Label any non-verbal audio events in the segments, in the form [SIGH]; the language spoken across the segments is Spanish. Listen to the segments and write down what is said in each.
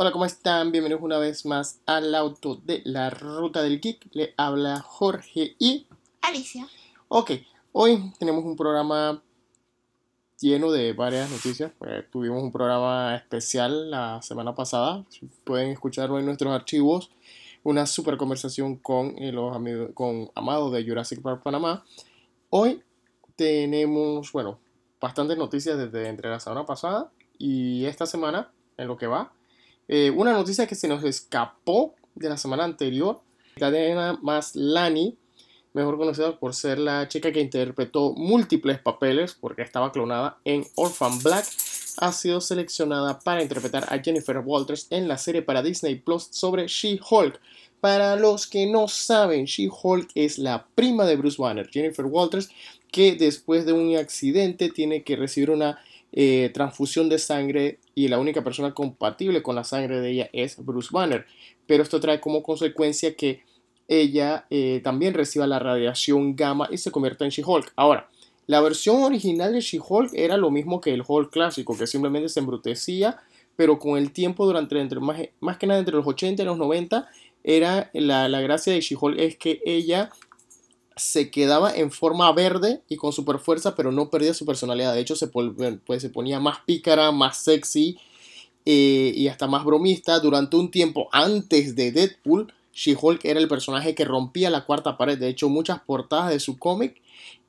Hola, ¿cómo están? Bienvenidos una vez más al auto de la ruta del geek. Le habla Jorge y Alicia. Ok, hoy tenemos un programa lleno de varias noticias. Eh, tuvimos un programa especial la semana pasada. Pueden escucharlo en nuestros archivos. Una super conversación con eh, los amigos, con Amado de Jurassic Park Panamá. Hoy tenemos, bueno, bastantes noticias desde entre la semana pasada y esta semana, en lo que va. Eh, una noticia que se nos escapó de la semana anterior. Cadena Maslany, mejor conocida por ser la chica que interpretó múltiples papeles porque estaba clonada en Orphan Black, ha sido seleccionada para interpretar a Jennifer Walters en la serie para Disney Plus sobre She-Hulk. Para los que no saben, She-Hulk es la prima de Bruce Banner, Jennifer Walters, que después de un accidente tiene que recibir una eh, transfusión de sangre y la única persona compatible con la sangre de ella es Bruce Banner. Pero esto trae como consecuencia que ella eh, también reciba la radiación gamma y se convierta en She-Hulk. Ahora, la versión original de She-Hulk era lo mismo que el Hulk clásico, que simplemente se embrutecía, pero con el tiempo, durante entre, más, más que nada entre los 80 y los 90, era la, la gracia de She-Hulk es que ella se quedaba en forma verde y con super fuerza, pero no perdía su personalidad. De hecho, se, pues, se ponía más pícara, más sexy eh, y hasta más bromista. Durante un tiempo antes de Deadpool, She-Hulk era el personaje que rompía la cuarta pared. De hecho, muchas portadas de su cómic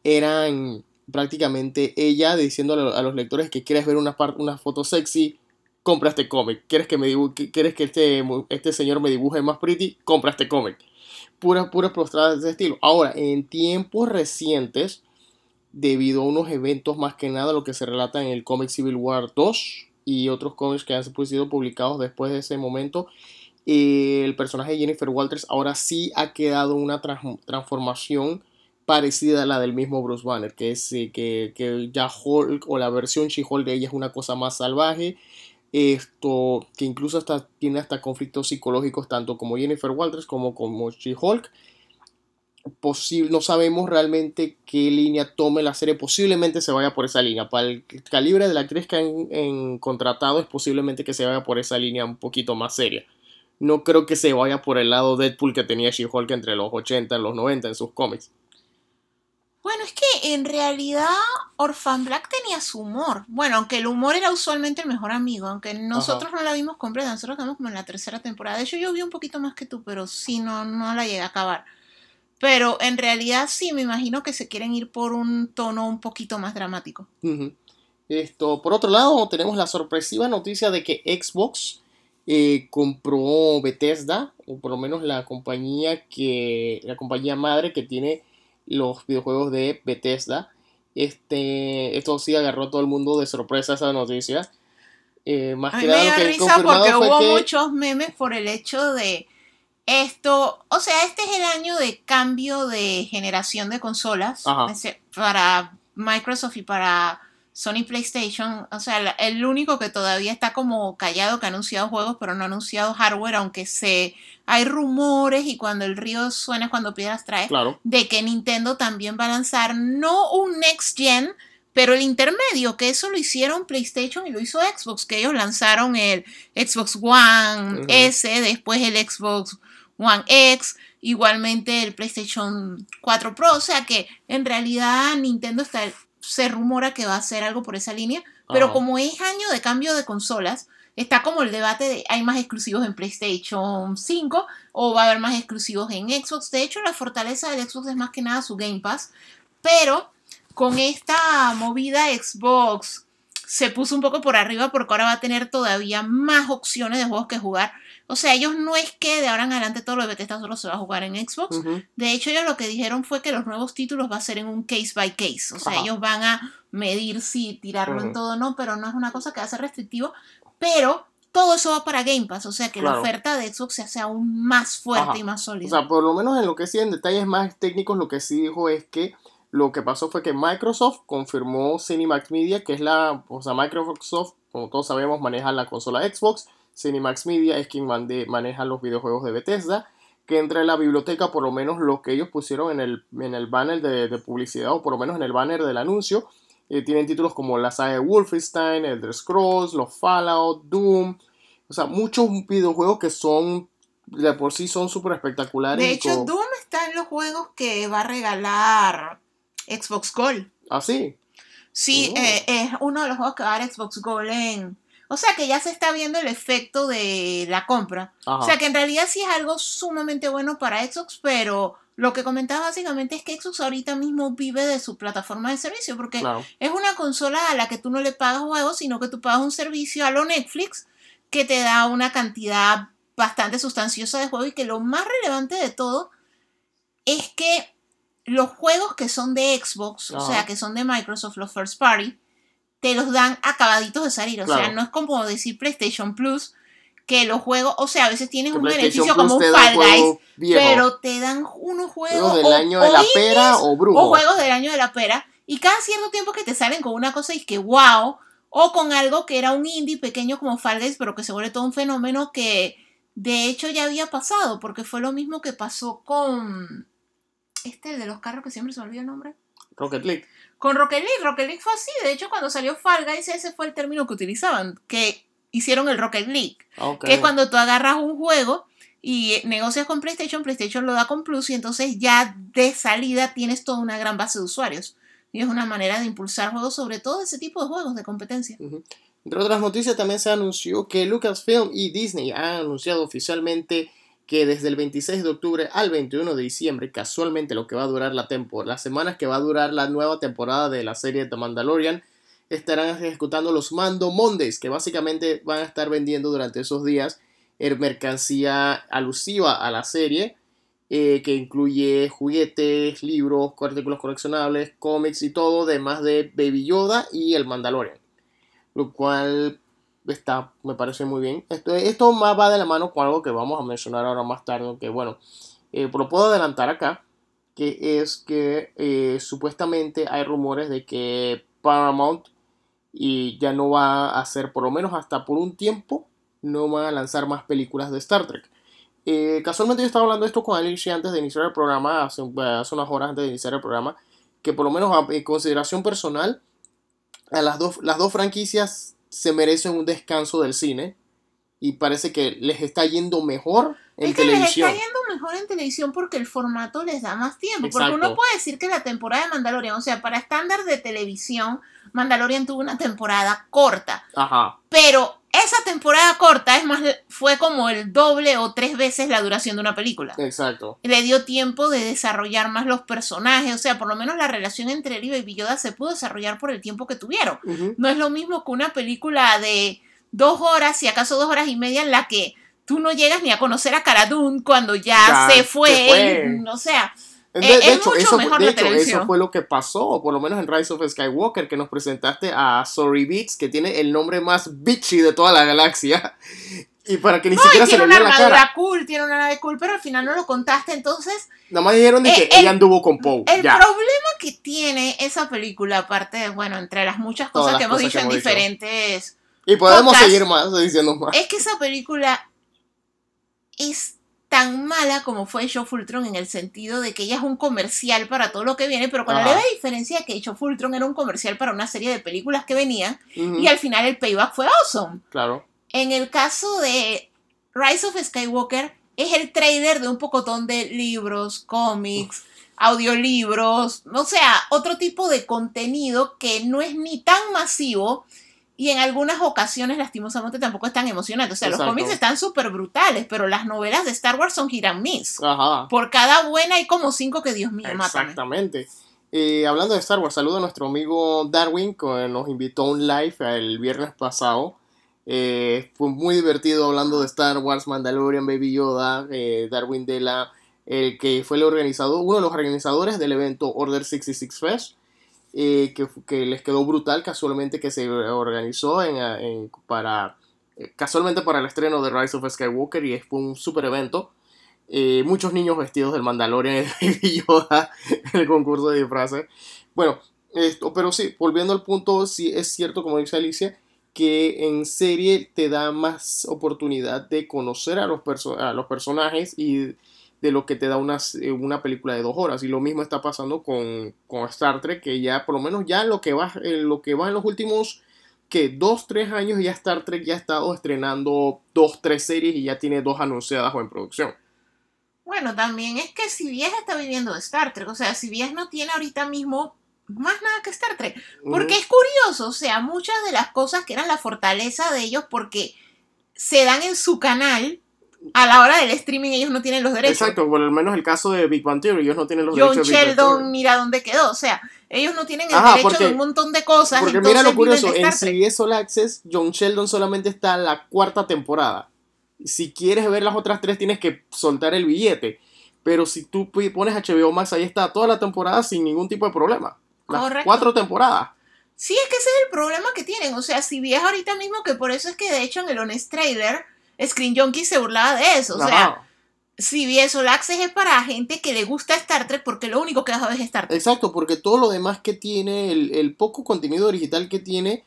eran prácticamente ella diciendo a los lectores que quieres ver una, una foto sexy, compra este cómic. ¿Quieres que, me ¿Quieres que este, este señor me dibuje más pretty? Compra este cómic puras, puras postradas de ese estilo. Ahora, en tiempos recientes, debido a unos eventos más que nada, lo que se relata en el cómic Civil War 2 y otros cómics que han sido publicados después de ese momento, eh, el personaje de Jennifer Walters ahora sí ha quedado una transformación parecida a la del mismo Bruce Banner, que es eh, que, que, ya Hulk o la versión She-Hulk de ella es una cosa más salvaje, esto que incluso hasta, tiene hasta conflictos psicológicos tanto como Jennifer Walters como como She-Hulk. no sabemos realmente qué línea tome la serie, posiblemente se vaya por esa línea. Para el calibre de la actriz que han, contratado es posiblemente que se vaya por esa línea un poquito más seria. No creo que se vaya por el lado Deadpool que tenía She-Hulk entre los 80 y los 90 en sus cómics. Bueno, es que en realidad Orphan Black tenía su humor. Bueno, aunque el humor era usualmente el mejor amigo, aunque nosotros no la vimos completa, nosotros quedamos como en la tercera temporada. De hecho, yo vi un poquito más que tú, pero sí, no, no la llegué a acabar. Pero en realidad sí, me imagino que se quieren ir por un tono un poquito más dramático. Esto, por otro lado, tenemos la sorpresiva noticia de que Xbox eh, compró Bethesda, o por lo menos la compañía que, la compañía madre que tiene los videojuegos de Bethesda. Este, esto sí agarró a todo el mundo de sorpresa esa noticia. Eh, más que nada que risa porque hubo muchos memes por el hecho de esto, o sea, este es el año de cambio de generación de consolas para Microsoft y para Sony PlayStation, o sea, el único que todavía está como callado que ha anunciado juegos, pero no ha anunciado hardware, aunque se hay rumores y cuando el río suena es cuando piedras trae, de que Nintendo también va a lanzar no un next gen, pero el intermedio, que eso lo hicieron PlayStation y lo hizo Xbox, que ellos lanzaron el Xbox One S, después el Xbox One X, igualmente el PlayStation 4 Pro, o sea que en realidad Nintendo está se rumora que va a hacer algo por esa línea, pero como es año de cambio de consolas, está como el debate de hay más exclusivos en PlayStation 5 o va a haber más exclusivos en Xbox. De hecho, la fortaleza del Xbox es más que nada su Game Pass, pero con esta movida Xbox se puso un poco por arriba porque ahora va a tener todavía más opciones de juegos que jugar O sea, ellos no es que de ahora en adelante todo lo de Bethesda solo se va a jugar en Xbox. De hecho, ellos lo que dijeron fue que los nuevos títulos va a ser en un case by case. O sea, ellos van a medir si tirarlo en todo o no, pero no es una cosa que va a ser restrictivo. Pero todo eso va para Game Pass, o sea que la oferta de Xbox se hace aún más fuerte y más sólida. O sea, por lo menos en lo que sí, en detalles más técnicos, lo que sí dijo es que lo que pasó fue que Microsoft confirmó Cinemax Media, que es la, o sea, Microsoft, como todos sabemos, maneja la consola Xbox, Cinemax Media es quien maneja los videojuegos de Bethesda, que entre en la biblioteca, por lo menos lo que ellos pusieron en el, en el banner de, publicidad, o por lo menos en el banner del anuncio, eh, tienen títulos como la saga de Wolfenstein, Elder Scrolls, los Fallout, Doom, o sea, muchos videojuegos que son de por sí son súper espectaculares. De hecho, Doom está en los juegos que va a regalar Xbox Gold. ¿Ah, sí? Sí, oh. eh, es uno de los juegos que va a dar Xbox Gold en... O sea que ya se está viendo el efecto de la compra. O sea que en realidad sí es algo sumamente bueno para Xbox, pero lo que comentaba básicamente es que Xbox ahorita mismo vive de su plataforma de servicio, porque es una consola a la que tú no le pagas juegos, sino que tú pagas un servicio a lo Netflix que te da una cantidad bastante sustanciosa de juego y que lo más relevante de todo es que los juegos que son de Xbox, o sea, que son de Microsoft, los first party, te los dan acabaditos de salir. O sea, no es como decir PlayStation Plus, que los juegos, o sea, a veces tienes un beneficio como un Fall Guys, pero te dan unos juegos. del año de la pera o brujo. O juegos del año de la pera. Y cada cierto tiempo que te salen con una cosa y que wow, o con algo que era un indie pequeño como Fall Guys, pero que se vuelve todo un fenómeno que de hecho ya había pasado, porque fue lo mismo que pasó con este, el de los carros que siempre se me olvida el nombre. Rocket League. Con Rocket League, Rocket League fue así. De hecho, cuando salió Fall Guys, ese fue el término que utilizaban, que hicieron el Rocket League. Que es cuando tú agarras un juego y negocias con PlayStation, PlayStation lo da con Plus y entonces ya de salida tienes toda una gran base de usuarios. Y es una manera de impulsar juegos, sobre todo ese tipo de juegos de competencia. Entre otras noticias, también se anunció que Lucasfilm y Disney han anunciado oficialmente que desde el 26 de octubre al 21 de diciembre, casualmente lo que va a durar la temporada, las semanas que va a durar la nueva temporada de la serie The Mandalorian, estarán ejecutando los Mando Mondays, que básicamente van a estar vendiendo durante esos días mercancía alusiva a la serie, eh, que incluye juguetes, libros, artículos coleccionables, cómics y todo, además de Baby Yoda y el Mandalorian. Lo cual está, me parece muy bien. Esto, esto más va de la mano con algo que vamos a mencionar ahora más tarde, que bueno, eh, lo puedo adelantar acá, que es que eh, supuestamente hay rumores de que Paramount y ya no va a hacer, por lo menos hasta por un tiempo, no van a lanzar más películas de Star Trek. Eh, casualmente yo estaba hablando esto con Alicia antes de iniciar el programa, hace, hace, unas horas antes de iniciar el programa, que por lo menos en consideración personal, a las las dos franquicias se merecen un descanso del cine y parece que les está yendo mejor en es que televisión. Les está yendo mejor en televisión porque el formato les da más tiempo. Porque uno puede decir que la temporada de Mandalorian, o sea, para estándar de televisión, Mandalorian tuvo una temporada corta. Ajá. Pero esa temporada corta es más fue como el doble o tres veces la duración de una película. Exacto. Le dio tiempo de desarrollar más los personajes, o sea, por lo menos la relación entre él y Baby Yoda se pudo desarrollar por el tiempo que tuvieron. No es lo mismo que una película de dos horas, si acaso dos horas y media, en la que tú no llegas ni a conocer a Cara cuando ya, se fue. o sea, de, eh, hecho, eso, de hecho eso, fue lo que pasó, por lo menos en Rise of Skywalker, que nos presentaste a Sorry Beats, que tiene el nombre más bitchy de toda la galaxia. [LAUGHS] Y para que ni siquiera se le vea la cara. cool, tiene una nave cool, pero al final no lo contaste, entonces... Nada más dijeron de eh, que ella anduvo con Poe. El problema que tiene esa película, aparte de, bueno, entre las muchas cosas que hemos dicho en diferentes... Y podemos seguir más, diciendo más. Es que esa película es tan mala como fue Show Fultron en el sentido de que ella es un comercial para todo lo que viene, pero con la leve diferencia que Show Fultron era un comercial para una serie de películas que venían y al final el payback fue awesome. Claro. En el caso de Rise of Skywalker es el trailer de un pocotón de libros, cómics, audiolibros, o sea, otro tipo de contenido que no es ni tan masivo y en algunas ocasiones, lastimosamente, tampoco es tan emocionante. O sea, los cómics están súper brutales, pero las novelas de Star Wars son giran Ajá. Por cada buena hay como cinco que Dios mío, Exactamente. Eh, hablando de Star Wars, saludo a nuestro amigo Darwin, que nos invitó a un live el viernes pasado. Eh, fue muy divertido hablando de Star Wars, Mandalorian, Baby Yoda, eh, Darwin Della, el que fue el organizador, uno de los organizadores del evento Order 66 Fest, que, que, les quedó brutal casualmente que se organizó en, para casualmente para el estreno de Rise of Skywalker y fue un super evento. muchos niños vestidos del Mandalorian [LAUGHS] y Yoda en el concurso de disfraces. Bueno, esto, pero sí, volviendo al punto, sí es cierto, como dice Alicia, que en serie te da más oportunidad de conocer a los, a los personajes y de lo que te da una, eh, una, película de dos horas. Y lo mismo está pasando con, Star Trek, que ya por lo menos ya lo que va, en lo que va en los últimos que dos, tres años ya Star Trek ya ha estado estrenando dos, tres series y ya tiene dos anunciadas o en producción. Bueno, también es que si Vies está viviendo de Star Trek, o sea, si Vies no tiene ahorita mismo más nada que Star Trek. Porque es curioso, o sea, muchas de las cosas que eran la fortaleza de ellos porque se dan en su canal, a la hora del streaming ellos no tienen los derechos. Exacto, por lo menos el caso de Big Bang Theory, ellos no tienen los derechos. John Sheldon, mira dónde quedó, o sea, ellos no tienen el derecho de un montón de cosas. Porque mira lo curioso, en CBS All Access, John Sheldon solamente está en la cuarta temporada. Si quieres ver las otras tres, tienes que soltar el billete. Pero si tú pones HBO Max, ahí está toda la temporada sin ningún tipo de problema cuatro temporadas. Sí, es que ese es el problema que tienen. O sea, si ves ahorita mismo que por eso es que de hecho en el Honest Trailer, Screen Junkie se burlaba de eso. O sea, si ves All Access es para gente que le gusta Star Trek porque lo único que ver es Star Trek. Exacto, porque todo lo demás que tiene, el, poco contenido digital que tiene,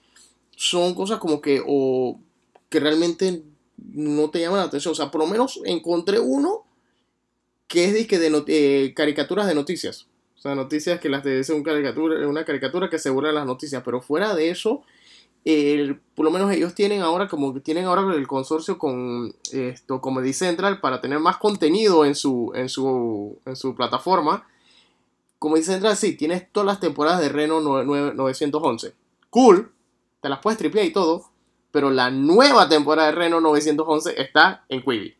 son cosas como que, o que realmente no te llaman la atención. O sea, por lo menos encontré uno que es de, de eh, caricaturas de noticias. O sea, noticias que las de un caricatura, una caricatura que asegura las noticias. Pero fuera de eso, por lo menos ellos tienen ahora como que tienen ahora el consorcio con esto Comedy Central para tener más contenido en su en su en su plataforma. Comedy Central sí, tienes todas las temporadas de Reno 911. Cool, te las puedes tripear y todo, pero la nueva temporada de Reno 911 está en Quibi.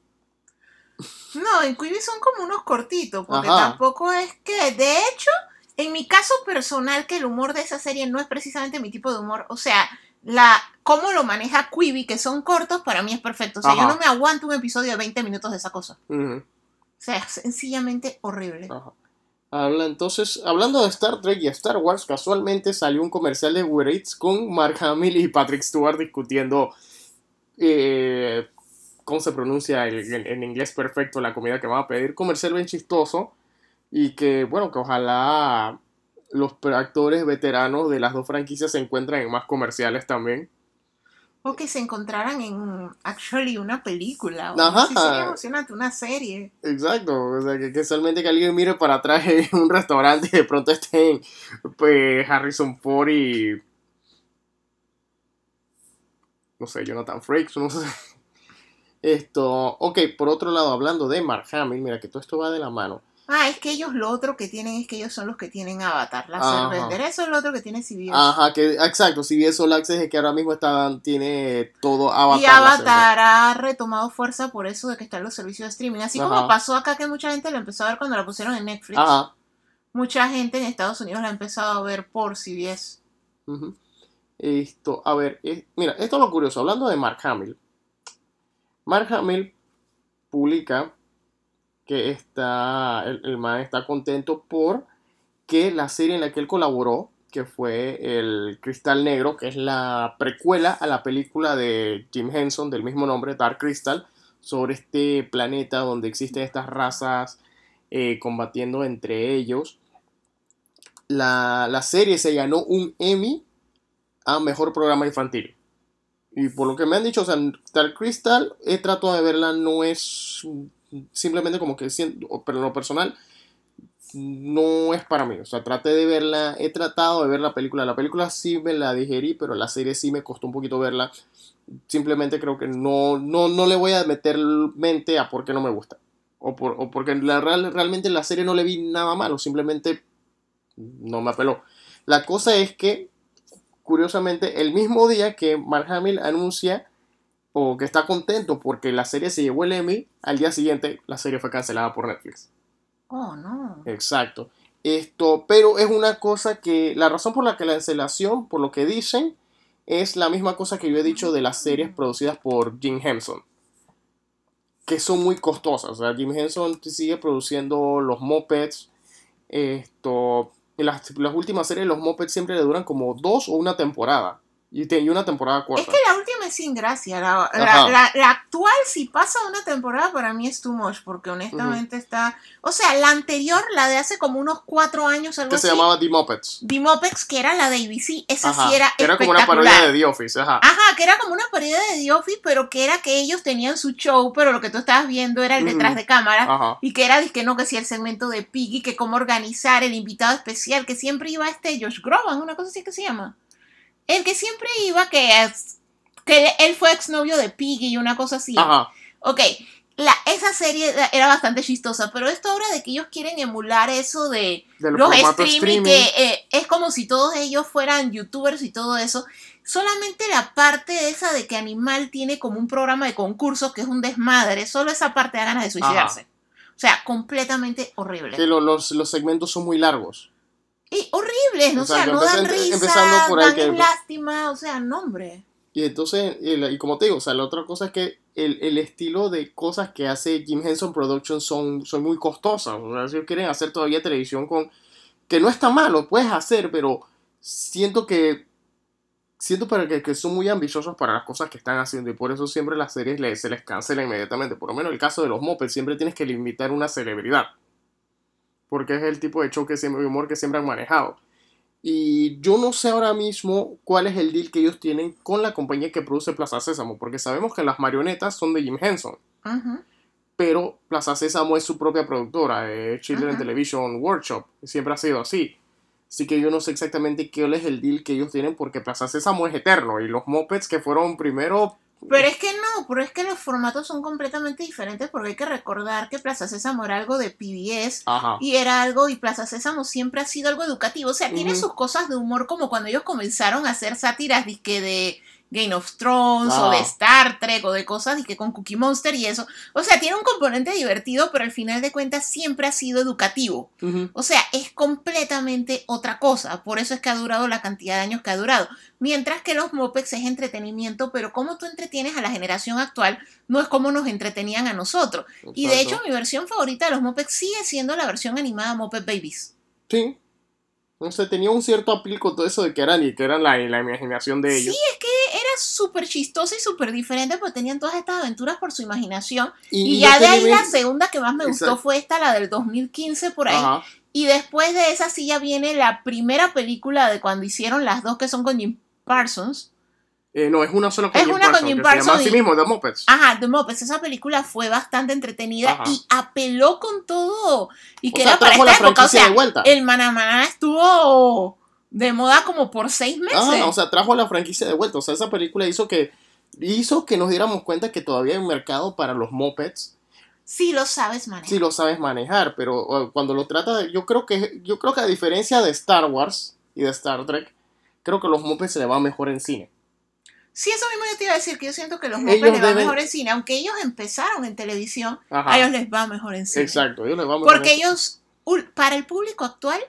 No, en Quibi son como unos cortitos, porque tampoco es que, de hecho, en mi caso personal, que el humor de esa serie no es precisamente mi tipo de humor, o sea, la cómo lo maneja Quibi, que son cortos, para mí es perfecto. O sea, yo no me aguanto un episodio de 20 minutos de esa cosa. O sea, sencillamente horrible. Habla, entonces, hablando de Star Trek y Star Wars, casualmente salió un comercial de Uber Eats con Mark Hamill y Patrick Stewart discutiendo eh, cómo se pronuncia en, inglés perfecto la comida que van a pedir. Comercial bien chistoso y que, bueno, que ojalá los actores veteranos de las dos franquicias se encuentren en más comerciales también. O que se encontraran en, actually, una película. Ajá. Sí sería emocionante, una serie. Exacto. O sea, que, que, solamente que alguien mire para atrás en un restaurante y de pronto estén pues, Harrison Ford y... No sé, Jonathan Frakes, no sé. Esto, ok, por otro lado, hablando de Mark Hamill, mira que todo esto va de la mano. Ah, es que ellos lo otro que tienen es que ellos son los que tienen Avatar, la vender. Eso es lo otro que tiene CBS. Ajá, que exacto, CBS All Access es que ahora mismo está, tiene todo Avatar. Y Avatar ha retomado fuerza por eso de que están los servicios de streaming. Así como pasó acá que mucha gente la empezó a ver cuando la pusieron en Netflix. Ajá. Mucha gente en Estados Unidos la ha empezado a ver por CBS. Esto, a ver, mira, esto es lo curioso. Hablando de Mark Hamill, Mark Hamill publica que está, el, el man está contento por que la serie en la que él colaboró, que fue el Cristal Negro, que es la precuela a la película de Jim Henson del mismo nombre, Dark Crystal, sobre este planeta donde existen estas razas eh, combatiendo entre ellos. La, la, serie se ganó un Emmy a Mejor Programa Infantil. Y por lo que me han dicho, o sea, Dark Crystal, he tratado de verla, no es simplemente como que, pero en lo personal, no es para mí. O sea, traté de verla, he tratado de ver la película. La película sí me la digerí, pero la serie sí me costó un poquito verla. Simplemente creo que no, no, no le voy a meter mente a por qué no me gusta. O, por, o porque la, real, realmente la serie no le vi nada malo, simplemente no me apeló. La cosa es que curiosamente, el mismo día que Mark Hamill anuncia o que está contento porque la serie se llevó el Emmy, al día siguiente la serie fue cancelada por Netflix. Oh, no. Exacto. Esto, pero es una cosa que la razón por la que la cancelación, por lo que dicen, es la misma cosa que yo he dicho de las series producidas por Jim Henson. Que son muy costosas. O sea, Jim Henson sigue produciendo los mopeds. Esto. Las, las últimas series de los mopeds siempre le duran como dos o una temporada. Y tenía una temporada corta. Es que la última es sin gracia. La, la, actual, si pasa una temporada, para mí es too much, porque honestamente está. O sea, la anterior, la de hace como unos cuatro años, algo que se llamaba The Muppets. The Muppets, que era la de ABC. Esa sí era. Que era como una parodia de The Office, ajá. Ajá, que era como una parodia de The Office, pero que era que ellos tenían su show, pero lo que tú estabas viendo era el detrás de cámara. Y que era, que no, que sí, el segmento de Piggy, que cómo organizar el invitado especial, que siempre iba este Josh Groban, una cosa así que se llama. El que siempre iba, que es. Que él fue exnovio de Piggy y una cosa así. Ajá. Ok. La, esa serie era bastante chistosa, pero esto ahora de que ellos quieren emular eso de, los streaming, que eh, es como si todos ellos fueran youtubers y todo eso. Solamente la parte esa de que Animal tiene como un programa de concursos que es un desmadre, solo esa parte da ganas de suicidarse. O sea, completamente horrible. Que los, los segmentos son muy largos. Y horribles, o, sea, no dan risa, dan lástima, o sea, nombre. Y entonces, y como te digo, o sea, la otra cosa es que el, estilo de cosas que hace Jim Henson Productions son, son muy costosas. O sea, si quieren hacer todavía televisión con... Que no está mal, lo puedes hacer, pero siento que... Siento para que, que, son muy ambiciosos para las cosas que están haciendo y por eso siempre las series se les cancela inmediatamente. Por lo menos en el caso de los Muppets, siempre tienes que limitar una celebridad porque es el tipo de choque y humor que siempre han manejado. Y yo no sé ahora mismo cuál es el deal que ellos tienen con la compañía que produce Plaza Sésamo, porque sabemos que las marionetas son de Jim Henson. Pero Plaza Sésamo es su propia productora, de Children Television Workshop, siempre ha sido así. Así que yo no sé exactamente cuál es el deal que ellos tienen, porque Plaza Sésamo es eterno, y los Muppets que fueron primero pero es que no, pero es que los formatos son completamente diferentes porque hay que recordar que Plaza Sésamo era algo de PBS y era algo, y Plaza Sésamo siempre ha sido algo educativo. O sea, tiene sus cosas de humor como cuando ellos comenzaron a hacer sátiras de Game of Thrones o de. Star Trek o de cosas y que con Cookie Monster y eso. O sea, tiene un componente divertido, pero al final de cuentas siempre ha sido educativo. O sea, es completamente otra cosa. Por eso es que ha durado la cantidad de años que ha durado. Mientras que los Muppets es entretenimiento, pero como tú entretienes a la generación actual no es como nos entretenían a nosotros. Y de hecho, mi versión favorita de los Muppets sigue siendo la versión animada Muppet Babies. Sí, no sé, tenía un cierto apil con todo eso de que eran y que eran la, la imaginación de ellos. Sí, es que súper chistoso y súper diferente porque tenían todas estas aventuras por su imaginación. Y, ya de ahí la segunda que más me gustó fue esta, la del 2015 por ahí. Y después de esa sí ya viene la primera película de cuando hicieron las dos que son con Jim Parsons. Eh, no, es una sola con es Jim una Parsons, con Jim Parsons. Se llama así mismo, The Muppets. Ajá, The Muppets. Esa película fue bastante entretenida y apeló con todo. Y que era para esta época. O sea, el Manamá estuvo de moda como por seis meses. Ah, o sea, trajo la franquicia de vuelta. O sea, esa película hizo que hizo que nos diéramos cuenta que todavía hay un mercado para los Muppets. Sí lo sabes manejar. Sí lo sabes manejar, pero cuando lo trata de, yo creo que yo creo que a diferencia de Star Wars y de Star Trek, creo que los Muppets se le va mejor en cine. Sí, eso mismo yo te iba a decir, que yo siento que los Muppets les va mejor en cine, aunque ellos empezaron en televisión, a ellos les va mejor en cine. Exacto, ellos les va mejor Porque ellos, para el público actual,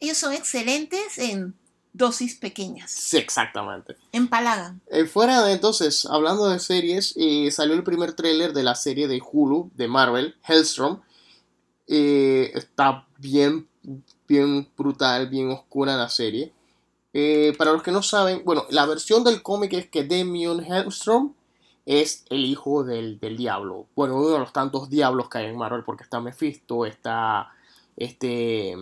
ellos son excelentes en dosis pequeñas. Sí, exactamente. Empalagan. Eh, fuera de entonces, hablando de series, eh, salió el primer tráiler de la serie de Hulu, de Marvel, Hellstrom. Eh, está bien, bien brutal, bien oscura la serie. para los que no saben, bueno, la versión del cómic es que Demion Hellstrom es el hijo del, del, diablo. Bueno, uno de los tantos diablos que hay en Marvel, porque está Mephisto, está este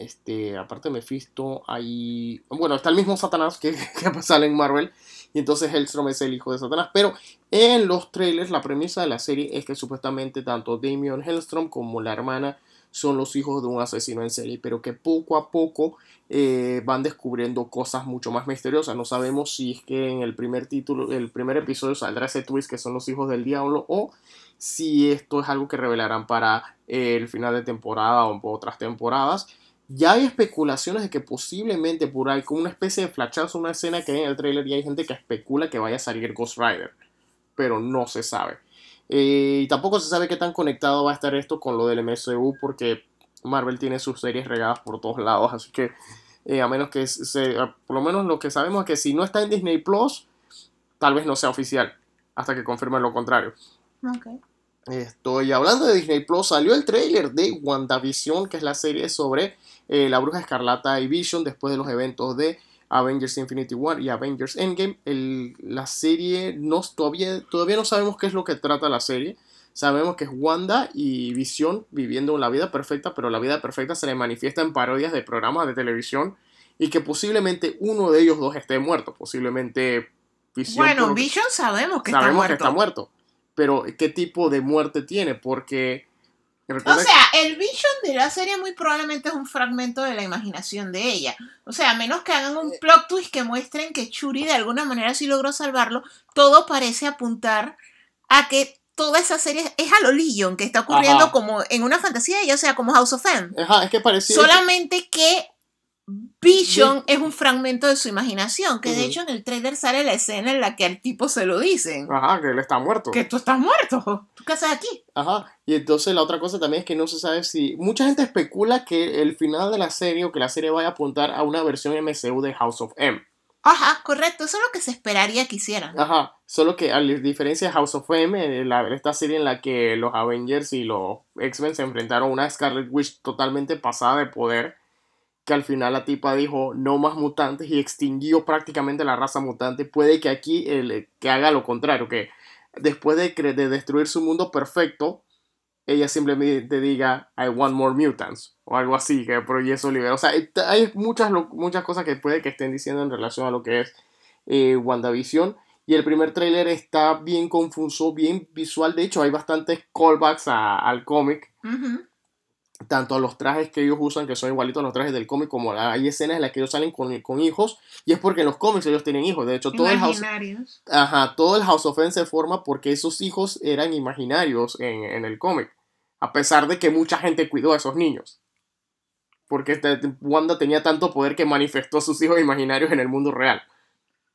este, aparte de Mephisto, hay. Bueno, está el mismo Satanás que, [LAUGHS] que sale en Marvel. Y entonces Hellstrom es el hijo de Satanás. Pero en los trailers, la premisa de la serie es que supuestamente tanto Damien Hellstrom como la hermana son los hijos de un asesino en serie. Pero que poco a poco eh, van descubriendo cosas mucho más misteriosas. No sabemos si es que en el primer título, el primer episodio saldrá ese twist que son los hijos del diablo. O si esto es algo que revelarán para el final de temporada o otras temporadas. Ya hay especulaciones de que posiblemente por ahí, como una especie de flachazo, una escena que hay en el trailer, y hay gente que especula que vaya a salir Ghost Rider, pero no se sabe. Eh, y tampoco se sabe qué tan conectado va a estar esto con lo del MCU, porque Marvel tiene sus series regadas por todos lados, así que a menos que se, por lo menos lo que sabemos es que si no está en Disney Plus, tal vez no sea oficial, hasta que confirmen lo contrario. Okay. Estoy hablando de Disney Plus, salió el trailer de WandaVision, que es la serie sobre eh, la Bruja Escarlata y Vision después de los eventos de Avengers Infinity War y Avengers Endgame. la serie no, todavía, todavía no sabemos qué es lo que trata la serie. Sabemos que es Wanda y Vision viviendo la vida perfecta, pero la vida perfecta se le manifiesta en parodias de programas de televisión y que posiblemente uno de ellos dos esté muerto. Posiblemente Vision. Bueno, Vision sabemos que sabemos Que está muerto pero ¿qué tipo de muerte tiene? Porque... O sea, el Vision de la serie muy probablemente es un fragmento de la imaginación de ella. O sea, a menos que hagan un plot twist que muestren que Churi de alguna manera sí logró salvarlo, todo parece apuntar a que toda esa serie es a lo Legion, que está ocurriendo como en una fantasía de ella, o sea, como House of M. Ajá, es que parecía... Solamente que Vision es un fragmento de su imaginación, que de hecho en el trailer sale la escena en la que al tipo se lo dicen. Ajá, que él está muerto. Que tú estás muerto. ¿Tú qué haces aquí? Ajá, y entonces la otra cosa también es que no se sabe si... Mucha gente especula que el final de la serie o que la serie vaya a apuntar a una versión MCU de House of M. Ajá, correcto, eso es lo que se esperaría que hicieran. Ajá, solo que a diferencia de House of M, la, esta serie en la que los Avengers y los X-Men se enfrentaron a una Scarlet Witch totalmente pasada de poder que al final la tipa dijo no más mutantes y extinguió prácticamente la raza mutante, puede que aquí el, que haga lo contrario, que después de, de destruir su mundo perfecto, ella simplemente diga I want more mutants o algo así, que por eso libera. O sea, hay muchas, muchas cosas que puede que estén diciendo en relación a lo que es eh, WandaVision. Y el primer tráiler está bien confuso, bien visual. De hecho, hay bastantes callbacks al cómic tanto a los trajes que ellos usan, que son igualitos a los trajes del cómic, como hay escenas en las que ellos salen con, con hijos, y es porque en los cómics ellos tienen hijos. De hecho, todo el House, ajá, todo el House of M se forma porque esos hijos eran imaginarios en, en el cómic, a pesar de que mucha gente cuidó a esos niños. Porque este, Wanda tenía tanto poder que manifestó sus hijos imaginarios en el mundo real.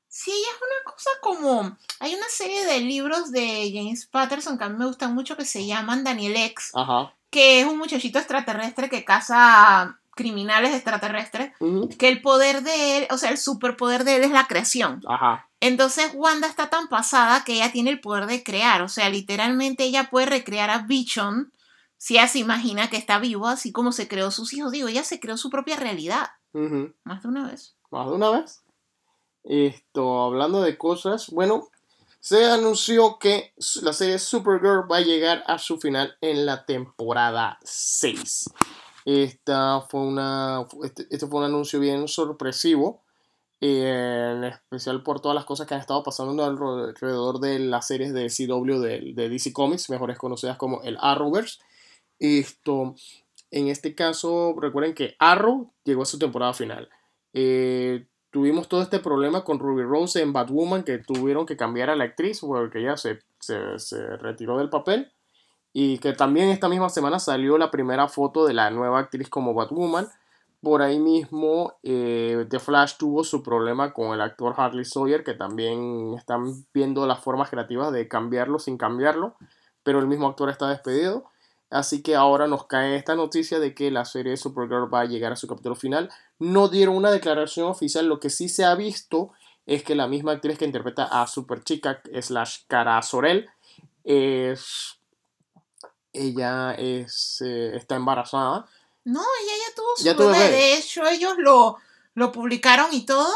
Sí, es una cosa como. Hay una serie de libros de James Patterson que a mí me gustan mucho que se llaman Daniel X. Ajá que es un muchachito extraterrestre que caza criminales extraterrestres, que el poder de él, o sea, el superpoder de él es la creación. Ajá. Entonces Wanda está tan pasada que ella tiene el poder de crear, o sea, literalmente ella puede recrear a Vision si ella se imagina que está vivo, así como se creó sus hijos. Digo, ella se creó su propia realidad. Más de una vez. Más de una vez. Esto, hablando de cosas, bueno, se anunció que la serie Supergirl va a llegar a su final en la temporada 6. Esta fue una, este, este, fue un anuncio bien sorpresivo, en especial por todas las cosas que han estado pasando alrededor de las series de CW de, de DC Comics, mejores conocidas como el Arrowverse. Esto, en este caso, recuerden que Arrow llegó a su temporada final. Eh, tuvimos todo este problema con Ruby Rose en Batwoman, que tuvieron que cambiar a la actriz porque ella se, se, retiró del papel. Y que también esta misma semana salió la primera foto de la nueva actriz como Batwoman. Por ahí mismo, eh, The Flash tuvo su problema con el actor Harley Sawyer, que también están viendo las formas creativas de cambiarlo sin cambiarlo, pero el mismo actor está despedido. Así que ahora nos cae esta noticia de que la serie Supergirl va a llegar a su capítulo final. No dieron una declaración oficial, lo que sí se ha visto es que la misma actriz que interpreta a Superchica slash Cara Sorel es ella es eh, está embarazada. No, ella ya tuvo su bebé. De hecho, ellos lo, lo publicaron y todo.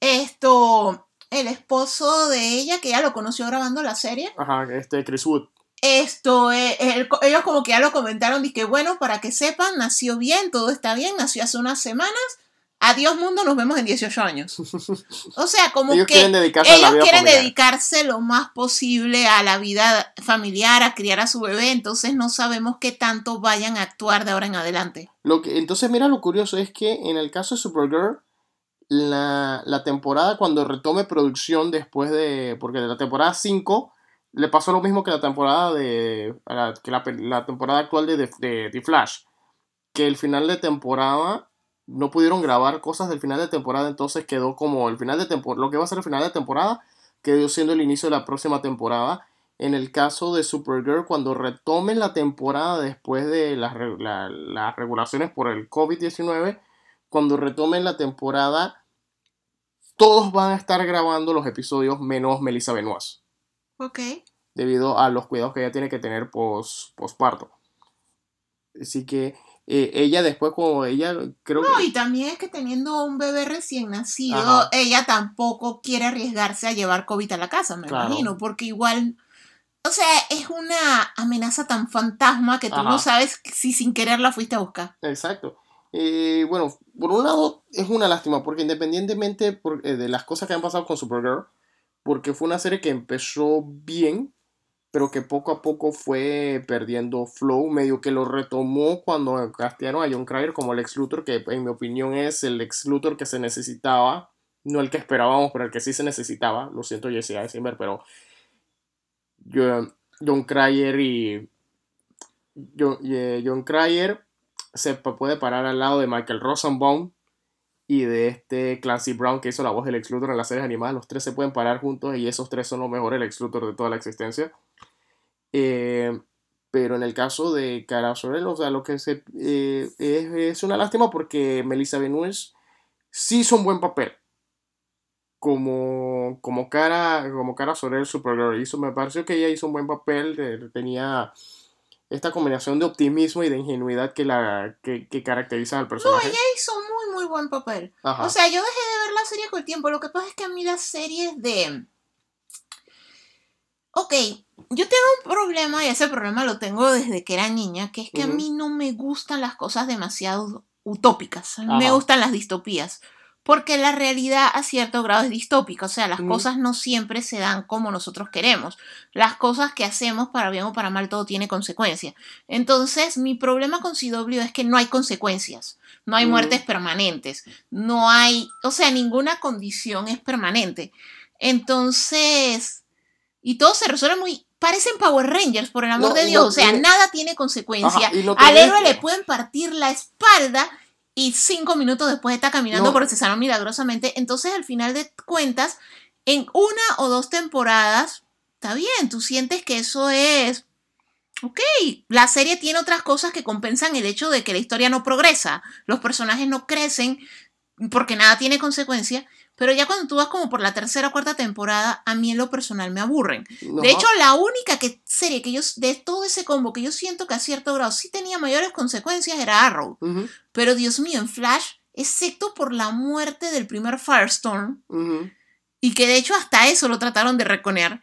Esto, el esposo de ella, que ya lo conoció grabando la serie. Ajá, este Chris Wood. Esto, eh, ellos como que ya lo comentaron, que bueno, para que sepan, nació bien, todo está bien, nació hace unas semanas. Adiós mundo, nos vemos en 18 años. O sea, como que quieren ellos quieren dedicarse lo más posible a la vida familiar, a criar a su bebé, entonces no sabemos qué tanto vayan a actuar de ahora en adelante. Lo que, entonces, mira, lo curioso es que en el caso de Supergirl, la, la temporada cuando retome producción después de, porque de la temporada 5 le pasó lo mismo que la temporada de la, que la, temporada actual de, de, de, Flash que el final de temporada no pudieron grabar cosas del final de temporada entonces quedó como el final de temporada lo que va a ser el final de temporada quedó siendo el inicio de la próxima temporada en el caso de Supergirl cuando retomen la temporada después de las, las regulaciones por el COVID-19 cuando retomen la temporada, todos van a estar grabando los episodios menos Melissa Benoist. Ok. Debido a los cuidados que ella tiene que tener post, postparto. Así que eh, ella después como ella creo no, y también es que teniendo un bebé recién nacido, ella tampoco quiere arriesgarse a llevar COVID a la casa, me imagino, porque igual, o sea, es una amenaza tan fantasma que tú no sabes si sin querer la fuiste a buscar. Exacto. Eh, bueno, por un lado es una lástima, porque independientemente eh, de las cosas que han pasado con Supergirl, porque fue una serie que empezó bien, pero que poco a poco fue perdiendo flow, medio que lo retomó cuando castearon a John Cryer como el ex Luthor, que en mi opinión es el ex Luthor que se necesitaba, no el que esperábamos, pero el que sí se necesitaba. Lo siento, Jesse Eisenberg, pero John Cryer y John, John Cryer se puede parar al lado de Michael Rosenbaum y de este Clancy Brown que hizo la voz del ex Luthor en las series animadas. Los tres se pueden parar juntos y esos tres son los mejores ex Luthor de toda la existencia. Eh, pero en el caso de Cara Sorel, o sea, lo que se, eh, es, una lástima porque Melissa Benoist sí hizo un buen papel. Como, como cara como cara Sorel Supergirl hizo me pareció que ella hizo un buen papel tenía esta combinación de optimismo y de ingenuidad que la que, caracteriza al personaje no ella hizo muy muy buen papel. O sea yo dejé de ver la serie con el tiempo. Lo que pasa es que a mí las series de ok yo tengo un problema, y ese problema lo tengo desde que era niña, que es que a mí no me gustan las cosas demasiado utópicas. A mí me gustan las distopías. Porque la realidad a cierto grado es distópica. O sea, las cosas no siempre se dan como nosotros queremos. Las cosas que hacemos, para bien o para mal, todo tiene consecuencias. Entonces, mi problema con CW es que no hay consecuencias. No hay muertes permanentes. No hay. O sea, ninguna condición es permanente. Entonces. Y todo se resuelve muy parecen Power Rangers, por el amor de Dios. o sea, nada tiene consecuencia. Al héroe le pueden partir la espalda y cinco minutos después está caminando por el sano milagrosamente. Entonces, al final de cuentas, en una o dos temporadas, está bien, tú sientes que eso es. Ok, la serie tiene otras cosas que compensan el hecho de que la historia no progresa, los personajes no crecen porque nada tiene consecuencia, pero ya cuando tú vas como por la tercera o cuarta temporada, a mí en lo personal me aburren. De hecho, la única que, serie que yo, de todo ese combo que yo siento que a cierto grado sí tenía mayores consecuencias era Arrow. Pero Dios mío, en Flash, excepto por la muerte del primer Firestorm, y que de hecho hasta eso lo trataron de reconear.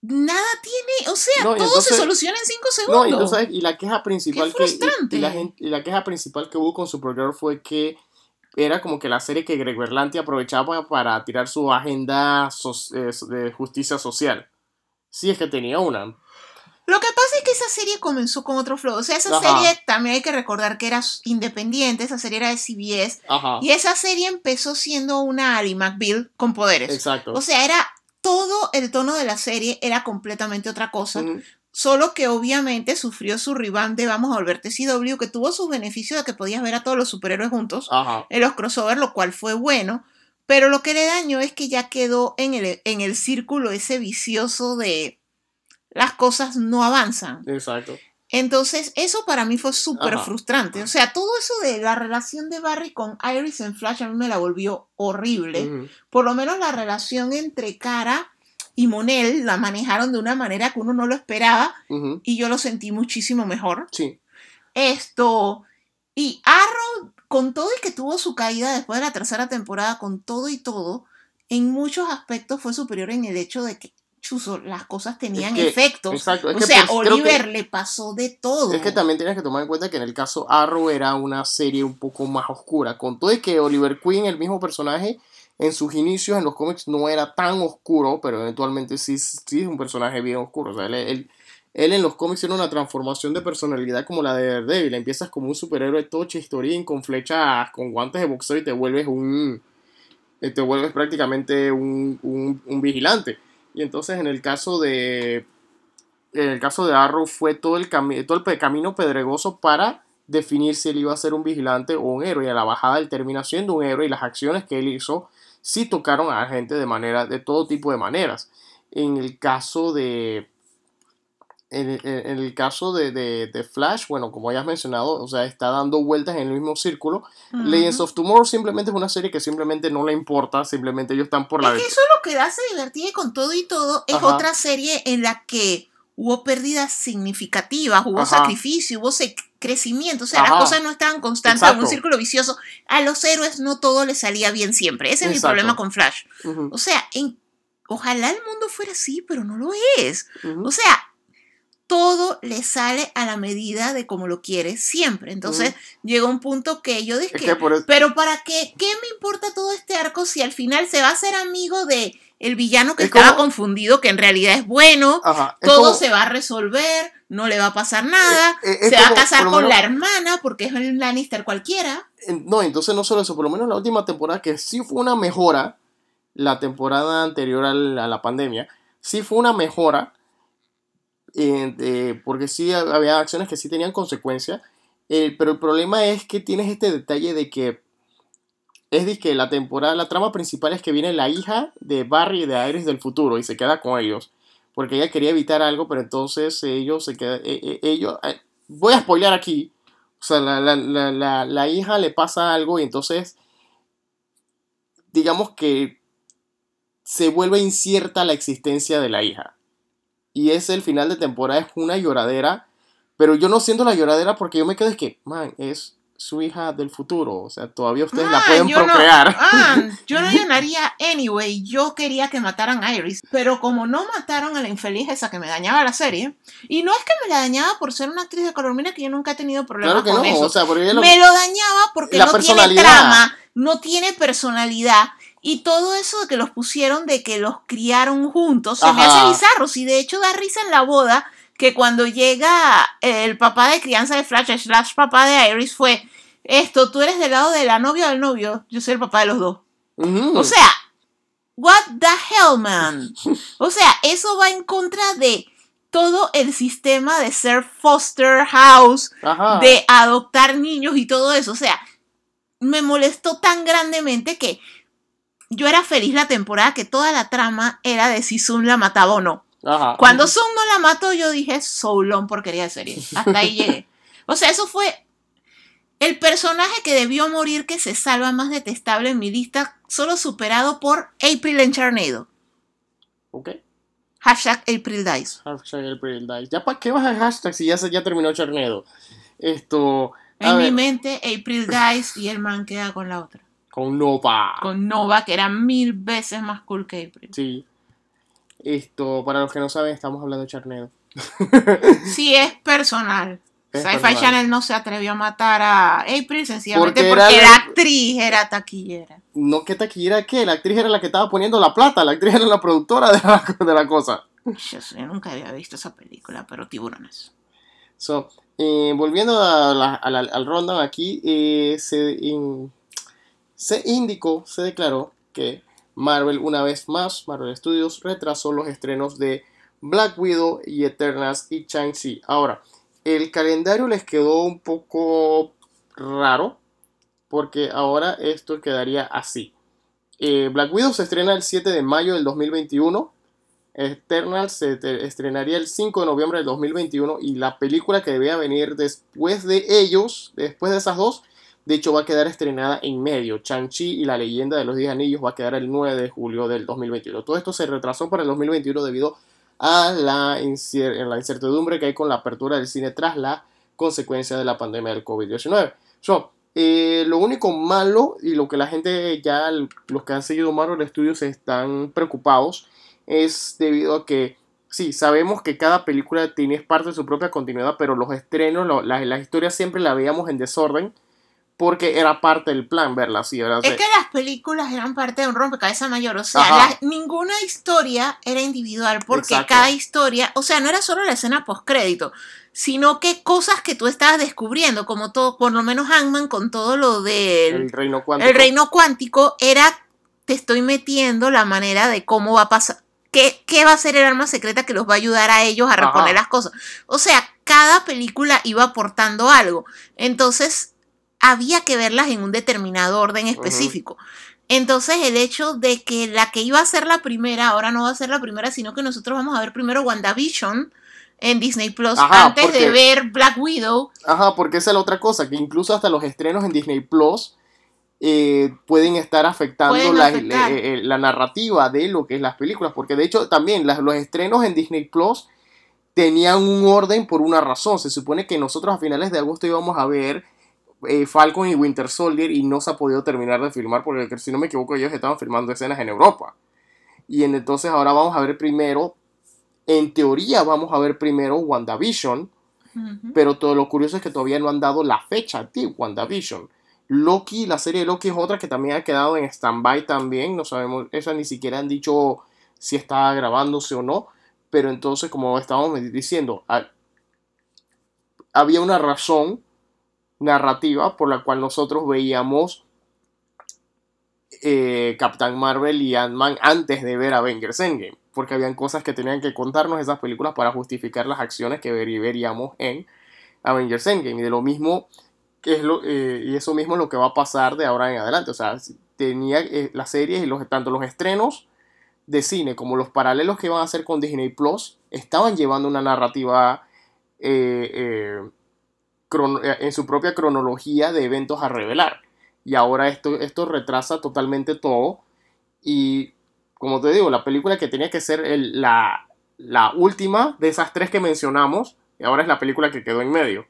Nada tiene, o sea, todo se soluciona en cinco segundos. No, y, la queja principal que y, la, y la queja principal que hubo con Supergirl fue que era como que la serie que Greg Berlanti aprovechaba para tirar su agenda de justicia social. Sí, es que tenía una. Lo que pasa es que esa serie comenzó con otro flow. O sea, esa serie también hay que recordar que era independiente, esa serie era de CBS. Y esa serie empezó siendo una Ali McBeal con poderes. Exacto. O sea, era todo el tono de la serie era completamente otra cosa. Solo que obviamente sufrió su rebound de Vamos a volverte CW, que tuvo sus beneficios de que podías ver a todos los superhéroes juntos en los crossovers, lo cual fue bueno. Pero lo que le dañó es que ya quedó en el, en el círculo ese vicioso de las cosas no avanzan. Exacto. Entonces, eso para mí fue súper frustrante. O sea, todo eso de la relación de Barry con Iris en Flash a mí me la volvió horrible. Por lo menos la relación entre Cara y Monel la manejaron de una manera que uno no lo esperaba y yo lo sentí muchísimo mejor. Sí. Esto, y Arrow, con todo y que tuvo su caída después de la tercera temporada, con todo y todo, en muchos aspectos fue superior en el hecho de que Chuso, las cosas tenían efectos. Exacto. o sea, pues, Oliver le pasó de todo. Es que también tienes que tomar en cuenta que en el caso Arrow era una serie un poco más oscura. Con todo y que Oliver Queen, el mismo personaje, en sus inicios en los cómics no era tan oscuro, pero eventualmente sí, sí es un personaje bien oscuro. O sea, él, él, en los cómics tiene una transformación de personalidad como la de Daredevil. Empiezas como un superhéroe toche, historia con flechas, con guantes de boxeo y te vuelves un. Eh, te vuelves prácticamente un, un, vigilante. Y entonces en el caso de. En el caso de Arrow fue todo el, todo el camino pedregoso para definir si él iba a ser un vigilante o un héroe. Y a la bajada él termina siendo un héroe y las acciones que él hizo sí tocaron a la gente de manera, de todo tipo de maneras. En el caso de, en, el caso de, Flash, bueno, como ya has mencionado, o sea, está dando vueltas en el mismo círculo. Legends of Tomorrow simplemente es una serie que simplemente no le importa, simplemente ellos están por la... Es que eso es lo que hace divertir con todo y todo. Es otra serie en la que hubo pérdidas significativas, hubo sacrificio, hubo crecimiento, o sea, las cosas no estaban constantes en un círculo vicioso. A los héroes no todo les salía bien siempre. Ese es mi problema con Flash. O sea, en, ojalá el mundo fuera así, pero no lo es. O sea, todo le sale a la medida de como lo quiere siempre. Entonces llega un punto que yo dije, pero ¿para qué? ¿Qué me importa todo este arco si al final se va a hacer amigo de el villano que estaba confundido, que en realidad es bueno, todo se va a resolver, no le va a pasar nada, eh, eh, se va a casar con la hermana porque es un Lannister cualquiera. No, entonces no solo eso, por lo menos la última temporada que sí fue una mejora, la temporada anterior a la pandemia, sí fue una mejora eh, porque sí había acciones que sí tenían consecuencias, eh, pero el problema es que tienes este detalle de que es que la temporada, la trama principal es que viene la hija de Barry de Iris del futuro y se queda con ellos, porque ella quería evitar algo, pero entonces ellos se quedan, eh, ellos, voy a spoilear aquí, o sea, la, la, la hija le pasa algo y entonces, digamos que se vuelve incierta la existencia de la hija. Y es el final de temporada, es una lloradera, pero yo no siento la lloradera porque yo me quedo es que, man, es su hija del futuro, o sea, todavía ustedes la ah, pueden procrear. ah, yo no [LAUGHS] lloraría anyway, yo quería que mataran a Iris, pero como no mataron a la infeliz esa que me dañaba la serie, y no es que me la dañaba por ser una actriz de color, mira que yo nunca he tenido problemas con eso. O sea, me lo dañaba porque no tiene trama, no tiene personalidad y todo eso de que los pusieron, de que los criaron juntos, se me hace bizarro. Y de hecho da risa en la boda que cuando llega el papá de crianza de Flash, slash papá de Iris, fue esto, tú eres del lado de la novia o del novio, yo soy el papá de los dos. O sea, what the hell, man. O sea, eso va en contra de todo el sistema de ser foster house, de adoptar niños y todo eso. O sea, me molestó tan grandemente que yo era feliz la temporada que toda la trama era de si Zoom la mataba o no. Cuando Zoom no la mató, yo dije, Soulon porquería de serie. Hasta ahí llegué. O sea, eso fue el personaje que debió morir que se salva más detestable en mi lista, solo superado por April en Charnado. Ok. Hashtag April Dice. Hashtag April Dice. ¿Ya para qué vas a hashtag si ya, ya terminó Charnado? Esto. En mi mente, April Dice y el man queda con la otra. Con Nova. Con Nova, que era mil veces más cool que April. Sí. Esto, para los que no saben, estamos hablando de Charnedo. [LAUGHS] sí, es personal. Sci-Fi Channel no se atrevió a matar a April sencillamente porque, la... actriz era taquillera. No, ¿qué taquillera qué? La actriz era la que estaba poniendo la plata, la actriz era la productora de la, [LAUGHS] de la cosa. Yo, nunca había visto esa película, pero tiburones. So, eh, volviendo a al rundown aquí, eh, se, se indicó, se declaró que Marvel una vez más, Marvel Studios retrasó los estrenos de Black Widow y Eternals y Shang-Chi. Ahora, el calendario les quedó un poco raro porque ahora esto quedaría así. Eh, Black Widow se estrena el 7 de mayo del 2021. Eternals se estrenaría el 5 de noviembre del 2021 y la película que debía venir después de ellos, después de esas dos, de hecho, va a quedar estrenada en medio. Chang-Chi y la leyenda de los 10 anillos va a quedar el 9 de julio del 2021. Todo esto se retrasó para el 2021 debido a la, incertidumbre que hay con la apertura del cine tras la consecuencia de la pandemia del COVID-19. So, eh, lo único malo y lo que la gente ya, los que han seguido Marvel Studios están preocupados es debido a que sí, sabemos que cada película tiene parte de su propia continuidad, pero los estrenos, las historias siempre la veíamos en desorden porque era parte del plan verla así, ¿verdad? Es que las películas eran parte de un rompecabezas mayor, o sea, ninguna historia era individual porque cada historia, o sea, no era solo la escena postcrédito, sino que cosas que tú estabas descubriendo, como todo, por lo menos Ant-Man con todo lo del reino cuántico. El reino cuántico era, te estoy metiendo la manera de cómo va a pasar, qué, qué va a ser el arma secreta que los va a ayudar a ellos a reponer las cosas. O sea, cada película iba aportando algo. Entonces, había que verlas en un determinado orden específico. Entonces el hecho de que la que iba a ser la primera ahora no va a ser la primera, sino que nosotros vamos a ver primero WandaVision en Disney Plus antes de ver Black Widow. Ajá, porque esa es la otra cosa, que incluso hasta los estrenos en Disney Plus eh, pueden estar afectando eh, eh, la, narrativa de lo que es las películas, porque de hecho también los estrenos en Disney Plus tenían un orden por una razón. Se supone que nosotros a finales de agosto íbamos a ver Falcon y Winter Soldier y no se ha podido terminar de filmar porque si no me equivoco ellos estaban filmando escenas en Europa. Y entonces ahora vamos a ver primero en teoría vamos a ver primero WandaVision, pero todo lo curioso es que todavía no han dado la fecha de WandaVision. Loki, la serie de Loki es otra que también ha quedado en stand-by también, no sabemos, esa ni siquiera han dicho si está grabándose o no, pero entonces como estábamos diciendo, había una razón narrativa por la cual nosotros veíamos eh, Captain Marvel y Ant-Man antes de ver Avengers Endgame porque habían cosas que tenían que contarnos esas películas para justificar las acciones que veríamos en Avengers Endgame. Y de lo mismo, es lo, eh, y eso mismo es lo que va a pasar de ahora en adelante. O sea, tenía eh, las series y los, tanto los estrenos de cine como los paralelos que iban a hacer con Disney Plus estaban llevando una narrativa en su propia cronología de eventos a revelar. Y ahora esto, esto retrasa totalmente todo. Y como te digo, la película que tenía que ser la, última de esas tres que mencionamos, y ahora es la película que quedó en medio,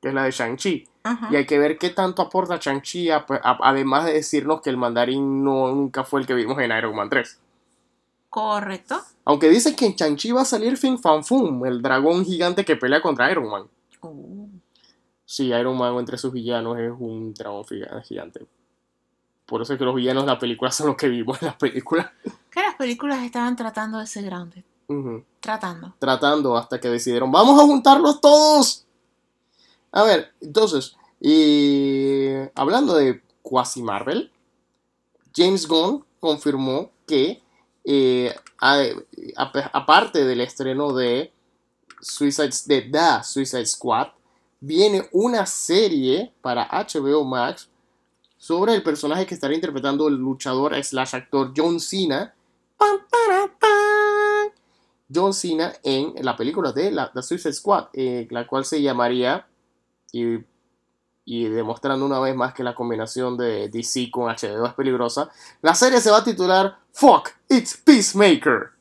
que es la de Shang-Chi. Y hay que ver qué tanto aporta Shang-Chi, además de decirnos que el mandarín no, nunca fue el que vimos en Iron Man 3. Correcto. Aunque dicen que en Shang-Chi va a salir Fin Fan Fum, el dragón gigante que pelea contra Iron Man. Oh. Sí, Iron Man entre sus villanos es un dragón gigante. Por eso es que los villanos de la película son los que vimos en las películas. Que las películas estaban tratando de ser grandes. Tratando. Tratando hasta que decidieron, vamos a juntarlos todos. A ver, entonces, y hablando de Quasi Marvel, James Gunn confirmó que, eh, aparte del estreno de Suicide, de The Suicide Squad, viene una serie para HBO Max sobre el personaje que estará interpretando el luchador slash actor John Cena. John Cena en la película de la, Suicide Squad, eh, la cual se llamaría, y, demostrando una vez más que la combinación de DC con HBO es peligrosa, la serie se va a titular Fuck, It's Peacemaker.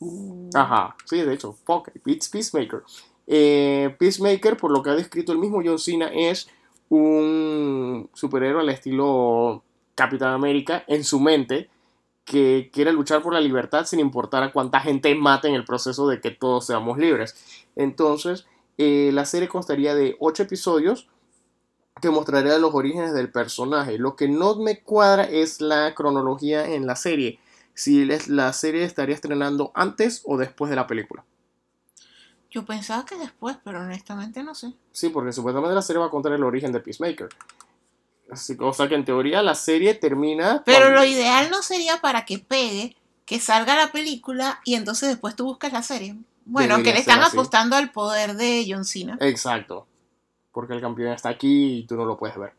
Uh. Ajá, sí, de hecho, Fuck, It's Peacemaker. Eh, Peacemaker, por lo que ha descrito el mismo John Cena, es un superhéroe al estilo Capitán América en su mente que quiere luchar por la libertad sin importar a cuánta gente mate en el proceso de que todos seamos libres. Entonces, eh, la serie constaría de 8 episodios que mostraría los orígenes del personaje. Lo que no me cuadra es la cronología en la serie. Si la serie estaría estrenando antes o después de la película. Yo pensaba que después, pero honestamente no sé. Sí, porque supuestamente la serie va a contar el origen de Peacemaker. Así, o sea que en teoría la serie termina. Pero lo ideal no sería para que pegue, que salga la película y entonces después tú buscas la serie. Bueno, que le están apostando al poder de John Cena. Exacto. Porque el campeón está aquí y tú no lo puedes ver.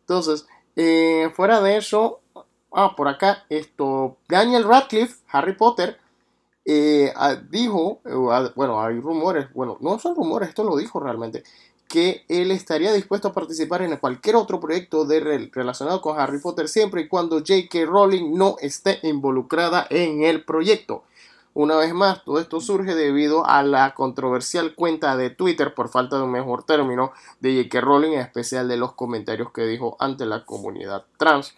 Entonces, eh, fuera de eso, ah, por acá, esto, Daniel Radcliffe, Harry Potter, eh, ah, dijo, eh, bueno, hay rumores, bueno, no son rumores, esto lo dijo realmente, que él estaría dispuesto a participar en cualquier otro proyecto de relacionado con Harry Potter siempre y cuando J.K. Rowling no esté involucrada en el proyecto. Una vez más, todo esto surge debido a la controversial cuenta de Twitter, por falta de un mejor término, de J.K. Rowling, en especial de los comentarios que dijo ante la comunidad trans,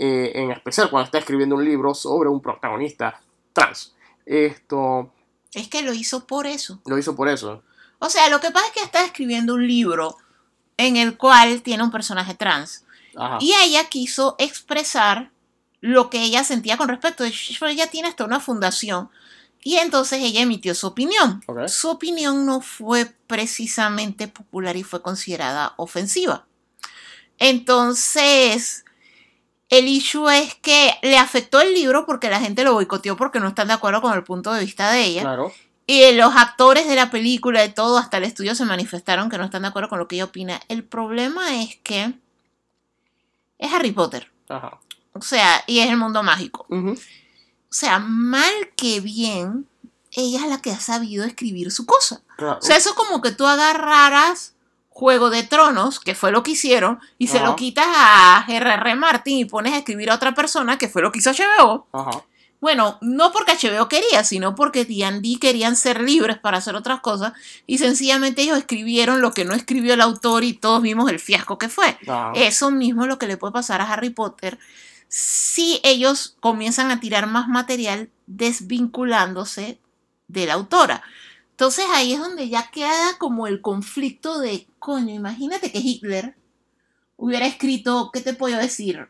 eh, en especial cuando está escribiendo un libro sobre un protagonista trans. Esto. Es que lo hizo por eso. Lo hizo por eso. O sea, lo que pasa es que está escribiendo un libro en el cual tiene un personaje trans. Y ella quiso expresar lo que ella sentía con respecto. Ella tiene hasta una fundación. Y entonces ella emitió su opinión. Su opinión no fue precisamente popular y fue considerada ofensiva. Entonces, el issue es que le afectó el libro porque la gente lo boicoteó porque no están de acuerdo con el punto de vista de ella. Claro. Y los actores de la película y todo, hasta el estudio se manifestaron que no están de acuerdo con lo que ella opina. El problema es que es Harry Potter. Ajá. O sea, y es el mundo mágico. O sea, mal que bien, ella es la que ha sabido escribir su cosa. O sea, eso es como que tú agarraras Juego de Tronos, que fue lo que hicieron, y se lo quitas a R.R. Martin y pones a escribir a otra persona, que fue lo que hizo HBO. Bueno, no porque HBO quería, sino porque D&D querían ser libres para hacer otras cosas y sencillamente ellos escribieron lo que no escribió el autor y todos vimos el fiasco que fue. Eso mismo es lo que le puede pasar a Harry Potter si ellos comienzan a tirar más material desvinculándose de la autora. Entonces ahí es donde ya queda como el conflicto de, coño, imagínate que Hitler hubiera escrito, ¿qué te puedo decir?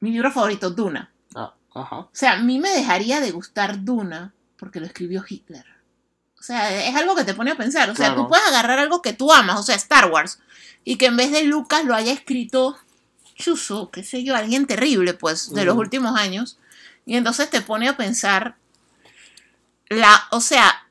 Mi libro favorito, Duna. Ah, o sea, a mí me dejaría de gustar Duna porque lo escribió Hitler. O sea, es algo que te pone a pensar. O sea, tú puedes agarrar algo que tú amas, o sea, Star Wars, y que en vez de Lucas lo haya escrito Chuso, qué sé yo, alguien terrible, pues, de los últimos años. Y entonces te pone a pensar, la, o sea,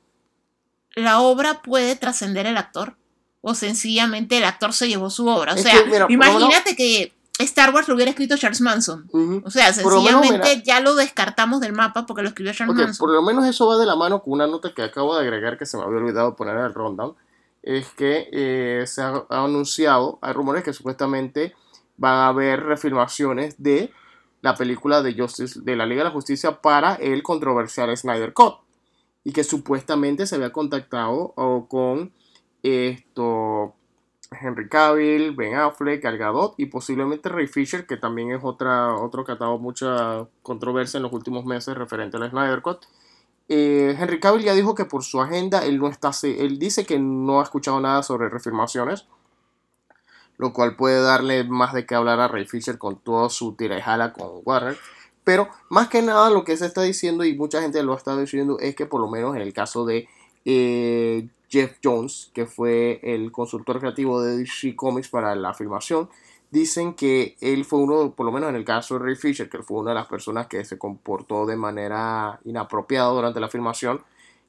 la obra puede trascender el actor o sencillamente el actor se llevó su obra. O sea, imagínate que Star Wars lo hubiera escrito Charles Manson. O sea, sencillamente ya lo descartamos del mapa porque lo escribió Charles Manson. Por lo menos eso va de la mano con una nota que acabo de agregar que se me había olvidado poner en el rundown. Es que eh, se ha, anunciado, hay rumores que supuestamente van a haber refilmaciones de la película de Justice, de la Liga de la Justicia para el controversial Snyder Cut y que supuestamente se había contactado con esto Henry Cavill, Ben Affleck, Al Gadot y posiblemente Ray Fisher, que también es otra, otro que ha dado mucha controversia en los últimos meses referente al Snyder Cut. Eh, Henry Cavill ya dijo que por su agenda él no está, él dice que no ha escuchado nada sobre refirmaciones, lo cual puede darle más de qué hablar a Ray Fisher con toda su tira y jala con Warner. Pero más que nada lo que se está diciendo y mucha gente lo ha estado diciendo es que por lo menos en el caso de eh, Jeff Jones, que fue el consultor creativo de DC Comics para la filmación, dicen que él fue uno, por lo menos en el caso de Ray Fisher, que fue una de las personas que se comportó de manera inapropiada durante la filmación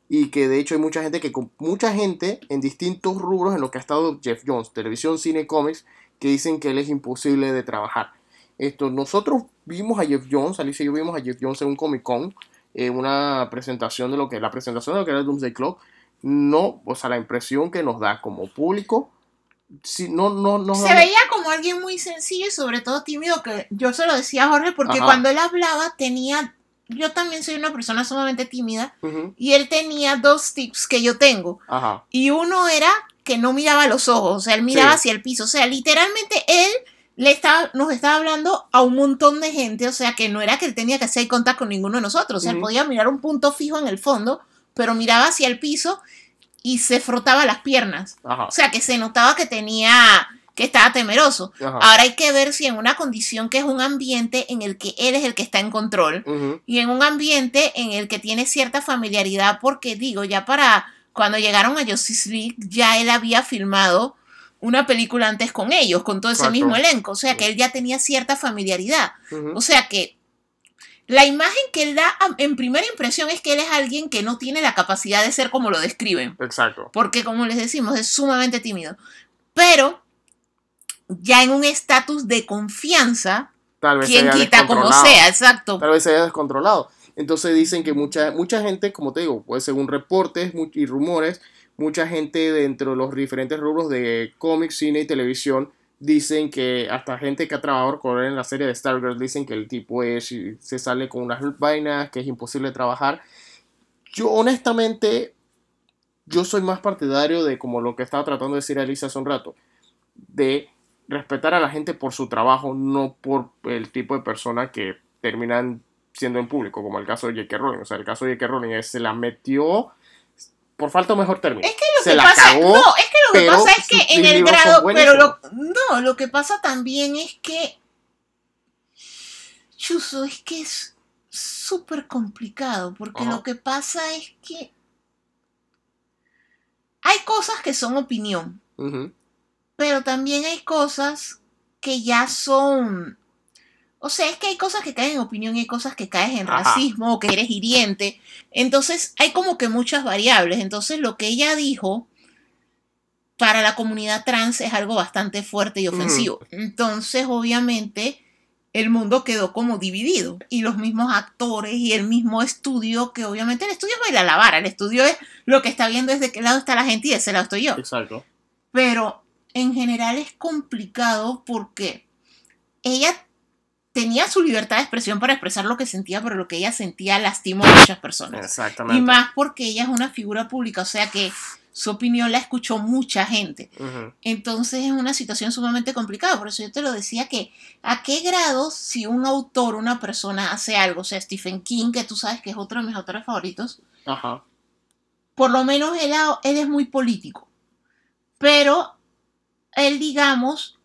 y que de hecho hay mucha gente que mucha gente en distintos rubros en lo que ha estado Jeff Jones, televisión, cine, cómics, que dicen que él es imposible de trabajar. Esto, nosotros vimos a Jeff Jones, Alicia y yo vimos a Jeff Jones en un Comic Con, eh, una presentación de lo que, la presentación de lo que era Doomsday Clock, no, o sea, la impresión que nos da como público, si, no, no, no, se veía como alguien muy sencillo y sobre todo tímido, que yo se lo decía a Jorge, porque cuando él hablaba tenía, yo también soy una persona sumamente tímida, y él tenía dos tips que yo tengo, y uno era que no miraba los ojos, o sea, él miraba hacia el piso, o sea, literalmente él le estaba, nos estaba hablando a un montón de gente, o sea que no era que él tenía que hacer contacto con ninguno de nosotros, o sea, él podía mirar un punto fijo en el fondo, pero miraba hacia el piso y se frotaba las piernas. O sea que se notaba que tenía, que estaba temeroso. Ahora hay que ver si en una condición que es un ambiente en el que él es el que está en control y en un ambiente en el que tiene cierta familiaridad, porque digo, ya para cuando llegaron a Justice League, ya él había filmado una película antes con ellos, con todo ese mismo elenco. O sea que él ya tenía cierta familiaridad. O sea que la imagen que él da en primera impresión es que él es alguien que no tiene la capacidad de ser como lo describen. Exacto. Porque como les decimos, es sumamente tímido. Pero ya en un estatus de confianza, Tal vez quien quita como sea, exacto. Tal vez se haya descontrolado. Entonces dicen que mucha, mucha gente, como te digo, pues según reportes y rumores, mucha gente dentro de los diferentes rubros de cómics, cine y televisión dicen que hasta gente que ha trabajado con él en la serie de Stargirl dicen que el tipo es se sale con unas vainas, que es imposible trabajar. Yo honestamente yo soy más partidario de como lo que estaba tratando de decir Alicia hace un rato, de respetar a la gente por su trabajo, no por el tipo de persona que terminan siendo en público, como el caso de J.K. Rowling. O sea, el caso de J.K. Rowling se la metió por falta de mejor término. Es que lo que pasa, no, es que lo que pasa es que en el grado, pero lo, no, lo que pasa también es que Chuso, es que es súper complicado, porque lo que pasa es que hay cosas que son opinión, pero también hay cosas que ya son o sea, es que hay cosas que caen en opinión y hay cosas que caes en racismo o que eres hiriente. Entonces, hay como que muchas variables. Entonces, lo que ella dijo para la comunidad trans es algo bastante fuerte y ofensivo. Entonces, obviamente, el mundo quedó como dividido y los mismos actores y el mismo estudio, que obviamente el estudio es bailar la vara, el estudio es lo que está viendo es de qué lado está la gente y de ese lado estoy yo. Exacto. Pero en general es complicado porque ella tenía su libertad de expresión para expresar lo que sentía, pero lo que ella sentía lastimó a muchas personas. Exactamente. Y más porque ella es una figura pública, o sea que su opinión la escuchó mucha gente. Entonces es una situación sumamente complicada. Por eso yo te lo decía que a qué grado si un autor, una persona hace algo, o sea, Stephen King, que tú sabes que es otro de mis autores favoritos, por lo menos él, él es muy político. Pero él, digamos,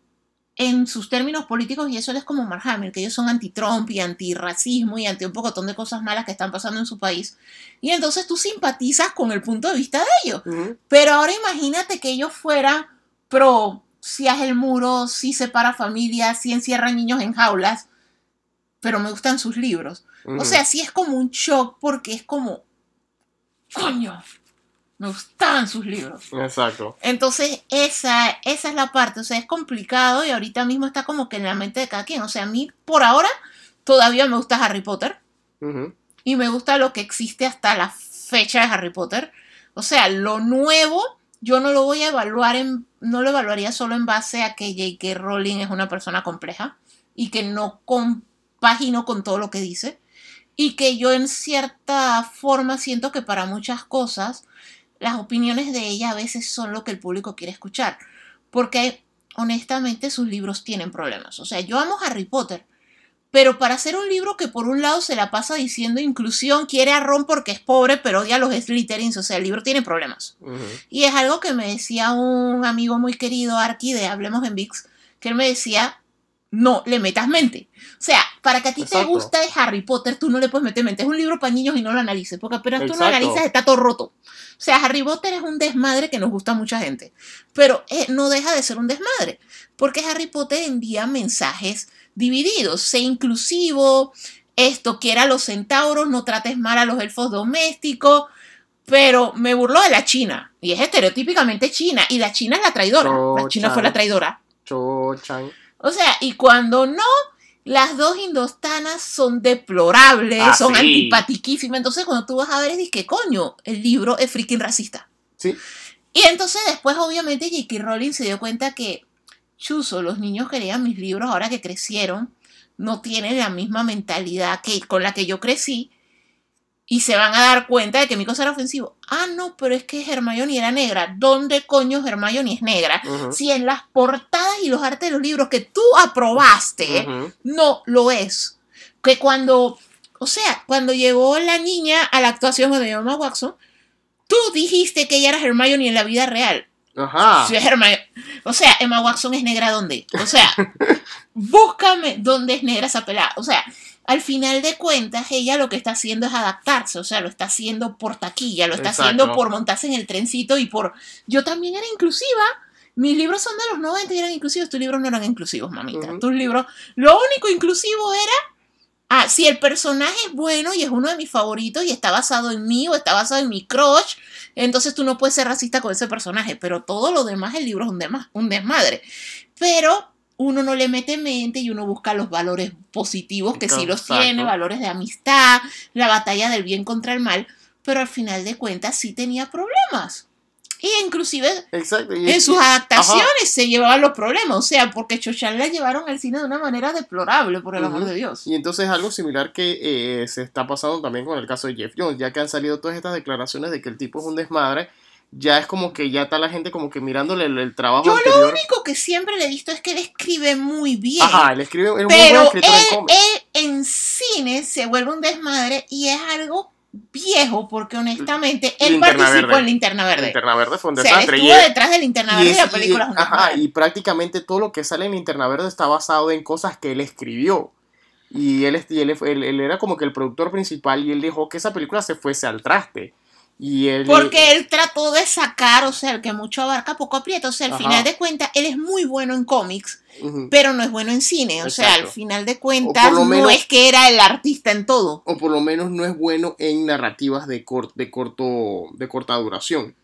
en sus términos políticos, y eso es como Mark Hammer, que ellos son anti-Trump y anti-racismo y anti un pocotón de cosas malas que están pasando en su país. Y entonces tú simpatizas con el punto de vista de ellos. Pero ahora imagínate que ellos fueran pro si hace el muro, si separa familias, si encierra niños en jaulas, pero me gustan sus libros. O sea, sí es como un shock porque es como, coño, me gustaban sus libros. Exacto. Entonces, esa, esa es la parte. O sea, es complicado y ahorita mismo está como que en la mente de cada quien. O sea, a mí, por ahora, todavía me gusta Harry Potter. Y me gusta lo que existe hasta la fecha de Harry Potter. O sea, lo nuevo, yo no lo voy a evaluar en. No lo evaluaría solo en base a que J.K. Rowling es una persona compleja y que no compagino con todo lo que dice. Y que yo, en cierta forma, siento que para muchas cosas las opiniones de ella a veces son lo que el público quiere escuchar. Porque honestamente sus libros tienen problemas. O sea, yo amo Harry Potter. Pero para hacer un libro que por un lado se la pasa diciendo inclusión, quiere a Ron porque es pobre, pero odia a los Slytherins, o sea, el libro tiene problemas. Y es algo que me decía un amigo muy querido, Arki, de Hablemos en VIX, que él me decía, no le metas mente. O sea, para que a ti te guste Harry Potter, tú no le puedes meter mente. Es un libro para niños y no lo analices, porque apenas tú lo analizas está todo roto. O sea, Harry Potter es un desmadre que nos gusta a mucha gente, pero eh, no deja de ser un desmadre, porque Harry Potter envía mensajes divididos, sé inclusivo, esto quiera a los centauros, no trates mal a los elfos domésticos, pero me burló de la China, y es estereotípicamente China, y la China es la traidora, la China fue la traidora. O sea, y cuando no, las dos indostanas son deplorables, ah, son antipatiquísimas. Entonces, cuando tú vas a ver, es que coño, el libro es freaking racista. Sí. Y entonces, después, obviamente, J.K. Rowling se dio cuenta que, chuzo, los niños que leían mis libros ahora que crecieron, no tienen la misma mentalidad que, con la que yo crecí y se van a dar cuenta de que mi cosa era ofensivo. Ah, no, pero es que Hermione era negra. ¿Dónde coño Hermione es negra? Si en las portadas y los artes de los libros que tú aprobaste, no lo es. Que cuando, o sea, cuando llegó la niña a la actuación de Emma Watson, tú dijiste que ella era Hermione en la vida real. Ajá. O sea, Emma Watson es negra ¿dónde? O sea, [LAUGHS] búscame dónde es negra esa pelada. O sea, al final de cuentas, ella lo que está haciendo es adaptarse, o sea, lo está haciendo por taquilla, lo está haciendo por montarse en el trencito y por... Yo también era inclusiva. Mis libros son de los 90 y eran inclusivos, tus libros no eran inclusivos, mamita. Tus libros, lo único inclusivo era Ah, si el personaje es bueno y es uno de mis favoritos y está basado en mí o está basado en mi crush, entonces tú no puedes ser racista con ese personaje, pero todo lo demás el libro es un, un desmadre. Pero uno no le mete mente y uno busca los valores positivos, que sí los tiene, valores de amistad, la batalla del bien contra el mal, pero al final de cuentas sí tenía problemas. Y inclusive en sus adaptaciones se llevaban los problemas, o sea, porque Chochan la llevaron al cine de una manera deplorable, por el amor de Dios. Y entonces algo similar que eh, se está pasando también con el caso de Jeff Jones, ya que han salido todas estas declaraciones de que el tipo es un desmadre, ya es como que ya está la gente como que mirándole el, trabajo Yo lo único que siempre le he visto es que él escribe muy bien. Ajá, él escribe, es pero él, en él en cine se vuelve un desmadre y es algo viejo porque honestamente él participó en Linterna Verde. Linterna Verde fue un desastre. estuvo detrás de Linterna Verde y, la película y, ajá, y prácticamente todo lo que sale en Linterna Verde está basado en cosas que él escribió. Y él, y él, él era como que el productor principal y él dejó que esa película se fuese al traste. Porque él trató de sacar, o sea, el que mucho abarca poco aprieta. O sea, al final de cuentas, él es muy bueno en cómics, pero no es bueno en cine. O sea, al final de cuentas, no es que era el artista en todo. O por lo menos no es bueno en narrativas de, de, corto, de corta duración.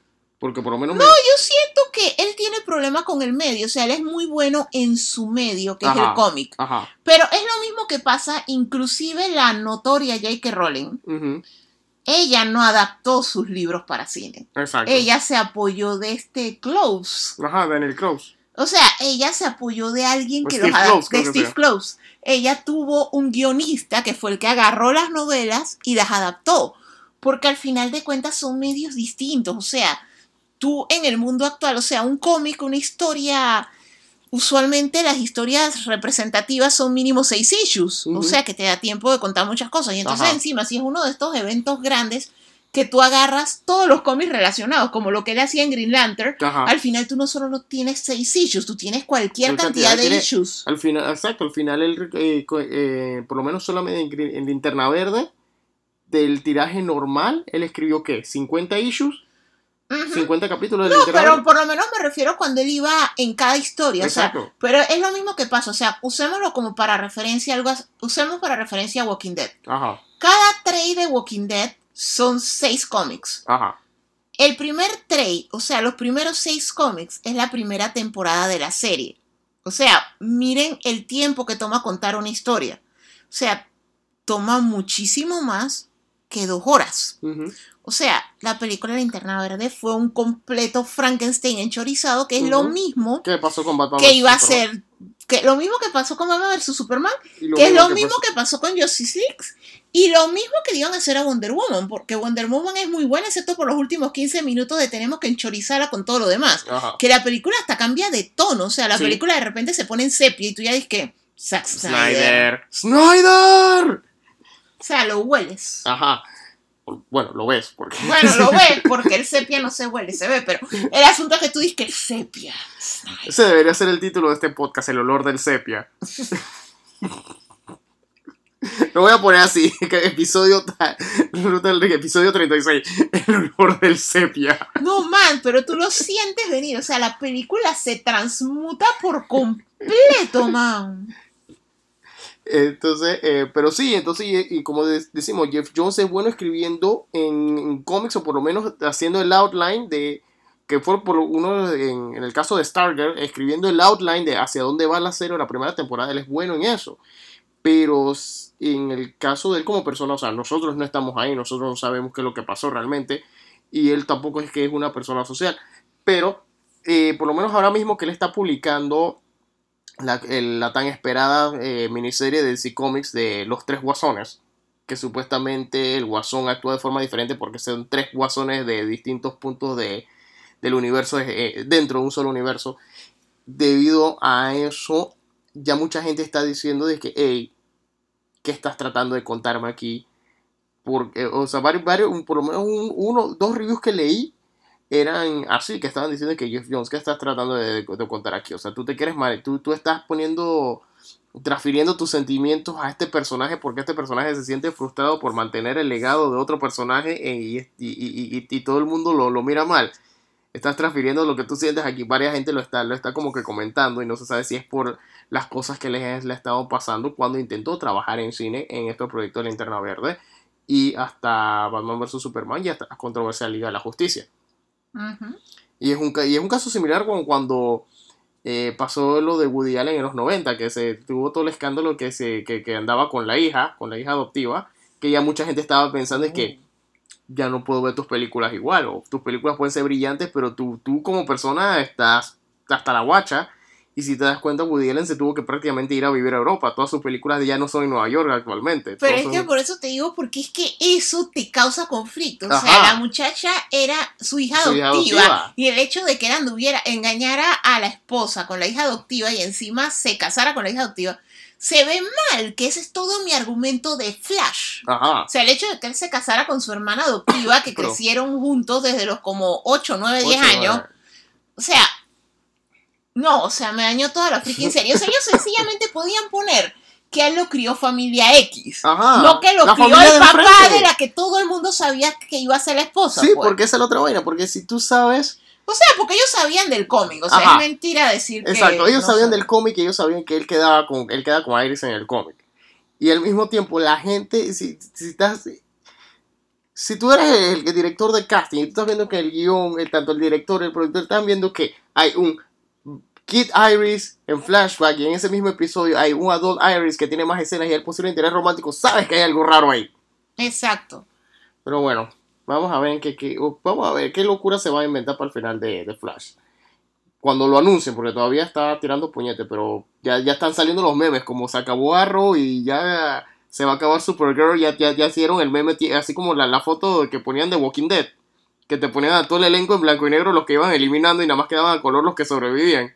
Porque por lo menos. No, yo siento que él tiene problemas problema con el medio, o sea, él es muy bueno en su medio, que es el cómic. Pero es lo mismo que pasa, inclusive la notoria J.K. Rowling. Ella no adaptó sus libros para cine. Exacto. Ella se apoyó de este Close. Ajá, Daniel Close. O sea, ella se apoyó de alguien que los adaptó, de Steve Close. Ella tuvo un guionista que fue el que agarró las novelas y las adaptó. Porque al final de cuentas son medios distintos. O sea, tú en el mundo actual, o sea, un cómic, una historia, usualmente las historias representativas son mínimo seis issues, o sea que te da tiempo de contar muchas cosas. Y entonces encima, si es uno de estos eventos grandes que tú agarras todos los cómics relacionados, como lo que él hacía en Green Lantern, al final tú no solo no tienes seis issues, tú tienes cualquier cantidad, de issues. Al final, exacto, al final él, eh, eh, por lo menos solamente en, en Linterna Verde, del tiraje normal, él escribió ¿qué? 50 issues 50 capítulos de No, pero por lo menos me refiero cuando él iba en cada historia. Exacto. pero es lo mismo que pasa. O sea, usémoslo como para referencia algo. Usemos para referencia a Walking Dead. Ajá. Cada trade de Walking Dead son seis cómics. Ajá. El primer trade, o sea, los primeros seis cómics, es la primera temporada de la serie. O sea, miren el tiempo que toma contar una historia. O sea, toma muchísimo más que dos horas. O sea, la película Linterna Verde fue un completo Frankenstein enchorizado, que es lo mismo ¿Qué pasó con Batman que iba a ser, que lo mismo que pasó con Batman vs. Superman, que es lo mismo que pasó. con Justice League, y lo mismo que iban a hacer a Wonder Woman, porque Wonder Woman es muy buena, excepto por los últimos 15 minutos de tenemos que enchorizarla con todo lo demás. Que la película hasta cambia de tono, o sea, la película de repente se pone en sepia y tú ya dices que... Snyder. ¡Snyder! O sea, lo hueles. Ajá. Bueno, lo ves, porque... [LAUGHS] Bueno, lo ves, porque el sepia no se huele, se ve, pero el asunto es que tú dices que el sepia. Ese debería ser el título de este podcast, el olor del sepia. [LAUGHS] Lo voy a poner así, [LAUGHS] que episodio, episodio 36, el olor del sepia. No, man, pero tú lo sientes venir, o sea, la película se transmuta por completo, man. Entonces, eh, pero sí, entonces, y, como decimos, Jeff Jones es bueno escribiendo en, cómics o por lo menos haciendo el outline de, que fue por uno, en, el caso de Stargirl, escribiendo el outline de hacia dónde va la serie la primera temporada, él es bueno en eso. Pero en el caso de él como persona, o sea, nosotros no estamos ahí, nosotros no sabemos qué es lo que pasó realmente, y él tampoco es que es una persona social. Pero, eh, por lo menos ahora mismo que él está publicando la, tan esperada eh, miniserie de DC Comics de Los Tres Guasones, que supuestamente el guasón actúa de forma diferente porque son tres guasones de distintos puntos de, del universo, eh, dentro de un solo universo. Debido a eso, ya mucha gente está diciendo de que, hey, ¿qué estás tratando de contarme aquí? Porque, o sea, varios, varios por lo menos uno, dos reviews que leí eran así, que estaban diciendo que Jeff Jones, ¿qué estás tratando de, contar aquí? O sea, tú te quieres mal, tú, tú estás poniendo, transfiriendo tus sentimientos a este personaje porque este personaje se siente frustrado por mantener el legado de otro personaje e, y, todo el mundo lo, mira mal. Estás transfiriendo lo que tú sientes aquí. Varias gente lo está, lo está como que comentando y no se sabe si es por las cosas que les, le ha estado pasando cuando intentó trabajar en cine en estos proyectos de la Interna Verde y hasta Batman vs. Superman y hasta la controversia Liga de la Justicia y, es un, y es un caso similar con cuando eh, pasó lo de Woody Allen en los 90, que se tuvo todo el escándalo que, se, que, andaba con la hija, con la hija adoptiva, que ya mucha gente estaba pensando es que mm. ya no puedo ver tus películas igual, o tus películas pueden ser brillantes, pero tú, tú como persona estás hasta la guacha y si te das cuenta, Woody Allen se tuvo que prácticamente ir a vivir a Europa. Todas sus películas ya no son en Nueva York actualmente. Pero es que por eso te digo, porque es que eso te causa conflicto. O sea, la muchacha era su hija, adoptiva, Y el hecho de que él anduviera, engañara a la esposa con la hija adoptiva y encima se casara con la hija adoptiva, se ve mal, que ese es todo mi argumento de Flash. O sea, el hecho de que él se casara con su hermana adoptiva, que [COUGHS] crecieron juntos desde los como 8, 9, 10 años. O sea, no, o sea, me dañó toda la freaking serie. O sea, ellos sencillamente podían poner que él lo crió familia X. Ajá, no que lo crió el papá de la que todo el mundo sabía que iba a ser la esposa. Sí, pues. porque esa es la otra vaina. Porque si tú sabes. O sea, porque ellos sabían del cómic. O sea, es mentira decir que. Exacto, ellos sabían del cómic y ellos sabían que él quedaba con, él quedaba con Iris en el cómic. Y al mismo tiempo, la gente, si, si estás. Si tú eres el, director de casting y tú estás viendo que el guion, tanto el director y el productor están viendo que hay un Kid Iris en flashback y en ese mismo episodio hay un adult Iris que tiene más escenas y el posible interés romántico, sabes que hay algo raro ahí. Exacto. Pero bueno, vamos a ver qué, vamos a ver qué locura se va a inventar para el final de, de Flash. Cuando lo anuncien, porque todavía está tirando puñete, pero ya, ya están saliendo los memes, como se acabó Arrow y ya se va a acabar Supergirl, ya, ya, ya hicieron el meme, así como la, la foto que ponían de Walking Dead que te ponían a todo el elenco en blanco y negro los que iban eliminando y nada más quedaban a color los que sobrevivían.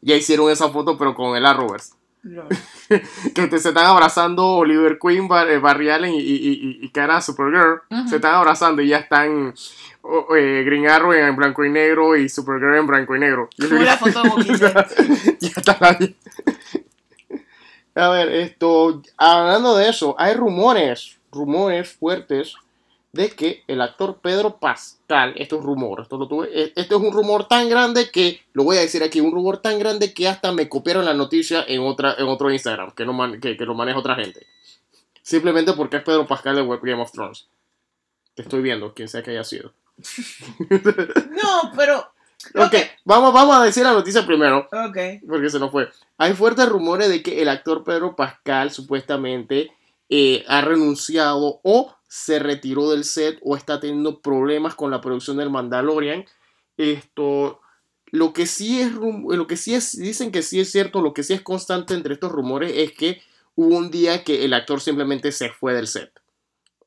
Ya hicieron esa foto pero con el Arrowverse. [LAUGHS] que te, se están abrazando Oliver Queen, eh, Barry Allen y, y, y, cara Supergirl. Se están abrazando y ya están eh, Green Arrow en blanco y negro y Supergirl en blanco y negro. la [LAUGHS] foto de [LAUGHS] Ya está ahí. A ver, esto, hablando de eso, hay rumores, rumores fuertes de que el actor Pedro Pascal, esto es rumor, esto lo tuve, e, esto es un rumor tan grande que, lo voy a decir aquí, un rumor tan grande que hasta me copiaron la noticia en, otra, en otro Instagram, que, no que, lo maneja otra gente. Simplemente porque es Pedro Pascal de Game of Thrones. Te estoy viendo, quien sea que haya sido. [LAUGHS] no, pero... Ok, vamos, vamos a decir la noticia primero. Ok. Porque se nos fue. Hay fuertes rumores de que el actor Pedro Pascal supuestamente eh, ha renunciado o se retiró del set o está teniendo problemas con la producción del Mandalorian. Esto, lo que sí es, lo que sí es, dicen que sí es cierto, lo que sí es constante entre estos rumores es que hubo un día que el actor simplemente se fue del set.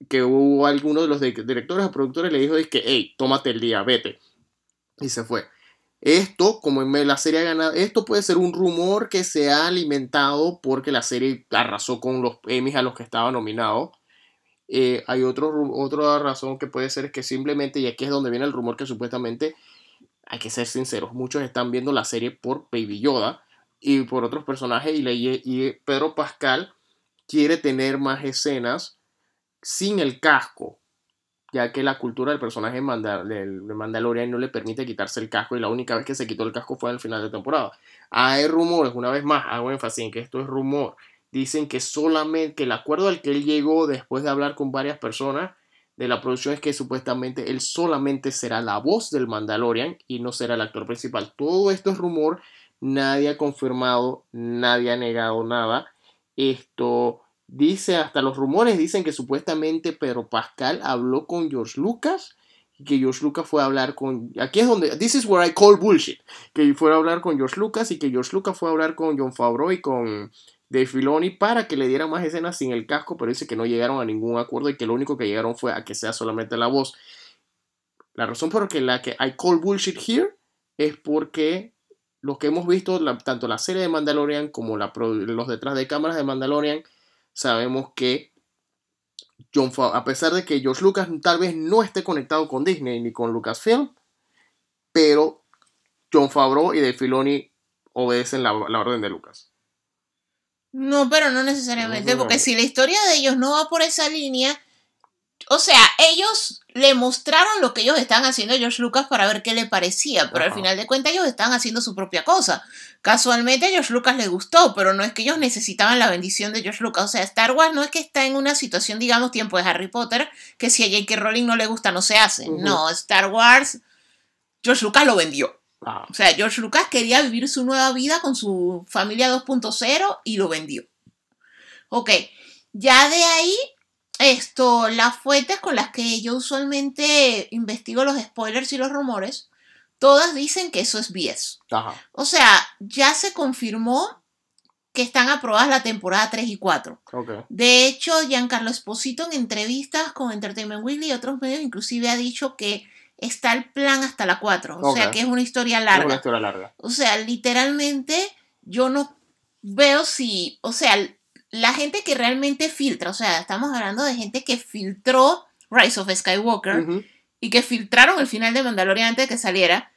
Que hubo alguno de los directores o productores le dijo es que, hey, tómate el día, vete. Y se fue. Esto, como en la serie ha ganado, esto puede ser un rumor que se ha alimentado porque la serie arrasó con los Emmys a los que estaba nominado. Eh, hay otro, otra razón que puede ser que simplemente, y aquí es donde viene el rumor que supuestamente, hay que ser sinceros, muchos están viendo la serie por Baby Yoda y por otros personajes y, Pedro Pascal quiere tener más escenas sin el casco, ya que la cultura del personaje de Mandalorian no le permite quitarse el casco y la única vez que se quitó el casco fue al final de temporada. Hay rumores, una vez más, hago énfasis en que esto es rumor, dicen que solamente que el acuerdo al que él llegó después de hablar con varias personas de la producción es que supuestamente él solamente será la voz del Mandalorian y no será el actor principal. Todo esto es rumor, nadie ha confirmado, nadie ha negado nada. Esto dice, hasta los rumores dicen que supuestamente Pedro Pascal habló con George Lucas y que George Lucas fue a hablar con... Aquí es donde... This is where I call bullshit. Que fue a hablar con George Lucas y que George Lucas fue a hablar con John Favreau y con de Filoni para que le dieran más escenas sin el casco, pero dice que no llegaron a ningún acuerdo y que lo único que llegaron fue a que sea solamente la voz. La razón por la que I call bullshit here es porque lo que hemos visto, tanto la serie de Mandalorian como los detrás de cámaras de Mandalorian, sabemos que John a pesar de que George Lucas tal vez no esté conectado con Disney ni con Lucasfilm, pero John Favreau y de Filoni obedecen la orden de Lucas. No, pero no necesariamente, porque si la historia de ellos no va por esa línea, o sea, ellos le mostraron lo que ellos están haciendo a George Lucas para ver qué le parecía, pero al final de cuentas ellos están haciendo su propia cosa. Casualmente a George Lucas le gustó, pero no es que ellos necesitaban la bendición de George Lucas. O sea, Star Wars no es que está en una situación, digamos, tiempo de Harry Potter, que si a J.K. Rowling no le gusta no se hace. No, Star Wars, George Lucas lo vendió. Ah. O sea, George Lucas quería vivir su nueva vida con su familia 2.0 y lo vendió. Ok, ya de ahí, esto, las fuentes con las que yo usualmente investigo los spoilers y los rumores, todas dicen que eso es BS. O sea, ya se confirmó que están aprobadas la temporada 3 y 4. De hecho, Giancarlo Esposito en entrevistas con Entertainment Weekly y otros medios inclusive ha dicho que está el plan hasta la 4. O sea que es una historia larga. Es una historia larga. O sea, literalmente yo no veo si, o sea, la gente que realmente filtra, o sea, estamos hablando de gente que filtró Rise of Skywalker y que filtraron el final de Mandalorian antes de que saliera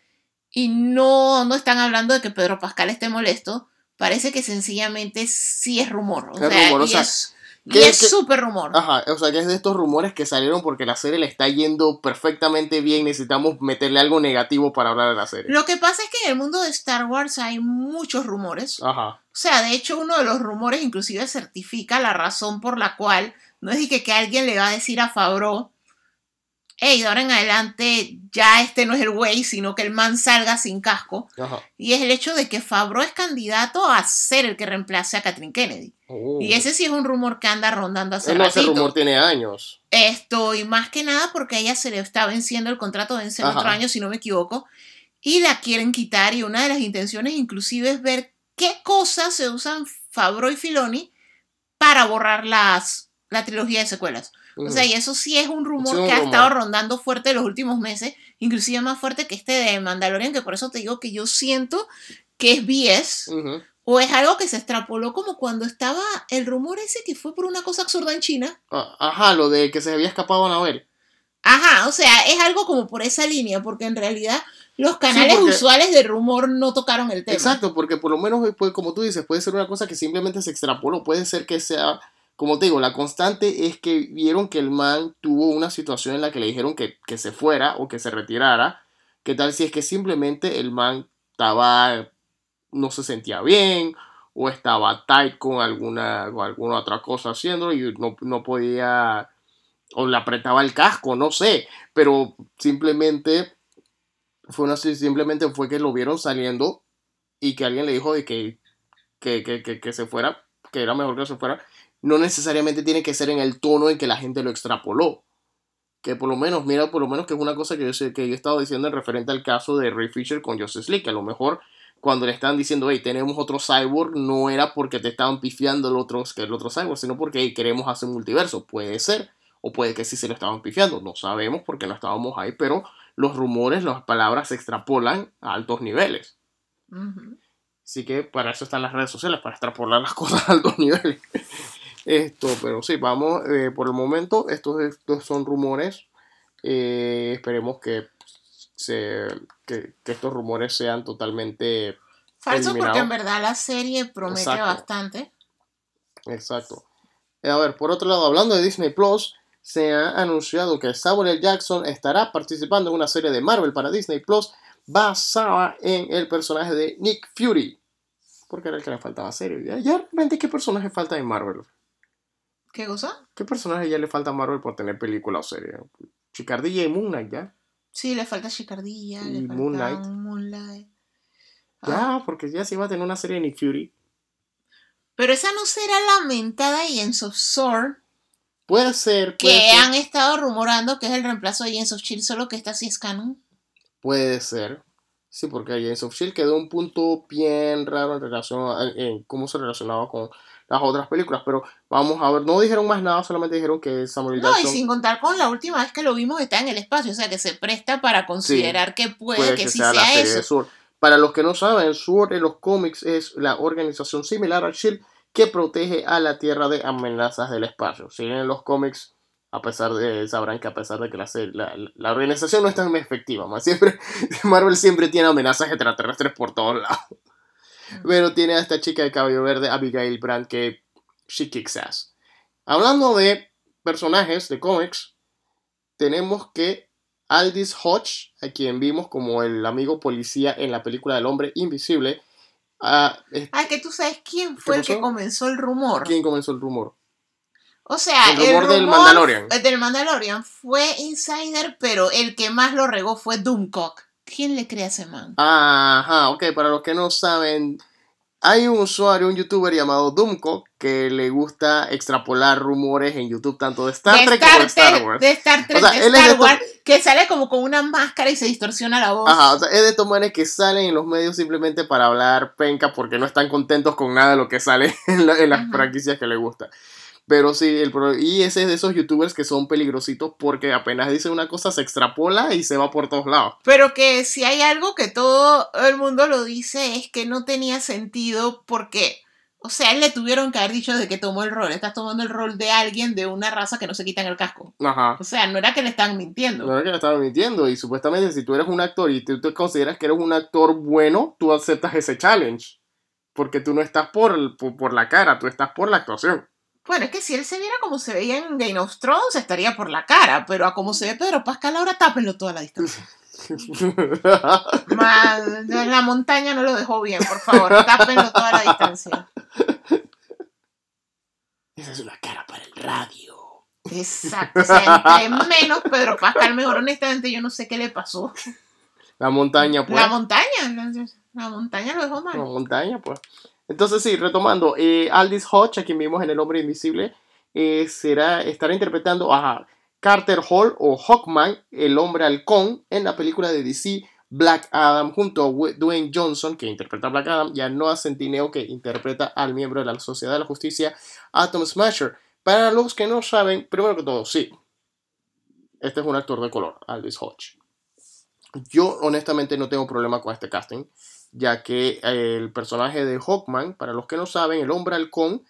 y no, no están hablando de que Pedro Pascal esté molesto. Parece que sencillamente sí es rumor. O sea, y es súper rumor. Ajá, o sea que es de estos rumores que salieron porque la serie le está yendo perfectamente bien. Necesitamos meterle algo negativo para hablar de la serie. Lo que pasa es que en el mundo de Star Wars hay muchos rumores. Ajá. O sea, de hecho, uno de los rumores inclusive certifica la razón por la cual no es que, que alguien le va a decir a Favreau hey, de ahora en adelante ya este no es el güey, sino que el man salga sin casco. Y es el hecho de que Fabro es candidato a ser el que reemplace a Catherine Kennedy. Oh. Y ese sí es un rumor que anda rondando hace no, ese rumor tiene años. Esto, y más que nada porque a ella se le está venciendo el contrato, vence el otro año, si no me equivoco, y la quieren quitar. Y una de las intenciones inclusive es ver qué cosas se usan Fabro y Filoni para borrar las, la trilogía de secuelas. O sea, y eso sí es un rumor que ha estado rondando fuerte los últimos meses, inclusive más fuerte que este de Mandalorian, que por eso te digo que yo siento que es BS. O es algo que se extrapoló como cuando estaba el rumor ese que fue por una cosa absurda en China. Ah, ajá, lo de que se había escapado a Navel. Ajá, o sea, es algo como por esa línea, porque en realidad los canales usuales de rumor no tocaron el tema. Exacto, porque por lo menos, pues, como tú dices, puede ser una cosa que simplemente se extrapoló, puede ser que sea como te digo, la constante es que vieron que el man tuvo una situación en la que le dijeron que, se fuera o que se retirara. ¿Qué tal si es que simplemente el man estaba, no se sentía bien o estaba tight con alguna, alguna otra cosa haciendo y no, no podía o le apretaba el casco, no sé, pero simplemente fue una, simplemente fue que lo vieron saliendo y que alguien le dijo de que, que, que, que se fuera, que era mejor que se fuera no necesariamente tiene que ser en el tono en que la gente lo extrapoló. Que por lo menos, mira, por lo menos que es una cosa que yo, sé, que yo he estado diciendo en referente al caso de Ray Fisher con League, que a lo mejor cuando le estaban diciendo, hey, tenemos otro cyborg, no era porque te estaban pifiando el otro, que el otro cyborg, sino porque queremos hacer un multiverso. Puede ser, o puede que sí se lo estaban pifiando, no sabemos porque no estábamos ahí, pero los rumores, las palabras se extrapolan a altos niveles. Así que para eso están las redes sociales, para extrapolar las [LAUGHS] cosas a altos niveles. Esto, pero sí, vamos, eh, por el momento, estos, estos son rumores. Eh, esperemos que, se, que, estos rumores sean totalmente... Falso porque en verdad la serie promete bastante. Exacto. Eh, a ver, por otro lado, hablando de Disney Plus, se ha anunciado que Samuel L. Jackson estará participando en una serie de Marvel para Disney Plus basada en el personaje de Nick Fury. Porque era el que le faltaba serie. ¿Ya, ya realmente qué personaje falta en Marvel? ¿Qué cosa? ¿Qué personaje ya le falta a Marvel por tener película o serie? Chicardilla y Moon Knight, ¿ya? Sí, le falta Chicardilla, y le falta Moonlight. Moonlight. Ya, ah. porque ya se iba a tener una serie de Nick Fury. Pero esa no será lamentada Agents of Sword. Puede ser. que han estado rumorando que es el reemplazo de Agents of Shield, solo que esta sí es canon. Puede ser. Sí, porque Agents of Shield quedó un punto bien raro en relación a en cómo se relacionaba con las otras películas, pero vamos a ver, no dijeron más nada, solamente dijeron que Samuel Jackson... No, y sin contar con la última vez que lo vimos está en el espacio, o sea que se presta para considerar que puede, que, sí sea, eso. Para los que no saben, SWORD en los cómics es la organización similar a SHIELD que protege a la Tierra de amenazas del espacio. Si en los cómics, a pesar de, sabrán que a pesar de que la, la, organización no es tan efectiva, más siempre, [LAUGHS] Marvel siempre tiene amenazas extraterrestres por todos lados. Pero tiene a esta chica de cabello verde, Abigail Brandt, que she kicks ass. Hablando de personajes de cómics, tenemos que Aldis Hodge, a quien vimos como el amigo policía en la película del hombre invisible. ah, que tú sabes quién fue el que comenzó el rumor. ¿Quién comenzó el rumor? O sea, el rumor, del Mandalorian. Del Mandalorian fue Insider, pero el que más lo regó fue Doomcock. ¿Quién le cree a ese man? Ajá, ok, para los que no saben, hay un usuario, un youtuber llamado Dumco, que le gusta extrapolar rumores en YouTube tanto de Star Trek como de Star Wars. De Star Trek, de Star Wars, que sale como con una máscara y se distorsiona la voz. Ajá, o sea, es de estos manes que salen en los medios simplemente para hablar penca porque no están contentos con nada de lo que sale [LAUGHS] en, las franquicias que le gusta. Pero sí, el y ese es de esos youtubers que son peligrositos porque apenas dice una cosa se extrapola y se va por todos lados. Pero que si hay algo que todo el mundo lo dice es que no tenía sentido porque, o sea, le tuvieron que haber dicho de que tomó el rol. Estás tomando el rol de alguien de una raza que no se quita en el casco. Ajá. O sea, no era que le estaban mintiendo. No era que le estaban mintiendo. Y supuestamente si tú eres un actor y tú te consideras que eres un actor bueno, tú aceptas ese challenge. Porque tú no estás por, por la cara, tú estás por la actuación. Bueno, es que si él se viera como se veía en Game of Thrones, estaría por la cara, pero a como se ve Pedro Pascal ahora, tápenlo toda la distancia. la montaña no lo dejó bien, por favor, tápenlo toda la distancia. Esa es una cara para el radio. Exacto, o sea, entre menos Pedro Pascal, mejor honestamente yo no sé qué le pasó. La montaña, pues. La montaña, la, montaña lo dejó mal. La montaña, pues. Entonces, sí, retomando, eh, Aldis Hodge, a quien vimos en El Hombre Invisible, eh, será, estará interpretando a Carter Hall o Hawkman, el hombre halcón, en la película de DC Black Adam, junto a Dwayne Johnson, que interpreta a Black Adam, y a Noah Centineo, que interpreta al miembro de la Sociedad de la Justicia, Atom Smasher. Para los que no saben, primero que todo, sí, este es un actor de color, Aldis Hodge. Yo honestamente no tengo problema con este casting, ya que el personaje de Hawkman, para los que no saben, el hombre halcón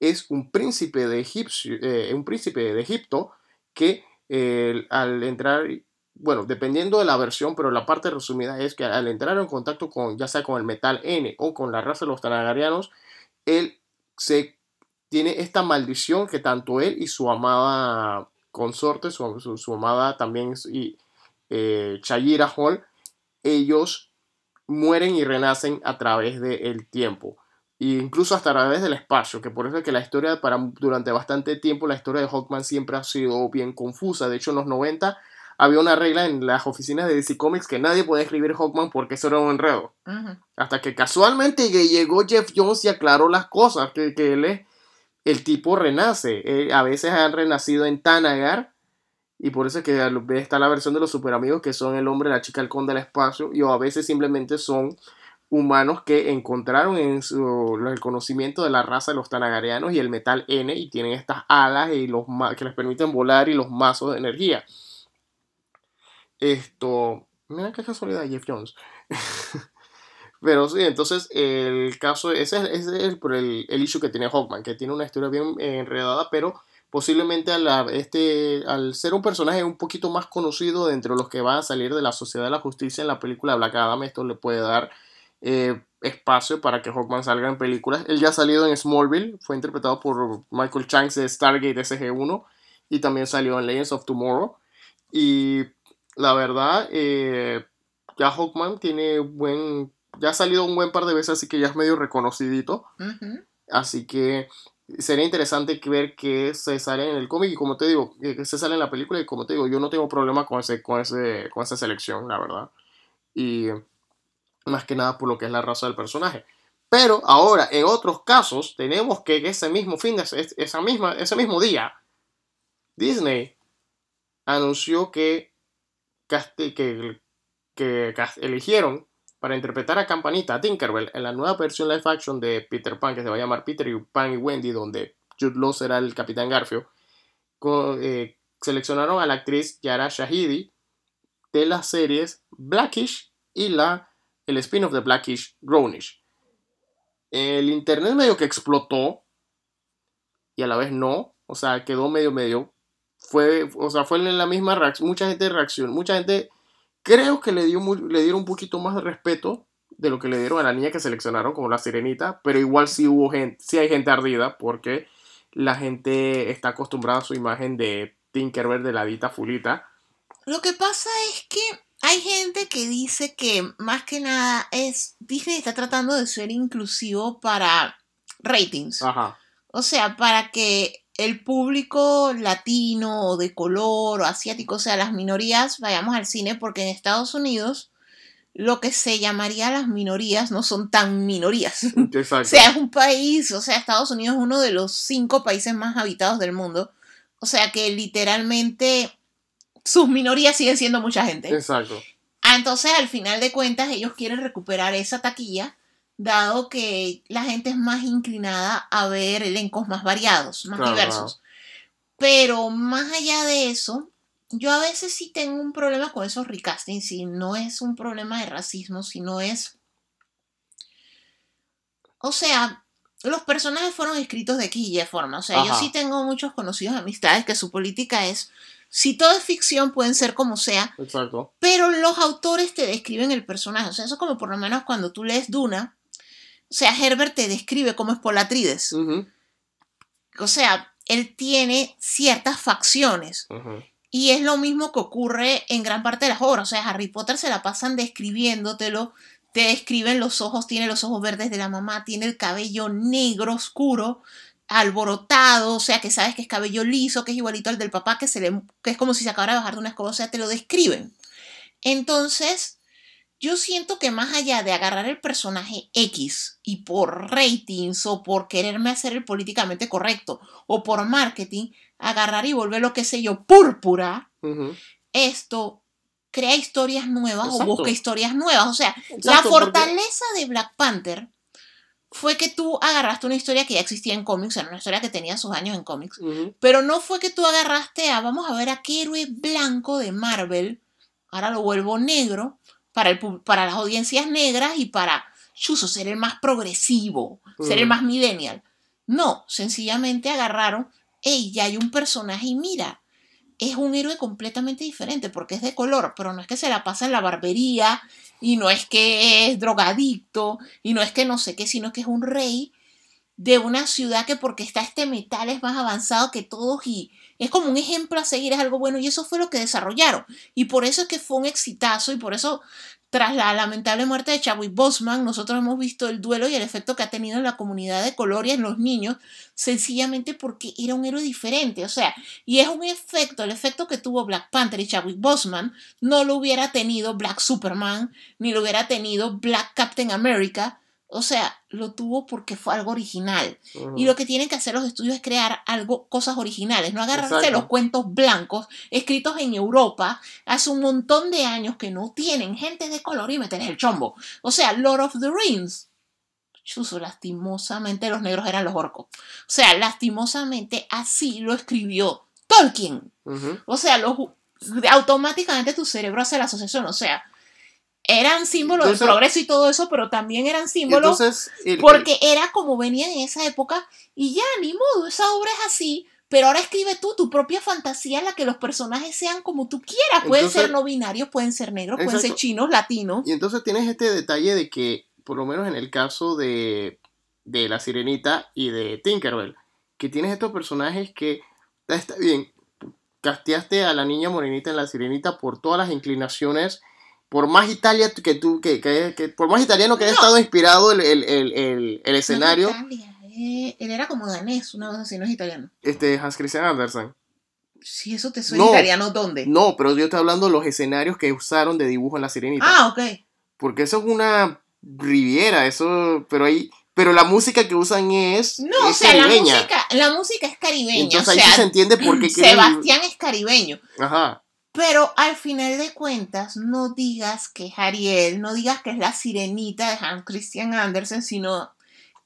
es un príncipe de, eh, un príncipe de Egipto que eh, al entrar, bueno, dependiendo de la versión, pero la parte resumida es que al entrar en contacto con, ya sea con el metal N o con la raza de los Tanagarianos, él se tiene esta maldición que tanto él y su amada consorte, su, su, amada también y eh, Chayira Hall, ellos mueren y renacen a través del tiempo. E incluso hasta a través del espacio, que por eso es que la historia, para, durante bastante tiempo, la historia de Hawkman siempre ha sido bien confusa. De hecho, en los 90 había una regla en las oficinas de DC Comics que nadie podía escribir Hawkman porque eso era un enredo. Hasta que casualmente llegó Jeff Jones y aclaró las cosas, que, que él es, el tipo renace. Eh, a veces han renacido en Tanagar, y por eso es que está la versión de los super amigos que son el hombre, la chica, el conde del espacio, y o a veces simplemente son humanos que encontraron en su, el conocimiento de la raza de los tanagarianos y el metal N y tienen estas alas y los que les permiten volar y los mazos de energía. Esto, mira qué casualidad Jeff Jones. [LAUGHS] Pero sí, entonces el caso, ese, es el, el, el, issue que tiene Hawkman, que tiene una historia bien enredada, pero posiblemente al, este, al ser un personaje un poquito más conocido dentro de los que van a salir de la Sociedad de la Justicia en la película Black Adam, esto le puede dar eh, espacio para que Hawkman salga en películas. Él ya ha salido en Smallville, fue interpretado por Michael Chang de Stargate SG-1 y también salió en Legends of Tomorrow. Y la verdad, eh, ya Hawkman tiene buen. Ya ha salido un buen par de veces, así que ya es medio reconocidito. Así que sería interesante ver que se sale en el cómic y como te digo, que se sale en la película y como te digo, yo no tengo problema con, ese, con, ese, con esa selección, la verdad. Y más que nada por lo que es la raza del personaje. Pero ahora, en otros casos, tenemos que ese mismo fin de esa misma, ese mismo día, Disney anunció que, que, que, eligieron para interpretar a Campanita, Tinkerbell, en la nueva versión live action de Peter Pan, que se va a llamar Peter Pan y Wendy, donde Jude Law será el Capitán Garfio, eh, seleccionaron a la actriz Yara Shahidi de las series Blackish y la el spin-off de Blackish Grownish. El internet medio que explotó y a la vez no, o sea, quedó medio medio. Fue, o sea, fue en la misma reacción, mucha gente reaccionó, mucha gente creo que le, dio le dieron un poquito más de respeto de lo que le dieron a la niña que seleccionaron como la sirenita, pero igual sí hubo gente, sí hay gente ardida porque la gente está acostumbrada a su imagen de Tinkerbell de la dita fulita. Lo que pasa es que hay gente que dice que más que nada es Disney está tratando de ser inclusivo para ratings. Ajá. O sea, para que el público latino o de color o asiático, o sea, las minorías, vayamos al cine porque en Estados Unidos lo que se llamaría las minorías no son tan minorías. [LAUGHS] Exacto. O sea, es un país, o sea, Estados Unidos es uno de los cinco países más habitados del mundo. O sea que literalmente sus minorías siguen siendo mucha gente. Exacto. Ah, entonces, al final de cuentas, ellos quieren recuperar esa taquilla, dado que la gente es más inclinada a ver elencos más variados, más diversos. Pero más allá de eso, yo a veces sí tengo un problema con esos recastings, y no es un problema de racismo, sino es... O sea, los personajes fueron escritos de X y forma. O sea, yo sí tengo muchos conocidos amistades que su política es si todo es ficción, pueden ser como sea. Exacto. Pero los autores te describen el personaje. O sea, eso es como por lo menos cuando tú lees Duna. O sea, Herbert te describe cómo es Polatrides. O sea, él tiene ciertas facciones. Y es lo mismo que ocurre en gran parte de las obras. O sea, Harry Potter se la pasan describiéndotelo. Te describen los ojos, tiene los ojos verdes de la mamá, tiene el cabello negro oscuro, alborotado, o sea, que sabes que es cabello liso, que es igualito al del papá, que, se le, que es como si se acabara de bajar de una escoba, o sea, te lo describen. Entonces, yo siento que más allá de agarrar el personaje X y por ratings o por quererme hacer el políticamente correcto o por marketing, agarrar y volver lo que sé yo, púrpura, esto crea historias nuevas o busca historias nuevas. O sea, la fortaleza de Black Panther fue que tú agarraste una historia que ya existía en cómics, era una historia que tenía sus años en cómics, pero no fue que tú agarraste a, vamos a ver, a qué héroe blanco de Marvel, ahora lo vuelvo negro, para, el, para las audiencias negras y para, chuso, ser el más progresivo, ser el más millennial. No, sencillamente agarraron, hey, ya hay un personaje y mira, es un héroe completamente diferente porque es de color, pero no es que se la pasa en la barbería y no es que es drogadicto y no es que no sé qué, sino que es un rey de una ciudad que porque está este metal es más avanzado que todos y es como un ejemplo a seguir, es algo bueno y eso fue lo que desarrollaron. Y por eso es que fue un exitazo y por eso tras la lamentable muerte de Chadwick Boseman, nosotros hemos visto el duelo y el efecto que ha tenido en la comunidad de color y en los niños, sencillamente porque era un héroe diferente. O sea, y es un efecto, el efecto que tuvo Black Panther y Chadwick Boseman, no lo hubiera tenido Black Superman, ni lo hubiera tenido Black Captain America, o sea, lo tuvo porque fue algo original. Y lo que tienen que hacer los estudios es crear algo, cosas originales, no agarrarse los cuentos blancos escritos en Europa hace un montón de años que no tienen gente de color y meter el chombo. O sea, Lord of the Rings. Chuso, lastimosamente los negros eran los orcos. O sea, lastimosamente así lo escribió Tolkien. O sea, automáticamente tu cerebro hace la asociación. O sea, eran símbolos del progreso y todo eso, pero también eran símbolos porque era como venían en esa época y ya, ni modo, esa obra es así, pero ahora escribe tú tu propia fantasía en la que los personajes sean como tú quieras, pueden ser no binarios, pueden ser negros, pueden ser chinos, latinos. Y entonces tienes este detalle de que, por lo menos en el caso de, de La Sirenita y de Tinkerbell, que tienes estos personajes que, está bien, casteaste a la niña morenita en La Sirenita por todas las inclinaciones por más Italia que tú, que, que, por más italiano que haya estado inspirado el, el, el, el escenario. Eh, él era como danés, una cosa así, no es italiano. Este, Hans Christian Andersen. Si eso te suena italiano, ¿dónde? No, pero yo estoy hablando de los escenarios que usaron de dibujo en la sirenita. Ah, ok. Porque eso es una riviera, eso, pero ahí, pero la música que usan es No, o sea, la música, la música es caribeña. Entonces ahí se entiende por qué Sebastián es caribeño. Ajá. Pero al final de cuentas, no digas que es Ariel, no digas que es la sirenita de Hans Christian Andersen, sino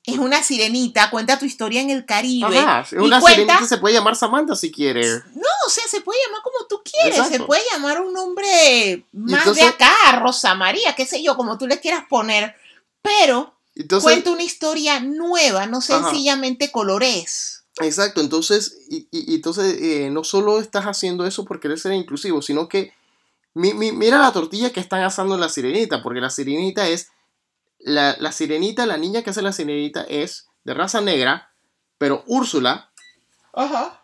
es una sirenita, cuenta tu historia en el Caribe. Ajá, una sirenita se puede llamar Samantha si quiere. No, o sea, se puede llamar como tú quieres, se puede llamar un nombre más de acá, Rosa María, qué sé yo, como tú le quieras poner, pero cuenta una historia nueva, no sencillamente colores. Exacto, entonces, y, entonces eh, no solo estás haciendo eso por querer ser inclusivo, sino que mira la tortilla que están asando en la sirenita, porque la sirenita es, la, la, sirenita, la niña que hace la sirenita es de raza negra, pero Úrsula, Ajá.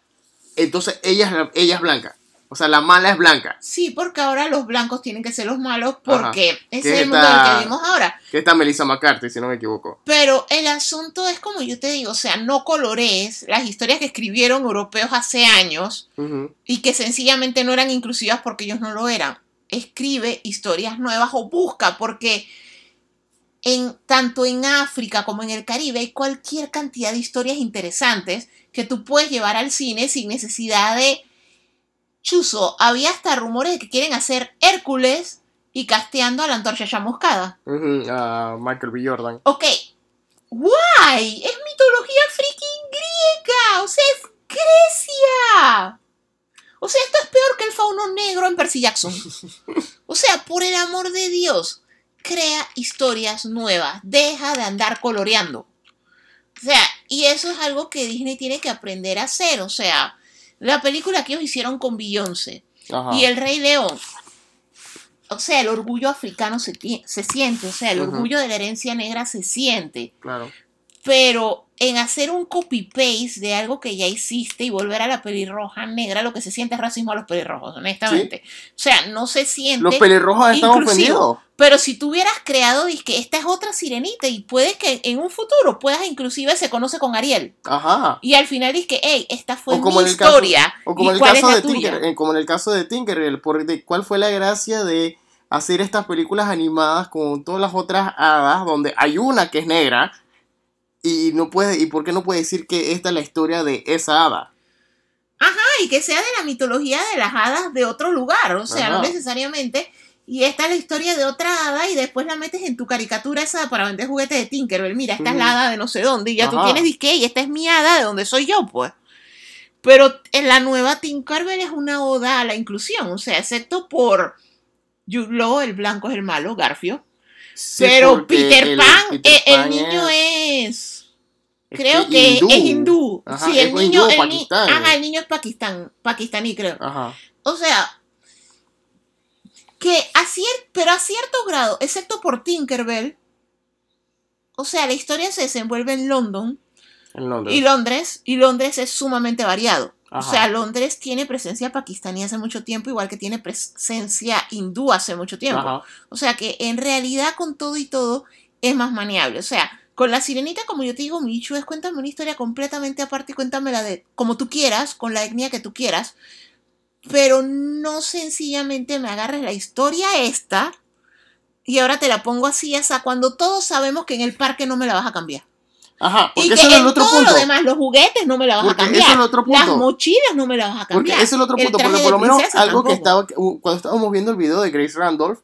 entonces ella, ella es blanca. O sea, la mala es blanca. Sí, porque ahora los blancos tienen que ser los malos porque ese es el mundo en el que vivimos ahora. Que está Melissa McCarthy, si no me equivoco. Pero el asunto es como yo te digo, o sea, no colores las historias que escribieron europeos hace años y que sencillamente no eran inclusivas porque ellos no lo eran. Escribe historias nuevas o busca porque en, tanto en África como en el Caribe hay cualquier cantidad de historias interesantes que tú puedes llevar al cine sin necesidad de Chuso, había hasta rumores de que quieren hacer Hércules y casteando a la antorcha chamuscada. a Michael B. Jordan. Ok. ¡Guay! Es mitología freaking griega. O sea, es Grecia. O sea, esto es peor que el fauno negro en Percy Jackson. [LAUGHS] O sea, por el amor de Dios, crea historias nuevas. Deja de andar coloreando. O sea, y eso es algo que Disney tiene que aprender a hacer. O sea, la película que ellos hicieron con Beyoncé y El Rey León. O sea, el orgullo africano se, se siente, o sea, el orgullo de la herencia negra se siente. Claro. pero en hacer un copy-paste de algo que ya hiciste y volver a la pelirroja negra, lo que se siente es racismo a los pelirrojos, honestamente. O sea, no se siente. Los pelirrojos están ofendidos. Pero si tú hubieras creado, que esta es otra sirenita y puede que en un futuro puedas inclusive se conoce con Ariel. Ajá. Y al final dices que, hey, esta fue mi historia. o como, en el caso de Tinker, como en el caso de Tinkerbell, ¿cuál fue la gracia de hacer estas películas animadas con todas las otras hadas donde hay una que es negra? Y no puede, ¿y por qué no puede decir que esta es la historia de esa hada? Ajá, y que sea de la mitología de las hadas de otro lugar, o sea, no necesariamente. Y esta es la historia de otra hada y después la metes en tu caricatura esa para vender juguetes de Tinkerbell. Mira, esta es la hada de no sé dónde y ya tú tienes disque y esta es mi hada de donde soy yo, pues. Pero en la nueva Tinkerbell es una oda a la inclusión, o sea, excepto por Jude el blanco es el malo, Garfio. pero Peter Pan, eh, el, niño es Creo que, es hindú. sí, el niño, el, ajá, el niño es pakistán, pakistaní, creo. O sea, que a pero a cierto grado, excepto por Tinkerbell, o sea, la historia se desenvuelve en London. En Londres. Y Londres, y Londres es sumamente variado. O sea, Londres tiene presencia pakistaní hace mucho tiempo, igual que tiene presencia hindú hace mucho tiempo. O sea que en realidad con todo y todo es más maniable. O sea, con la sirenita, como yo te digo, Michu, es cuéntame una historia completamente aparte y cuéntamela de como tú quieras, con la etnia que tú quieras, pero no sencillamente me agarres la historia esta y ahora te la pongo así, hasta cuando todos sabemos que en el parque no me la vas a cambiar. Ajá, porque y eso es el otro todo punto. lo demás, los juguetes no me la vas a cambiar. Eso es el otro punto. Las mochilas no me la vas a cambiar. Porque ese es el otro punto, porque por lo menos algo que estaba, cuando estábamos viendo el video de Grace Randolph,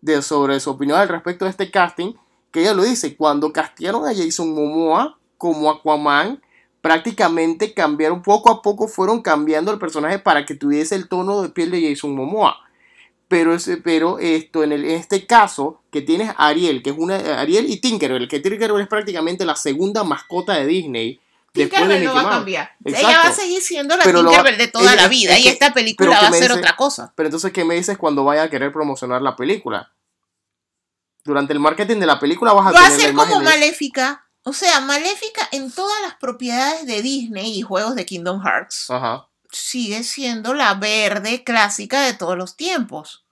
de, sobre su opinión al respecto de este casting, que ella lo dice, cuando castearon a Jason Momoa como Aquaman, prácticamente cambiaron poco a poco, fueron cambiando el personaje para que tuviese el tono de piel de Jason Momoa. Pero, ese, pero esto, en, el, en este caso, que tienes a Ariel, que es una. Ariel y Tinkerbell, que Tinkerbell es prácticamente la segunda mascota de Disney. Tinkerbell no va a cambiar. Ella va a seguir siendo la Tinkerbell de toda la vida. y esta película va a ser otra cosa. Pero entonces, ¿qué me dices cuando vaya a querer promocionar la película? Durante el marketing de la película vas a Va a ser como Maléfica. O sea, Maléfica en todas las propiedades de Disney y juegos de Kingdom Hearts sigue siendo la verde clásica de todos los tiempos.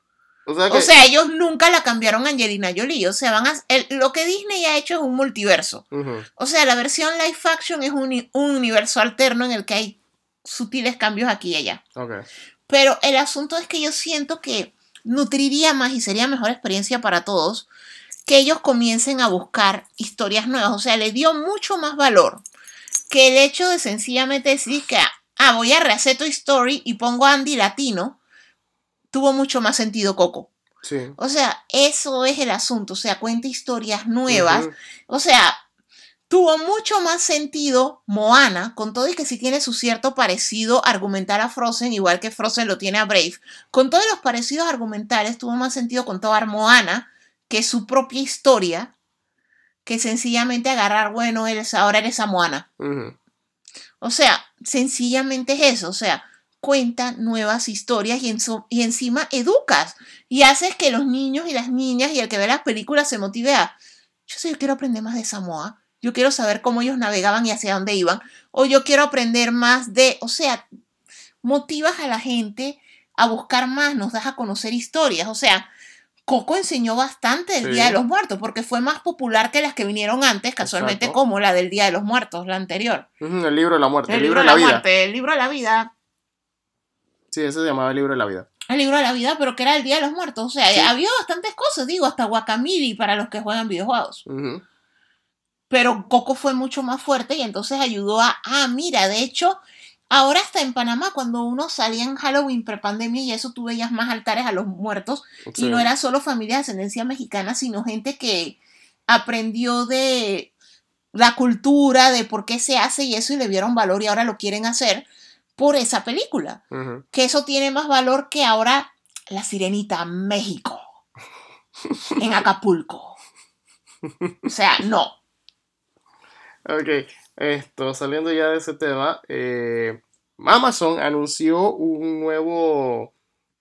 O sea, ellos nunca la cambiaron a Angelina Jolie. O sea, van a, lo que Disney ha hecho es un multiverso. O sea, la versión live action es un, universo alterno en el que hay sutiles cambios aquí y allá. Pero el asunto es que yo siento que nutriría más y sería mejor experiencia para todos que ellos comiencen a buscar historias nuevas. O sea, le dio mucho más valor que el hecho de sencillamente decir que, ah, voy a rehacer tu story y pongo a Andy latino, tuvo mucho más sentido Coco. Sí. O sea, eso es el asunto. O sea, cuenta historias nuevas. O sea, tuvo mucho más sentido Moana, con todo y que sí tiene su cierto parecido argumental a Frozen, igual que Frozen lo tiene a Brave. Con todos los parecidos argumentales, tuvo más sentido contar Moana que su propia historia, que sencillamente agarrar, bueno, eres, ahora eres a Moana. O sea, sencillamente es eso, o sea, cuenta nuevas historias y, y encima educas y haces que los niños y las niñas y el que ve las películas se motive a, yo sé, yo quiero aprender más de Samoa yo quiero saber cómo ellos navegaban y hacia dónde iban, o yo quiero aprender más de, o sea, motivas a la gente a buscar más, nos das a conocer historias, o sea, Coco enseñó bastante del Día de los Muertos, porque fue más popular que las que vinieron antes, casualmente como la del Día de los Muertos, la anterior. el libro de la muerte, el, libro, de la, vida. Muerte, el libro de la vida. Sí, ese se llamaba el libro de la vida. El libro de la vida, pero que era el Día de los Muertos. O sea, había bastantes cosas, digo, hasta Guacamili para los que juegan videojuegos pero Coco fue mucho más fuerte y entonces ayudó a, ah, mira, de hecho, ahora está en Panamá, cuando uno salía en Halloween prepandemia y eso tú veías más altares a los muertos y no era solo familia de ascendencia mexicana, sino gente que aprendió de la cultura, de por qué se hace y eso y le dieron valor y ahora lo quieren hacer por esa película. Que eso tiene más valor que ahora La Sirenita México, [LAUGHS] en Acapulco. O sea, no. Ok, esto, saliendo ya de ese tema, eh, Amazon anunció un nuevo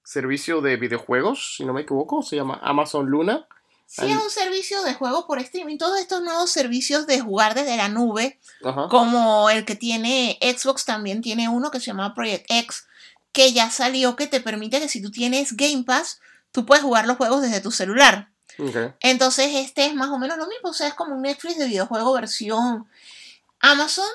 servicio de videojuegos, si no me equivoco, se llama Amazon Luna. Sí, es un servicio de juego por streaming. Todos estos nuevos servicios de jugar desde la nube, como el que tiene Xbox, también tiene uno que se llama Project X, que ya salió, que te permite que si tú tienes Game Pass, tú puedes jugar los juegos desde tu celular. Entonces, este es más o menos lo mismo. O sea, es como un Netflix de videojuego versión Amazon.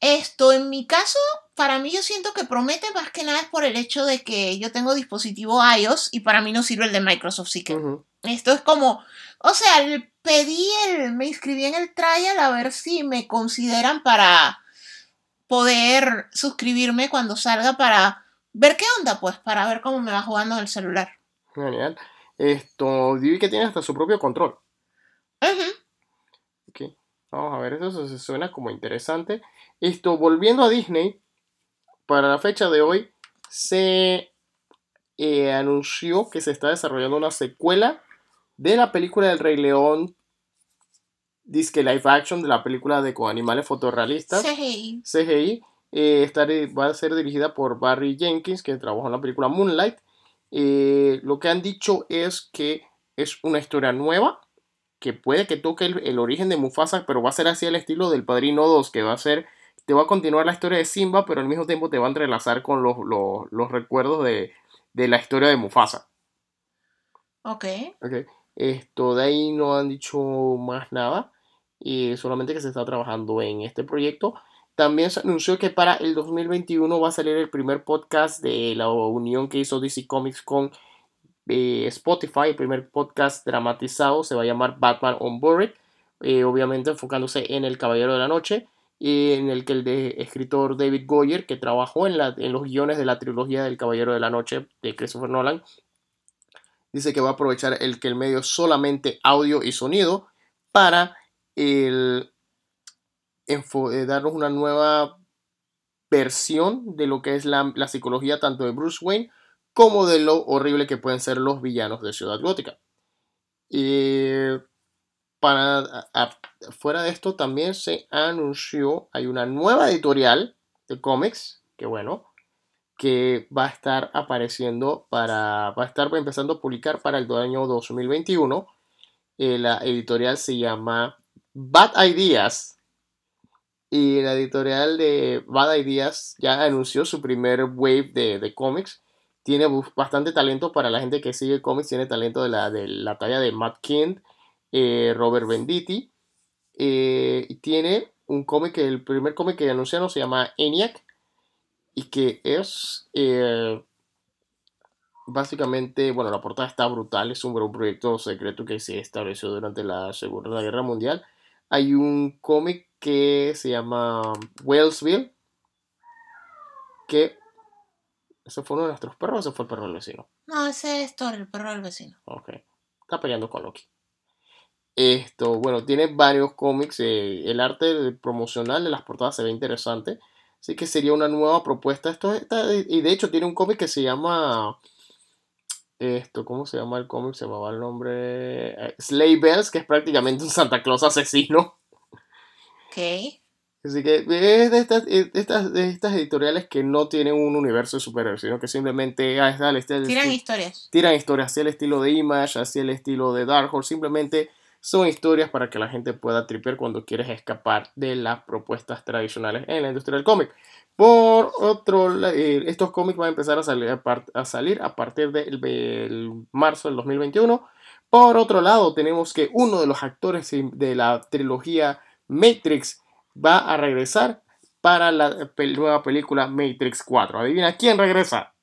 Esto, en mi caso, para mí yo siento que promete más que nada es por el hecho de que yo tengo dispositivo iOS y para mí no sirve el de Microsoft sí que Esto es como, o sea, pedí el, me inscribí en el trial a ver si me consideran para poder suscribirme cuando salga para ver qué onda, pues, para ver cómo me va jugando el celular. Genial. Esto, vi que tiene hasta su propio control. Vamos a ver, eso se suena como interesante. Esto, volviendo a Disney, para la fecha de hoy, se eh, anunció que se está desarrollando una secuela de la película del Rey León, disque live action de la película de con animales fotorrealistas. CGI. CGI. Eh, va a ser dirigida por Barry Jenkins, que trabajó en la película Moonlight. Eh, lo que han dicho es que es una historia nueva, que puede que toque el, origen de Mufasa, pero va a ser así el estilo del Padrino 2, que va a ser, te va a continuar la historia de Simba, pero al mismo tiempo te va a entrelazar con los, recuerdos de, la historia de Mufasa. Ok. Ok. Esto de ahí no han dicho más nada, y solamente que se está trabajando en este proyecto. También se anunció que para el 2021 va a salir el primer podcast de la unión que hizo DC Comics con eh, Spotify. El primer podcast dramatizado se va a llamar Batman on Board. Eh, obviamente enfocándose en El Caballero de la Noche. Y en el que el escritor David Goyer, que trabajó en, los guiones de la trilogía del Caballero de la Noche de Christopher Nolan, dice que va a aprovechar el que el medio solamente audio y sonido para eh, darnos una nueva versión de lo que es la, psicología tanto de Bruce Wayne como de lo horrible que pueden ser los villanos de Ciudad Gótica. Y para, fuera de esto también se anunció, hay una nueva editorial de cómics, que bueno, que va a estar apareciendo para, va a estar empezando a publicar para el año 2021. Eh, la editorial se llama Bad Ideas y la editorial de Bad Ideas ya anunció su primer wave de, cómics. Tiene bastante talento para la gente que sigue cómics. Tiene talento de la, de la talla de Matt Kind, eh, Robert Venditti. Eh, tiene un cómic, el primer cómic que anunciaron se llama ENIAC. Y que es eh, básicamente, bueno, la portada está brutal. Es un, un proyecto secreto que se estableció durante la Segunda Guerra Mundial. Hay un cómic que se llama Wellsville. Que. ¿Ese fue uno de nuestros perros o ese fue el perro del vecino? No, ese es Thor, el perro del vecino. Ok. Está peleando con Loki. Esto, bueno, tiene varios cómics. Eh, el arte promocional de las portadas se ve interesante. Así que sería una nueva propuesta. Esto y de hecho tiene un cómic que se llama. Esto, ¿cómo se llama el cómic? Se llamaba el nombre. Eh, Slay Bells, que es prácticamente un Santa Claus asesino. Ok. Así que es de estas, de estas, editoriales que no tienen un universo de superhéroes, sino que simplemente ah, tiran historias. Tiran historias hacia el estilo de Image, hacia el estilo de Dark Horse. Simplemente son historias para que la gente pueda tripear cuando quieres escapar de las propuestas tradicionales en la industria del cómic. Por otro eh, estos cómics van a empezar a salir a, salir a partir del marzo del 2021. Por otro lado, tenemos que uno de los actores de la trilogía Matrix va a regresar para la nueva película Matrix 4. Adivina quién regresa.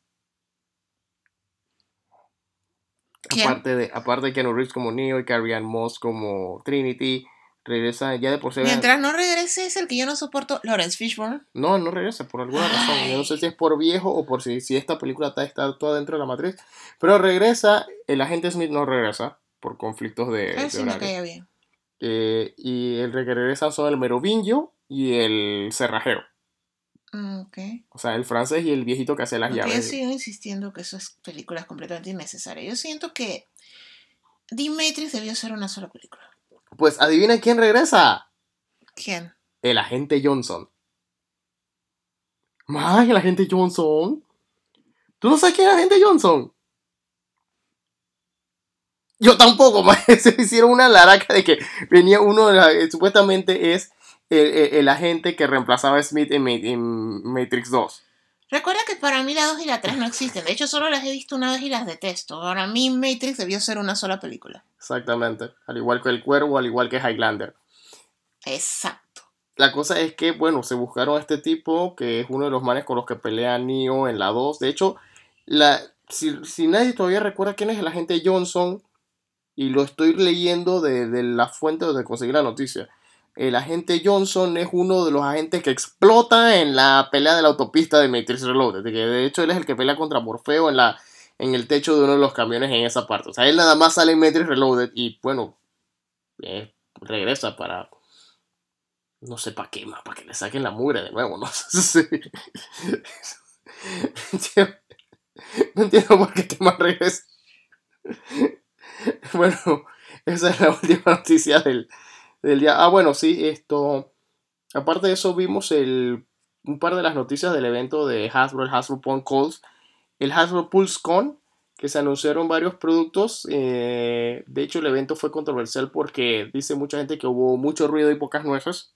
Aparte de, aparte de Keanu Reeves como Neo y Carrie Ann Moss como Trinity, regresa ya de por sí. Mientras no regrese es el que yo no soporto, Lawrence Fishburne. No, no regresa por alguna razón. Yo no sé si es por viejo o por si, si esta película está, está toda dentro de la matriz. Pero regresa, el agente Smith no regresa por conflictos de, de me caía bien. Eh, y el que regresan son el merovingio y el cerrajero. Mm, o sea, el francés y el viejito que hace las llaves. Yo sigo insistiendo que eso es películas completamente innecesarias. Yo siento que Matrix debió ser una sola película. Pues adivina quién regresa. ¿Quién? El agente Johnson. Más, el agente Johnson. ¿Tú no sabes quién es el agente Johnson? Yo tampoco, [LAUGHS] se hicieron una laraca de que venía uno, eh, supuestamente es el, agente que reemplazaba a Smith en, en, Matrix 2. Recuerda que para mí la 2 y la 3 no existen. De hecho, solo las he visto una vez y las detesto. Para mí Matrix debió ser una sola película. Exactamente. Al igual que El Cuervo, al igual que Highlander. Exacto. La cosa es que, bueno, se buscaron a este tipo, que es uno de los manes con los que pelea Neo en la 2. De hecho, la, si, nadie todavía recuerda quién es el agente Johnson, y lo estoy leyendo de, la fuente donde conseguí la noticia. El agente Johnson es uno de los agentes que explota en la pelea de la autopista de Matrix Reloaded. Que de hecho él es el que pelea contra Morfeo en, la, en el techo de uno de los camiones en esa parte. O sea, él nada más sale en Matrix Reloaded y bueno, eh, regresa para no sé para qué más, para que le saquen la mugre de nuevo, no [LAUGHS] sé. no entiendo por qué te más regresa. [LAUGHS] Bueno, esa es la [LAUGHS] última noticia del, día. Ah, bueno, sí, esto. Aparte de eso, vimos el, un par de las noticias del evento de Hasbro, el Hasbro Punk Calls, el Hasbro Pulse Con, que se anunciaron varios productos. Eh, de hecho, el evento fue controversial porque dice mucha gente que hubo mucho ruido y pocas nueces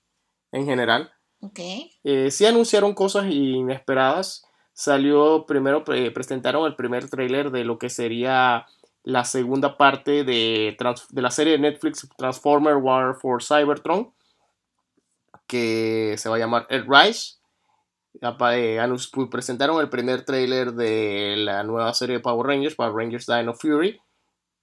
en general. Okay. Eh, sí anunciaron cosas inesperadas. Salió primero, presentaron el primer tráiler de lo que sería la segunda parte de, de, la serie de Netflix Transformer War for Cybertron, que se va a llamar El Rise. Eh, presentaron el primer tráiler de la nueva serie de Power Rangers, Power Rangers Dino Fury.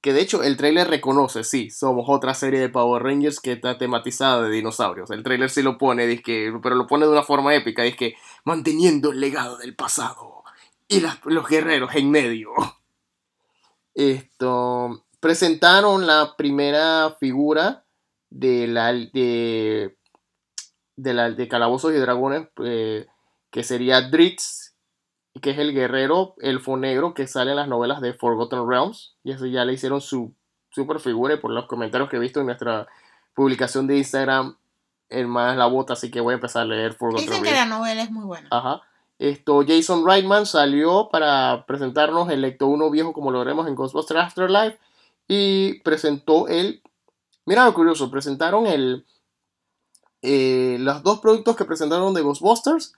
Que de hecho el trailer reconoce, sí, somos otra serie de Power Rangers que está tematizada de dinosaurios. El trailer sí lo pone, pero lo pone de una forma épica, que manteniendo el legado del pasado y los guerreros en medio. Esto presentaron la primera figura de la de, de, la, de Calabozos y Dragones, eh, que sería Dritz, que es el guerrero elfo negro que sale en las novelas de Forgotten Realms. Y eso ya le hicieron su super figura y por los comentarios que he visto en nuestra publicación de Instagram, el más la bota, así que voy a empezar a leer Forgotten Realms. Dicen que la novela es muy buena. Ajá. Esto, Jason Reitman salió para presentarnos el Lecto 1 viejo como lo veremos en Ghostbusters Afterlife y presentó el... Mira lo curioso, presentaron el... Eh, los dos productos que presentaron de Ghostbusters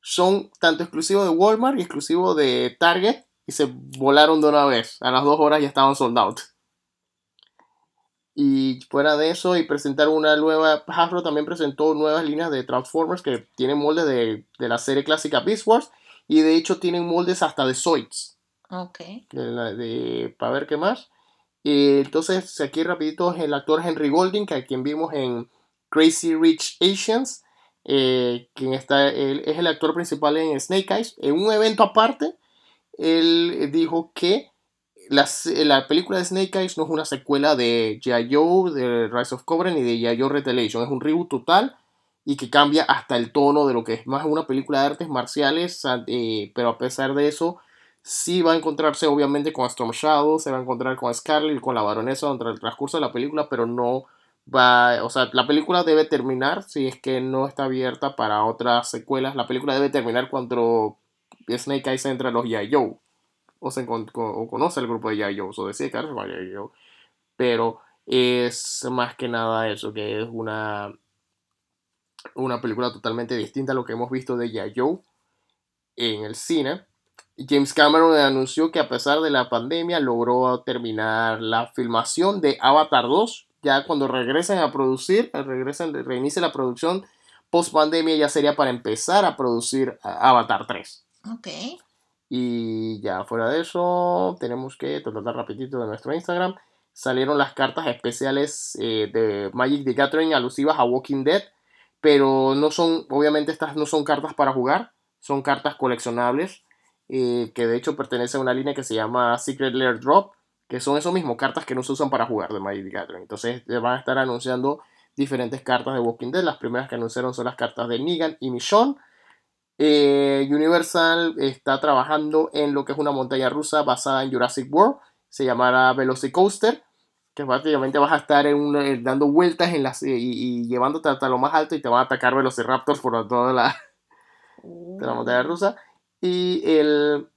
son tanto exclusivos de Walmart y exclusivos de Target y se volaron de una vez. A las dos horas ya estaban sold out. Y fuera de eso, y presentaron una nueva. Hasbro también presentó nuevas líneas de Transformers que tienen moldes de, la serie clásica Beast Wars. Y de hecho tienen moldes hasta de Zoids. Ok. para ver qué más. Y entonces, aquí rapidito el actor Henry Golding, que a quien vimos en Crazy Rich Asians. Eh, quien está, él es el actor principal en Snake Eyes. En un evento aparte, él dijo que la, la película de Snake Eyes no es una secuela de G.I. Joe, de Rise of Cobra, ni de G.I. Joe Retaliation. Es un reboot total y que cambia hasta el tono de lo que es más una película de artes marciales, eh, pero a pesar de eso, sí va a encontrarse obviamente con Storm Shadow, se va a encontrar con Scarlet y con la baronesa durante el transcurso de la película, pero no va, o sea, la película debe terminar si es que no está abierta para otras secuelas. La película debe terminar cuando Snake Eyes entra a los Joe o, se o conoce el grupo de Joe o decide quedarse con Joe Pero es más que nada eso, que es una, una película totalmente distinta a lo que hemos visto de Joe en el cine. James Cameron anunció que a pesar de la pandemia logró terminar la filmación de Avatar 2 ya cuando regresen a producir, regresen, reinicie la producción post pandemia, ya sería para empezar a producir Avatar 3. Ok. Y ya fuera de eso, tenemos que tratar rapidito de nuestro Instagram. Salieron las cartas especiales eh, de Magic the Gathering alusivas a Walking Dead. Pero no son, obviamente estas no son cartas para jugar. Son cartas coleccionables. Eh, que de hecho pertenecen a una línea que se llama Secret Lair Drop que son esos mismos cartas que no se usan para jugar de Magic the Gathering. Entonces van a estar anunciando diferentes cartas de Walking Dead. Las primeras que anunciaron son las cartas de Negan y Michonne. Eh, Universal está trabajando en lo que es una montaña rusa basada en Jurassic World. Se llamará Velocicoaster. Que prácticamente vas a estar eh, dando vueltas en las, y, llevándote hasta lo más alto y te van a atacar Velociraptors por toda la, [LAUGHS] de la montaña rusa. Y el,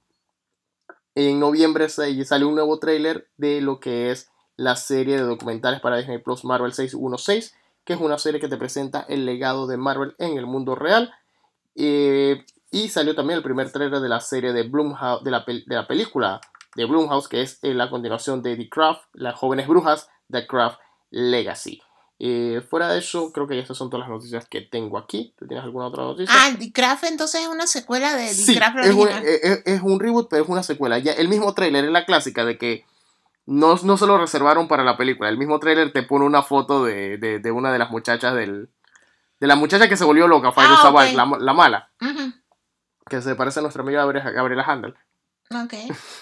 en noviembre sale un nuevo tráiler de lo que es la serie de documentales para Disney Plus Marvel 616, que es una serie que te presenta el legado de Marvel en el mundo real. Eh, y salió también el primer trailer de la serie de Blumhouse, de la, de la película de Blumhouse, que es la continuación de The Craft, las jóvenes brujas, The Craft Legacy. Eh, fuera de eso, creo que estas son todas las noticias que tengo aquí. ¿Tú tienes alguna otra noticia? Ah, The Craft entonces es una secuela de The Craft es un, es, un, reboot, pero es una secuela. Ya, el mismo trailer es la clásica de que no, no se lo reservaron para la película. El mismo trailer te pone una foto de, de, una de las muchachas del... De la muchacha que se volvió loca, ah, la, mala. Que se parece a nuestra amiga Gabriela Handel. Ok.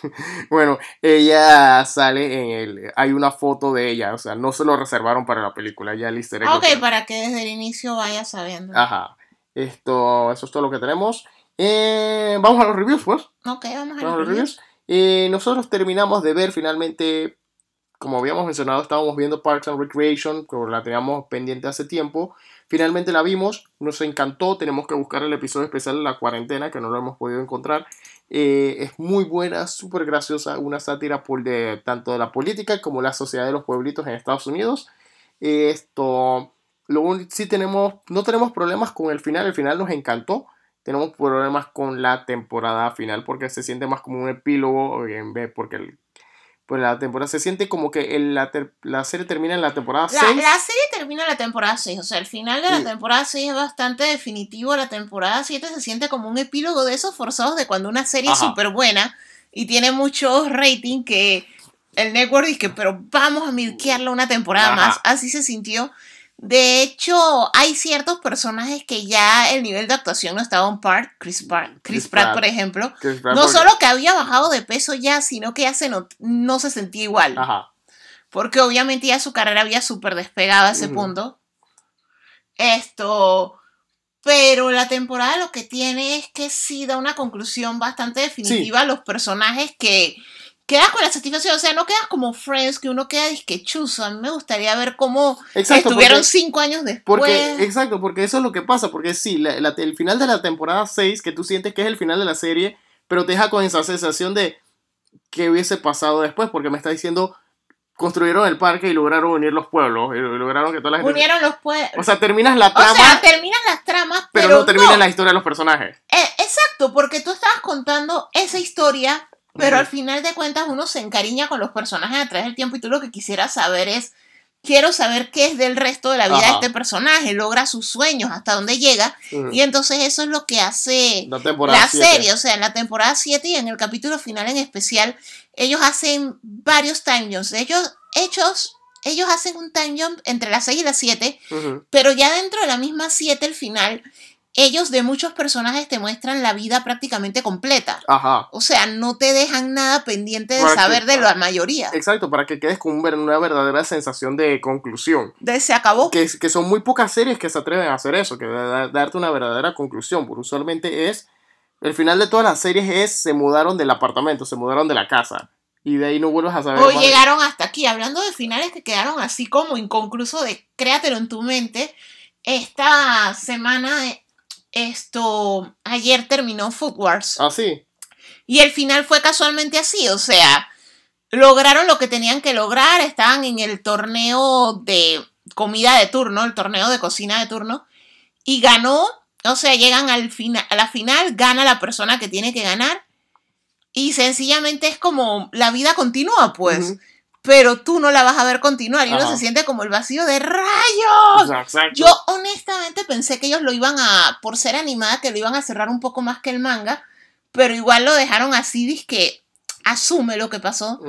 [LAUGHS] bueno, ella sale en el. Hay una foto de ella, o sea, no se lo reservaron para la película, ya listo. Ok, para que desde el inicio vaya sabiendo. Ajá. Esto, eso es todo lo que tenemos. Eh, vamos a los reviews, pues. Ok, vamos a, los, reviews. Eh, nosotros terminamos de ver finalmente, como habíamos mencionado, estábamos viendo Parks and Recreation, que la teníamos pendiente hace tiempo. Finalmente la vimos, nos encantó, tenemos que buscar el episodio especial de la cuarentena, que no lo hemos podido encontrar. Eh, es muy buena, súper graciosa, una sátira por de, tanto de la política como la sociedad de los pueblitos en Estados Unidos. esto, lo sí tenemos, no tenemos problemas con el final, el final nos encantó. Tenemos problemas con la temporada final porque se siente más como un epílogo porque el, pues la temporada se siente como que la, la, serie termina en la temporada 6. La, serie termina en la temporada 6, o sea, el final de la temporada 6 es bastante definitivo, la temporada 7 se siente como un epílogo de esos forzados de cuando una serie es súper buena y tiene muchos rating que el network dice, pero vamos a milquearla una temporada más, así se sintió. De hecho, hay ciertos personajes que ya el nivel de actuación no estaba en par. Chris, Chris, Pratt, por ejemplo. no solo que había bajado de peso ya, sino que ya se no, se sentía igual. Porque obviamente ya su carrera había súper despegado a ese punto. Esto. Pero la temporada lo que tiene es que sí da una conclusión bastante definitiva a los personajes que quedas con la satisfacción, o sea, no quedas como Friends, que uno queda disquechuzo. A mí me gustaría ver cómo estuvieron cinco años después. Porque, exacto, porque eso es lo que pasa, porque sí, el final de la temporada 6, que tú sientes que es el final de la serie, pero te deja con esa sensación de qué hubiese pasado después, porque me está diciendo, construyeron el parque y lograron unir los pueblos, y lograron que toda la gente... Unieron los pueblos. O sea, terminas la trama... O sea, terminas las tramas, pero, no terminas la historia de los personajes. Eh, exacto, porque tú estabas contando esa historia pero al final de cuentas uno se encariña con los personajes a través del tiempo y tú lo que quisieras saber es, quiero saber qué es del resto de la vida de este personaje, logra sus sueños, hasta dónde llega. Y entonces eso es lo que hace la, serie. O sea, en la temporada 7 y en el capítulo final en especial, ellos hacen varios time jumps. Ellos, ellos, ellos hacen un time jump entre las 6 y las 7, pero ya dentro de la misma 7, el final ellos de muchos personajes te muestran la vida prácticamente completa. Ajá. O sea, no te dejan nada pendiente de saber de la mayoría. Exacto, para que quedes con una verdadera sensación de conclusión. De se acabó. Que, que son muy pocas series que se atreven a hacer eso, que darte una verdadera conclusión. Porque usualmente es. El final de todas las series es se mudaron del apartamento, se mudaron de la casa. Y de ahí no vuelves a saber. O llegaron hasta aquí. Hablando de finales que quedaron así como inconcluso de créatelo en tu mente. Esta semana esto, ayer terminó Food Wars. Ah, sí. Y el final fue casualmente así, o sea, lograron lo que tenían que lograr, estaban en el torneo de comida de turno, el torneo de cocina de turno, y ganó, o sea, llegan al final, a la final, gana la persona que tiene que ganar, y sencillamente es como la vida continúa, pues pero tú no la vas a ver continuar. Y uno se siente como el vacío de rayos. Yo honestamente pensé que ellos lo iban a, por ser animada, que lo iban a cerrar un poco más que el manga, pero igual lo dejaron así, que asume lo que pasó,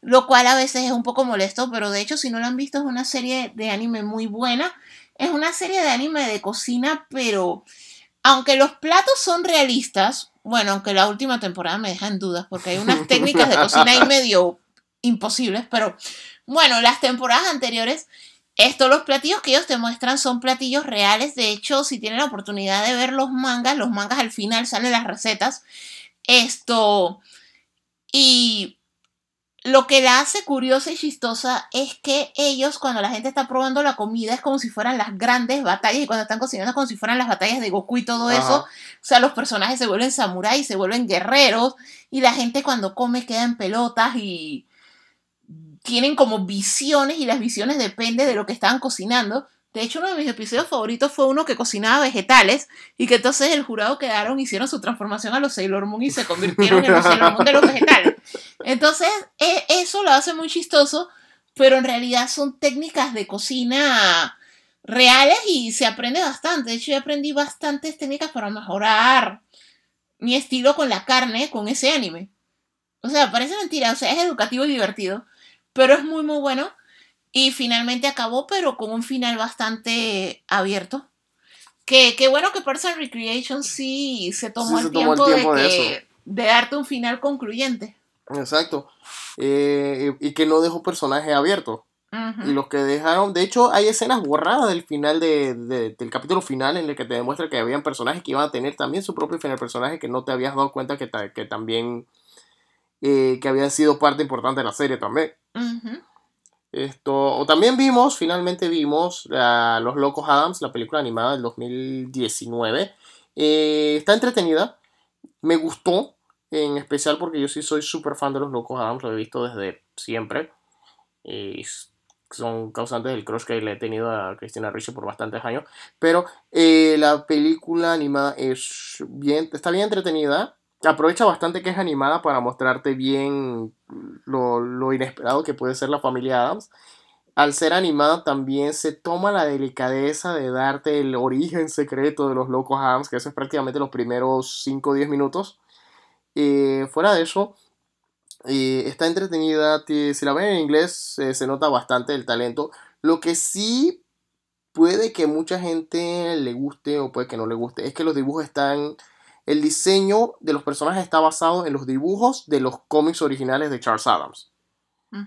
lo cual a veces es un poco molesto, pero de hecho si no lo han visto es una serie de anime muy buena, es una serie de anime de cocina, pero aunque los platos son realistas, bueno, aunque la última temporada me deja en dudas porque hay unas técnicas de cocina ahí [LAUGHS] medio imposibles, pero bueno, las temporadas anteriores, estos los platillos que ellos te muestran son platillos reales. De hecho, si tienen la oportunidad de ver los mangas, los mangas al final salen las recetas. Esto. Y lo que la hace curiosa y chistosa es que ellos, cuando la gente está probando la comida, es como si fueran las grandes batallas y cuando están cocinando es como si fueran las batallas de Goku y todo eso. O sea, los personajes se vuelven samuráis, se vuelven guerreros y la gente cuando come queda en pelotas y tienen como visiones y las visiones dependen de lo que estaban cocinando. De hecho, uno de mis episodios favoritos fue uno que cocinaba vegetales y que entonces el jurado quedaron, hicieron su transformación a los Sailor Moon y se convirtieron en los Sailor Moon de los vegetales. Entonces, e, eso lo hace muy chistoso, pero en realidad son técnicas de cocina reales y se aprende bastante. De hecho, yo aprendí bastantes técnicas para mejorar mi estilo con la carne, con ese anime. O sea, parece mentira, o sea, es educativo y divertido, pero es muy, muy bueno. Y finalmente acabó, pero con un final bastante abierto. Que, bueno que Person Recreation sí se tomó, el, tiempo de, darte un final concluyente. Exacto. Eh, y que no dejó personaje abierto. Y los que dejaron, de hecho, hay escenas borradas del final de, del capítulo final en el que te demuestra que habían personajes que iban a tener también su propio final, personaje que no te habías dado cuenta que, que también eh, que habían sido parte importante de la serie también. Esto, o también vimos, finalmente vimos Los Locos Adams, la película animada del 2019. Eh, está entretenida, me gustó, en especial porque yo sí soy súper fan de Los Locos Adams, lo he visto desde siempre. Eh, son causantes del crush que le he tenido a Cristina Ricci por bastantes años. Pero eh, la película animada es bien, está bien entretenida. Aprovecha bastante que es animada para mostrarte bien lo, inesperado que puede ser la familia Adams. Al ser animada también se toma la delicadeza de darte el origen secreto de los locos Adams, que eso es prácticamente los primeros 5 o 10 minutos. Eh, fuera de eso, está entretenida. Si la ven en inglés, eh, se nota bastante el talento. Lo que sí puede que mucha gente le guste o puede que no le guste es que los dibujos están. El diseño de los personajes está basado en los dibujos de los cómics originales de Charles Adams.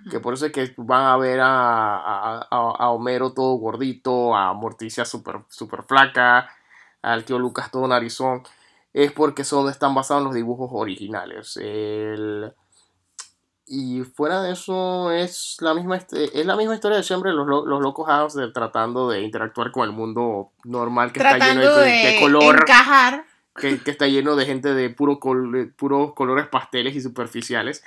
Que por eso es que van a ver a, a, Homero todo gordito, a Morticia súper super flaca, al tío Lucas todo narizón. Es porque son, están basados en los dibujos originales. El, y fuera de eso, es la misma, es la misma historia de siempre, los, los locos house tratando de interactuar con el mundo normal que está lleno de, color. Encajar. Que, que, está lleno de gente de puro puros colores pasteles y superficiales.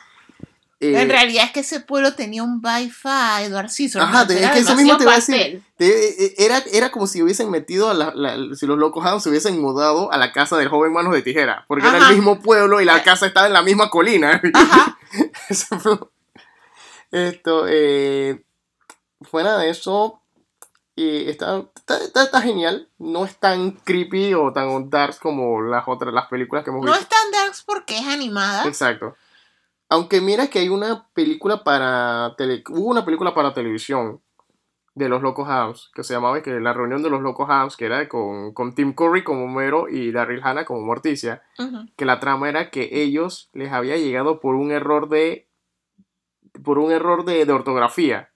en eh, realidad es que ese pueblo tenía un Wi-Fi, Edward Scissors. Ajá, es que eso mismo te iba a decir. E, era, era como si hubiesen metido, a la, si los locos House se hubiesen mudado a la casa del joven Manos de Tijera. Porque era el mismo pueblo y la eh. casa estaba en la misma colina. Ajá. [LAUGHS] Esto, eh, fuera de eso, eh, está, está, genial. No es tan creepy o tan dark como las otras, las películas que hemos visto. No es tan dark porque es animada. Exacto. Aunque mira que hay una película para tele, hubo una película para televisión de los Locos House que se llamaba que la reunión de los Locos House que era con, con Tim Curry como Homero y Daryl Hannah como Morticia que la trama era que ellos les había llegado por un error de por un error de, ortografía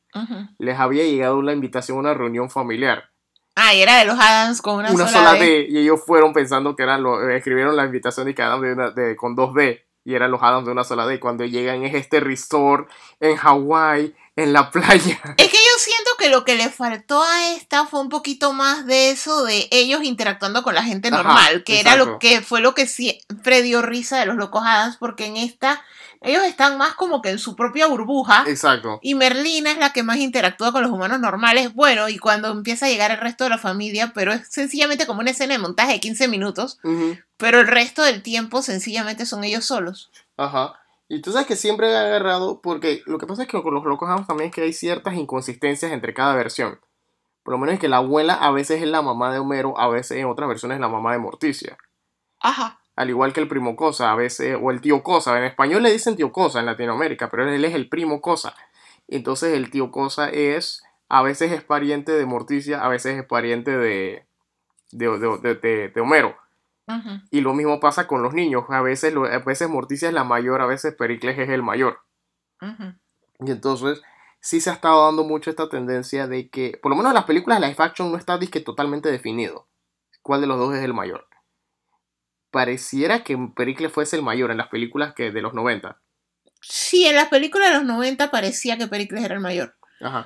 les había llegado la invitación a una reunión familiar Ah, y era de los Adams con una, una sola, D. Y ellos fueron pensando que eran los. Escribieron la invitación de que Adams de, con dos D. Y eran los Adams de una sola D. Cuando llegan es este resort en Hawái en la playa. [LAUGHS] Es que yo siento que lo que le faltó a esta fue un poquito más de eso de ellos interactuando con la gente normal, que era lo que fue lo que siempre dio risa de los locos Adams, porque en esta ellos están más como que en su propia burbuja. Exacto. Y Merlina es la que más interactúa con los humanos normales. Bueno, y cuando empieza a llegar el resto de la familia, pero es sencillamente como una escena de montaje de 15 minutos. Pero el resto del tiempo sencillamente son ellos solos. Ajá. Y tú sabes que siempre he agarrado, porque lo que pasa es que con los locos Adams también es que hay ciertas inconsistencias entre cada versión. Por lo menos es que la abuela a veces es la mamá de Homero, a veces en otras versiones es la mamá de Morticia. Ajá. Al igual que el primo Cosa, a veces, o el tío Cosa. En español le dicen tío Cosa en Latinoamérica, pero él es el primo Cosa. Entonces el tío Cosa es, a veces es pariente de Morticia, a veces es pariente de, de, de Homero. Y lo mismo pasa con los niños. A veces, a veces Morticia es la mayor, a veces Pericles es el mayor. Y entonces sí se ha estado dando mucho esta tendencia de que, por lo menos en las películas live action no está disque totalmente definido cuál de los dos es el mayor. Pareciera que Pericles fuese el mayor en las películas que de los 90. Sí, en las películas de los 90 parecía que Pericles era el mayor.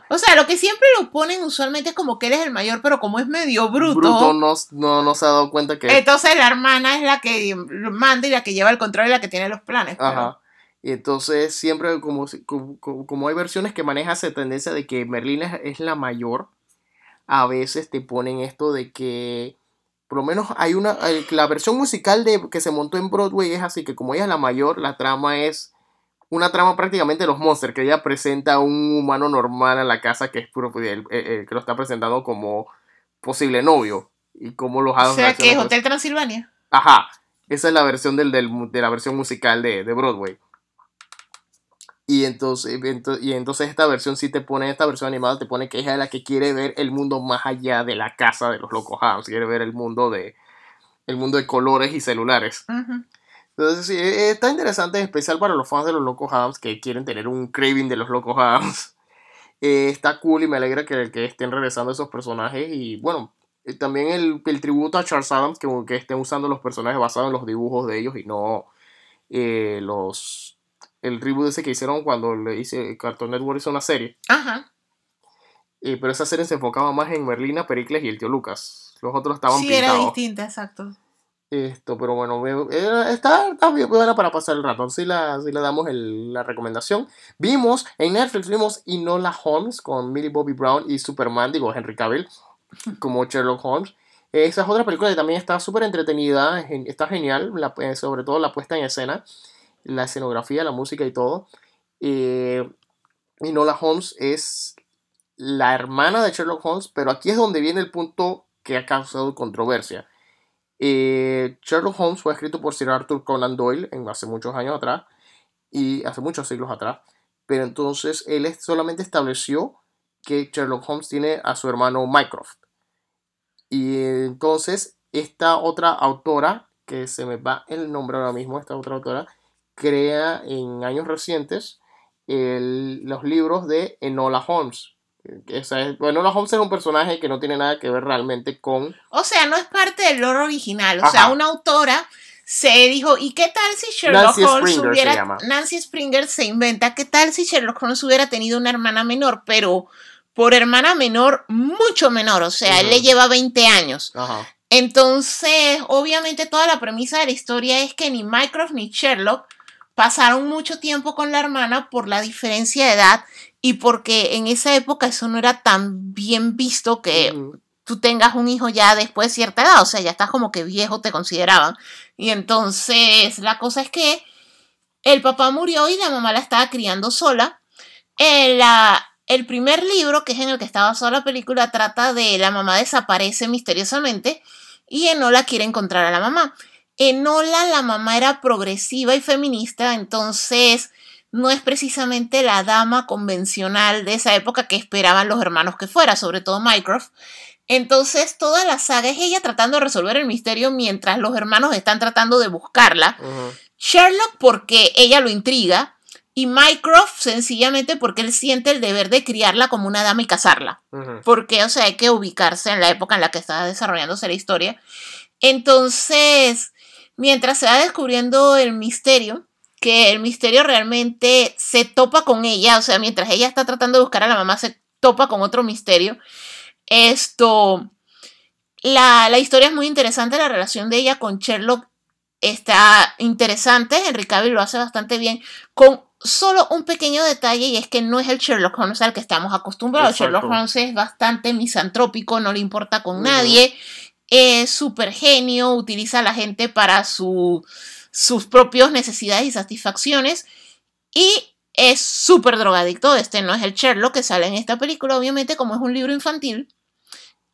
O sea, lo que siempre lo ponen usualmente es como que él es el mayor, pero como es medio bruto. Bruto no, no, se ha dado cuenta que. Entonces la hermana es la que manda y la que lleva el control y la que tiene los planes. Ajá. Y entonces siempre como, como, hay versiones que manejan esa tendencia de que Merlín es, la mayor, a veces te ponen esto de que por lo menos hay una la versión musical de que se montó en Broadway es así que como ella es la mayor la trama es una trama prácticamente de los monsters que ella presenta a un humano normal a la casa que es puro el, que lo está presentando como posible novio y como los o sea que es Hotel Transilvania. Ajá esa es la versión del, de la versión musical de, de Broadway y entonces, y entonces esta versión sí te pone, esta versión animada te pone que es la que quiere ver el mundo más allá de la casa de los locos Hams, quiere ver el mundo de el mundo de colores y celulares. Entonces sí, e, está interesante, especial para los fans de los locos Hams que quieren tener un craving de los locos Hams. [LAUGHS] Eh, está cool y me alegra que, que, estén regresando esos personajes y bueno, eh, también el, el, tributo a Charles Adams que, que estén usando los personajes basados en los dibujos de ellos y no eh, los el reboot ese que hicieron cuando le hice Cartoon Network hizo una serie. Ajá. Eh, pero esa serie se enfocaba más en Merlina, Pericles y el tío Lucas. Los otros estaban sí, pintados. Sí, era distinta, exacto. Esto, pero bueno, está, está bien buena para pasar el rato. Si la, le damos la recomendación. Vimos en Netflix, vimos Inola Holmes con Millie Bobby Brown y Superman, digo Henry Cavill, [LAUGHS] como Sherlock Holmes. Esa es otra película que también está súper entretenida, está genial, eh, sobre todo la puesta en escena la escenografía, la música y todo. Eh, y Nola Holmes es la hermana de Sherlock Holmes, pero aquí es donde viene el punto que ha causado controversia. Eh, Sherlock Holmes fue escrito por Sir Arthur Conan Doyle en, hace muchos años atrás, y hace muchos siglos atrás, pero entonces él solamente estableció que Sherlock Holmes tiene a su hermano Mycroft. Y entonces esta otra autora, que se me va el nombre ahora mismo, esta otra autora, crea en años recientes los libros de Enola Holmes. Enola Holmes es un personaje que no tiene nada que ver realmente con... O sea, no es parte del lore original. O sea, una autora se dijo, ¿y qué tal si Sherlock Holmes hubiera... Nancy Springer se inventa, ¿qué tal si Sherlock Holmes hubiera tenido una hermana menor? Pero por hermana menor, mucho menor. O sea, él le lleva 20 años. Entonces, obviamente toda la premisa de la historia es que ni Mycroft ni Sherlock pasaron mucho tiempo con la hermana por la diferencia de edad y porque en esa época eso no era tan bien visto que tú tengas un hijo ya después de cierta edad, o sea, ya estás como que viejo, te consideraban. Y entonces la cosa es que el papá murió y la mamá la estaba criando sola. El, el primer libro, que es en el que estaba basada la película, trata de la mamá desaparece misteriosamente y Enola quiere encontrar a la mamá. Enola, la mamá era progresiva y feminista, entonces no es precisamente la dama convencional de esa época que esperaban los hermanos que fuera, sobre todo Mycroft. Entonces toda la saga es ella tratando de resolver el misterio mientras los hermanos están tratando de buscarla. Sherlock porque ella lo intriga y Mycroft sencillamente porque él siente el deber de criarla como una dama y casarla. Porque, o sea, hay que ubicarse en la época en la que estaba desarrollándose la historia. Entonces, mientras se va descubriendo el misterio, que el misterio realmente se topa con ella, o sea, mientras ella está tratando de buscar a la mamá, se topa con otro misterio. Esto, la, la historia es muy interesante, la relación de ella con Sherlock está interesante, Henry Cavill lo hace bastante bien, con solo un pequeño detalle y es que no es el Sherlock Holmes al que estamos acostumbrados. Sherlock Holmes es bastante misantrópico, no le importa con nadie es súper genio, utiliza a la gente para sus propias necesidades y satisfacciones y es súper drogadicto. Este no es el Sherlock que sale en esta película, obviamente como es un libro infantil,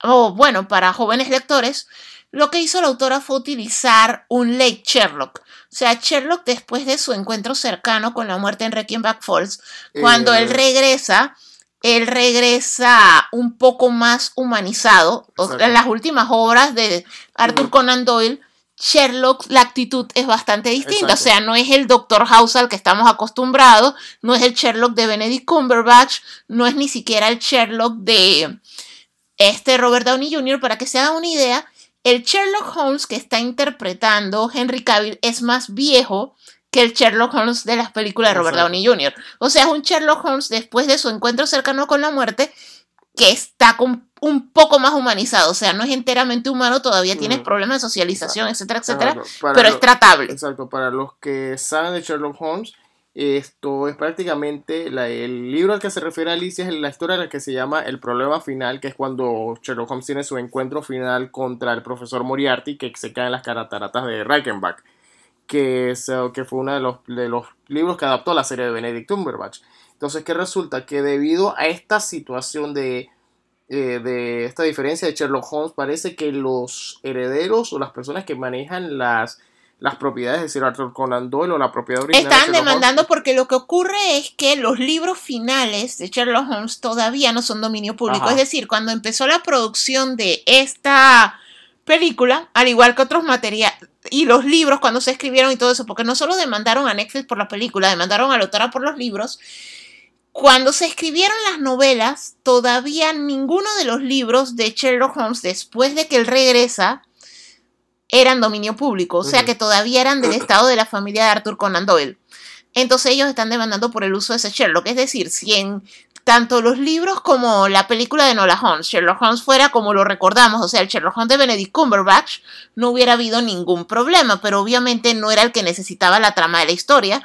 o bueno, para jóvenes lectores, lo que hizo la autora fue utilizar un late Sherlock. O sea, Sherlock después de su encuentro cercano con la muerte en Requiem-Back Falls, cuando él eh. regresa él regresa un poco más humanizado. en las últimas obras de Arthur Conan Doyle, Sherlock, la actitud es bastante distinta. O sea, no es el Dr. House al que estamos acostumbrados, no es el Sherlock de Benedict Cumberbatch, no es ni siquiera el Sherlock de este Robert Downey Jr. Para que se hagan una idea, el Sherlock Holmes que está interpretando Henry Cavill es más viejo que el Sherlock Holmes de las películas de Robert Downey Jr. O sea, es un Sherlock Holmes después de su encuentro cercano con la muerte que está un poco más humanizado, o sea, no es enteramente humano, todavía tiene problemas de socialización, etcétera, etcétera, pero es tratable. Exacto, para los que saben de Sherlock Holmes, Esto es prácticamente el libro al que se refiere Alicia es la historia la que se llama El problema final, que es cuando Sherlock Holmes tiene su encuentro final contra el profesor Moriarty, que se cae en las carataratas de Reichenbach, que, es, eh, que fue uno de los, de los libros que adaptó la serie de Benedict Cumberbatch. Entonces, ¿qué resulta? Que debido a esta situación de, eh, de esta diferencia de Sherlock Holmes, parece que los herederos o las personas que manejan las las propiedades de Sir Arthur Conan Doyle o la propiedad original. Están demandando porque lo que ocurre es que los libros finales de Sherlock Holmes todavía no son dominio público. Es decir, cuando empezó la producción de esta película, al igual que otros materiales, y los libros cuando se escribieron y todo eso, porque no solo demandaron a Netflix por la película, demandaron a la autora por los libros. Cuando se escribieron las novelas, todavía ninguno de los libros de Sherlock Holmes, después de que él regresa, eran dominio público, o sea que todavía eran del estado de la familia de Arthur Conan Doyle. Entonces ellos están demandando por el uso de ese Sherlock, es decir, si en tanto los libros como la película de Nola Holmes, Sherlock Holmes fuera como lo recordamos, o sea, el Sherlock Holmes de Benedict Cumberbatch, no hubiera habido ningún problema, pero obviamente no era el que necesitaba la trama de la historia,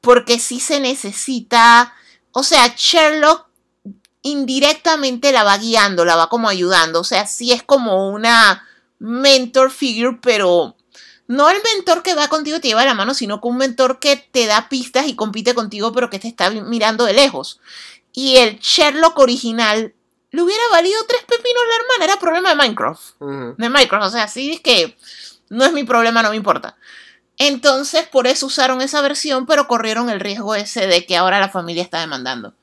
porque sí se necesita, o sea, Sherlock indirectamente la va guiando, la va como ayudando, o sea, sí es como una mentor figure, pero no el mentor que va contigo y te lleva la mano, sino que un mentor que te da pistas y compite contigo, pero que te está mirando de lejos. Y el Sherlock original le hubiera valido tres pepinos la hermana, era problema de Minecraft. De Minecraft, o sea, sí es que no es mi problema, no me importa. Entonces, por eso usaron esa versión, pero corrieron el riesgo ese de que ahora la familia está demandando.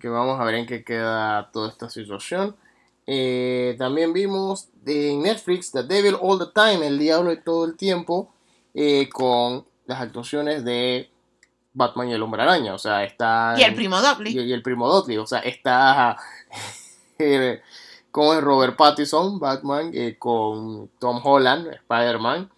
que vamos a ver en qué queda toda esta situación. Eh, también vimos en Netflix The Devil All the Time, El Diablo de todo el tiempo, eh, con las actuaciones de Batman y el Hombre Araña. O sea, está. Y el primo Dudley. Y, el primo Dudley. O sea, está. [LAUGHS] Eh, con Robert Pattinson, Batman, con Tom Holland, Spider-Man.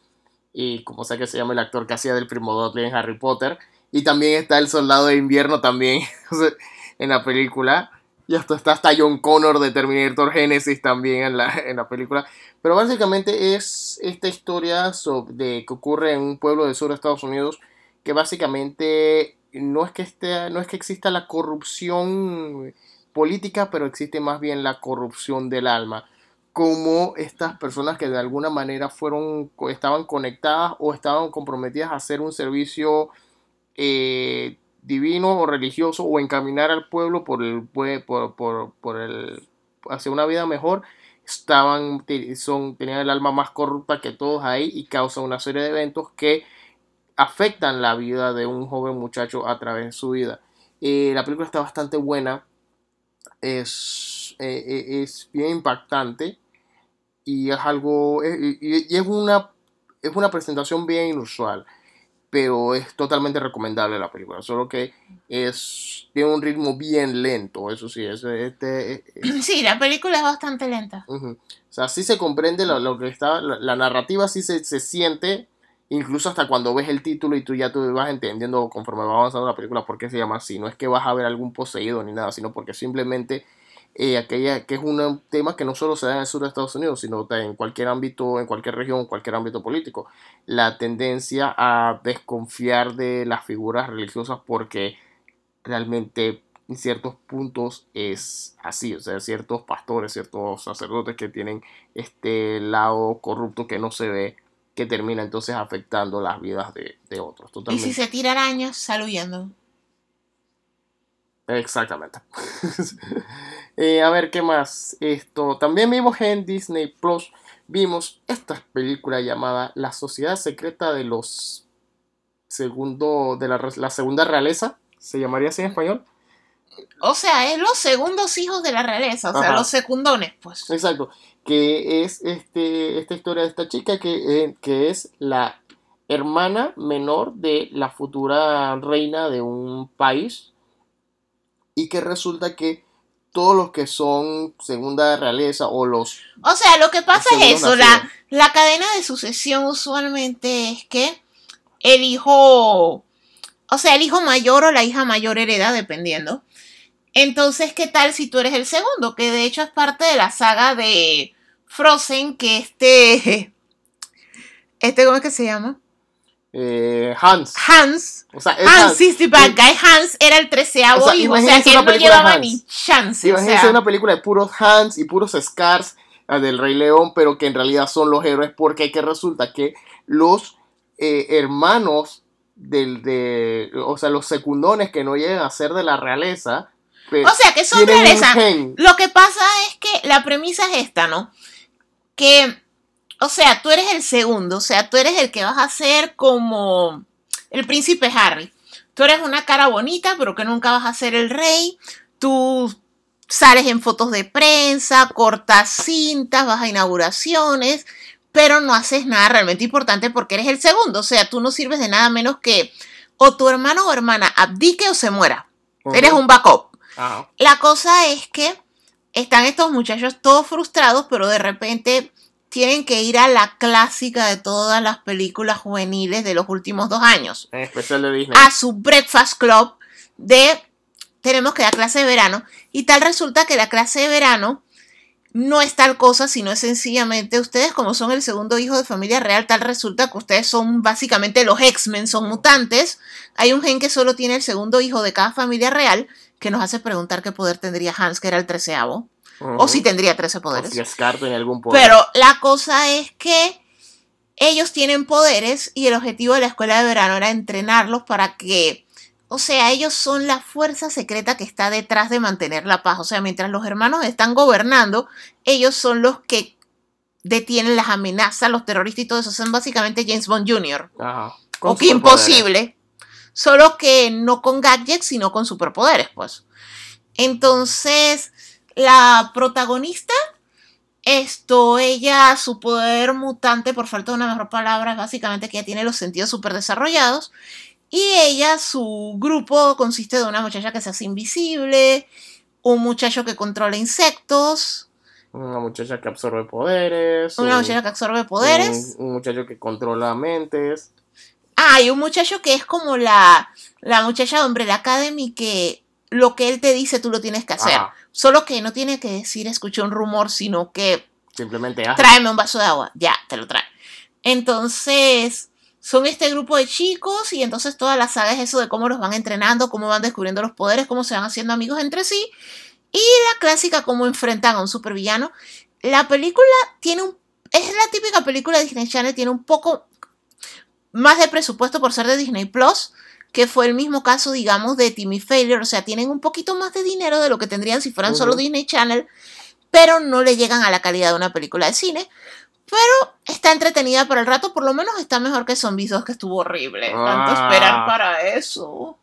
Y como sea que se llama el actor que hacía del primo Dudley en Harry Potter. Y también está el soldado de invierno también [LAUGHS] en la película. Y hasta está hasta John Connor de Terminator Genesis también en la, en la película. Pero básicamente es esta historia de, que ocurre en un pueblo del sur de Estados Unidos que básicamente no es que, no es que exista la corrupción política, pero existe más bien la corrupción del alma. Como estas personas que de alguna manera fueron, estaban conectadas o estaban comprometidas a hacer un servicio eh, divino o religioso o encaminar al pueblo por el, por, por, por el, hacia una vida mejor, estaban, son, tenían el alma más corrupta que todos ahí y causa una serie de eventos que afectan la vida de un joven muchacho a través de su vida. Eh, la película está bastante buena, es, eh, eh, es bien impactante y es algo, y, es, una, es una presentación bien inusual pero es totalmente recomendable la película, solo que es tiene un ritmo bien lento, eso sí, es, este, sí, la película es bastante lenta. O sea, sí se comprende lo, que está, la, narrativa sí se, se, siente, incluso hasta cuando ves el título y tú ya tú vas entendiendo conforme va avanzando la película por qué se llama así, no es que vas a ver algún poseído ni nada, sino porque simplemente eh, aquella que es un tema que no solo se da en el sur de Estados Unidos, sino en cualquier ámbito, en cualquier región, cualquier ámbito político. La tendencia a desconfiar de las figuras religiosas porque realmente en ciertos puntos es así, o sea, ciertos pastores, ciertos sacerdotes que tienen este lado corrupto que no se ve, que termina entonces afectando las vidas de, otros. Y si se tira arañas, sal huyendo. Exactamente. [LAUGHS] Eh, a ver, ¿qué más? Esto, también vimos en Disney Plus, vimos esta película llamada La Sociedad Secreta de los Segundo, de la, Segunda Realeza, se llamaría así en español. O sea, es los segundos hijos de la realeza, o sea, los secundones, pues. Exacto, que es este, esta historia de esta chica que, eh, que es la hermana menor de la futura reina de un país y que resulta que todos los que son segunda realeza o los... O sea, lo que pasa es eso, la, la, cadena de sucesión usualmente es que el hijo, o sea, el hijo mayor o la hija mayor hereda, dependiendo. Entonces, ¿qué tal si tú eres el segundo? Que de hecho es parte de la saga de Frozen, que este... Este, ¿cómo es que se llama? Eh, Hans. Hans. O sea, Hans, the bad guy. Hans era el treceavo o hijo. O sea, que él no llevaba ni chance. Imagínense una película de puros Hans y puros Scars del Rey León, pero que en realidad son los héroes porque que resulta que los eh, hermanos del, de, o sea, los secundones que no llegan a ser de la realeza. O sea, que son realeza. Lo que pasa es que la premisa es esta, ¿no? Que, o sea, tú eres el segundo, o sea, tú eres el que vas a ser como el príncipe Harry. Tú eres una cara bonita, pero que nunca vas a ser el rey. Tú sales en fotos de prensa, cortas cintas, vas a inauguraciones, pero no haces nada realmente importante porque eres el segundo. O sea, tú no sirves de nada menos que o tu hermano o hermana abdique o se muera. Eres un backup. La cosa es que están estos muchachos todos frustrados, pero de repente tienen que ir a la clásica de todas las películas juveniles de los últimos dos años. En especial de Disney. A su Breakfast Club de tenemos que dar clase de verano. Y tal resulta que la clase de verano no es tal cosa, sino es sencillamente ustedes como son el segundo hijo de familia real, tal resulta que ustedes son básicamente los X-Men, son mutantes. Hay un gen que solo tiene el segundo hijo de cada familia real que nos hace preguntar qué poder tendría Hans, que era el treceavo. O si tendría trece poderes. algún poder. Pero la cosa es que ellos tienen poderes y el objetivo de la escuela de verano era entrenarlos para que o sea, ellos son la fuerza secreta que está detrás de mantener la paz. O sea, mientras los hermanos están gobernando, ellos son los que detienen las amenazas, los terroristas y todo eso. Son básicamente James Bond Jr. Ajá. O que imposible. Solo que no con gadgets, sino con superpoderes, pues. Entonces, la protagonista, esto, ella, su poder mutante, por falta de una mejor palabra, es básicamente que ella tiene los sentidos súper desarrollados y ella, su grupo consiste de una muchacha que se hace invisible, un muchacho que controla insectos. Una muchacha que absorbe poderes. Una muchacha que absorbe poderes. Un, muchacho que controla mentes. Ah, y un muchacho que es como la, la muchacha de Umbrella Academy que lo que él te dice tú lo tienes que hacer. Solo que no tiene que decir escuché un rumor, sino que... Simplemente Tráeme un vaso de agua. Ya, te lo trae. Entonces, son este grupo de chicos y entonces toda la saga es eso de cómo los van entrenando, cómo van descubriendo los poderes, cómo se van haciendo amigos entre sí y la clásica cómo enfrentan a un supervillano. La película tiene un es la típica película de Disney Channel, tiene un poco más de presupuesto por ser de Disney Plus, que fue el mismo caso, digamos, de Timmy Failure, o sea, tienen un poquito más de dinero de lo que tendrían si fueran solo Disney Channel, pero no le llegan a la calidad de una película de cine. Pero está entretenida por el rato, por lo menos está mejor que Zombies 2, que estuvo horrible. Tanto ah. esperar para eso.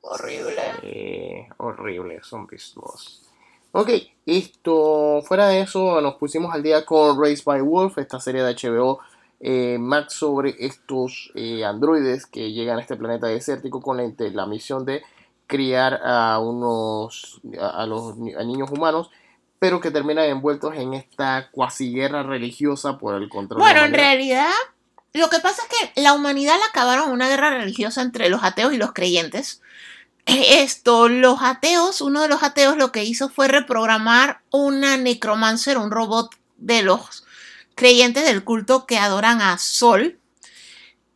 Horrible. horrible, Zombies 2. Ok, esto, fuera de eso, nos pusimos al día con Race by Wolf, esta serie de HBO eh, Max sobre estos eh, androides que llegan a este planeta desértico con la, misión de criar a unos a, los a niños humanos pero que terminan envueltos en esta cuasi guerra religiosa por el control. Bueno, en realidad, lo que pasa es que la humanidad la acabaron una guerra religiosa entre los ateos y los creyentes. [LAUGHS] Esto, los ateos, uno de los ateos lo que hizo fue reprogramar una necromancer, un robot de los creyentes del culto que adoran a Sol.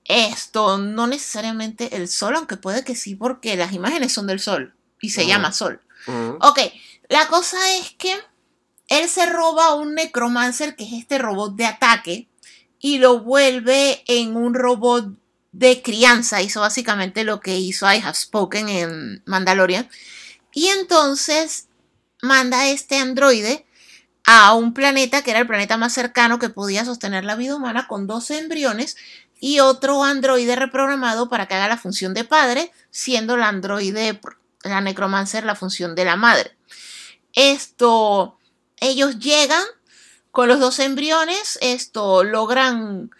Esto, no necesariamente el Sol, aunque puede que sí, porque las imágenes son del Sol y se llama Sol. Ok, la cosa es que él se roba un Necromancer, que es este robot de ataque, y lo vuelve en un robot de crianza. Hizo básicamente lo que hizo I Have Spoken en Mandalorian. Y entonces manda a este androide a un planeta que era el planeta más cercano que podía sostener la vida humana con dos embriones y otro androide reprogramado para que haga la función de padre, siendo la androide, la necromancer, la función de la madre. Esto ellos llegan con los dos embriones, esto logran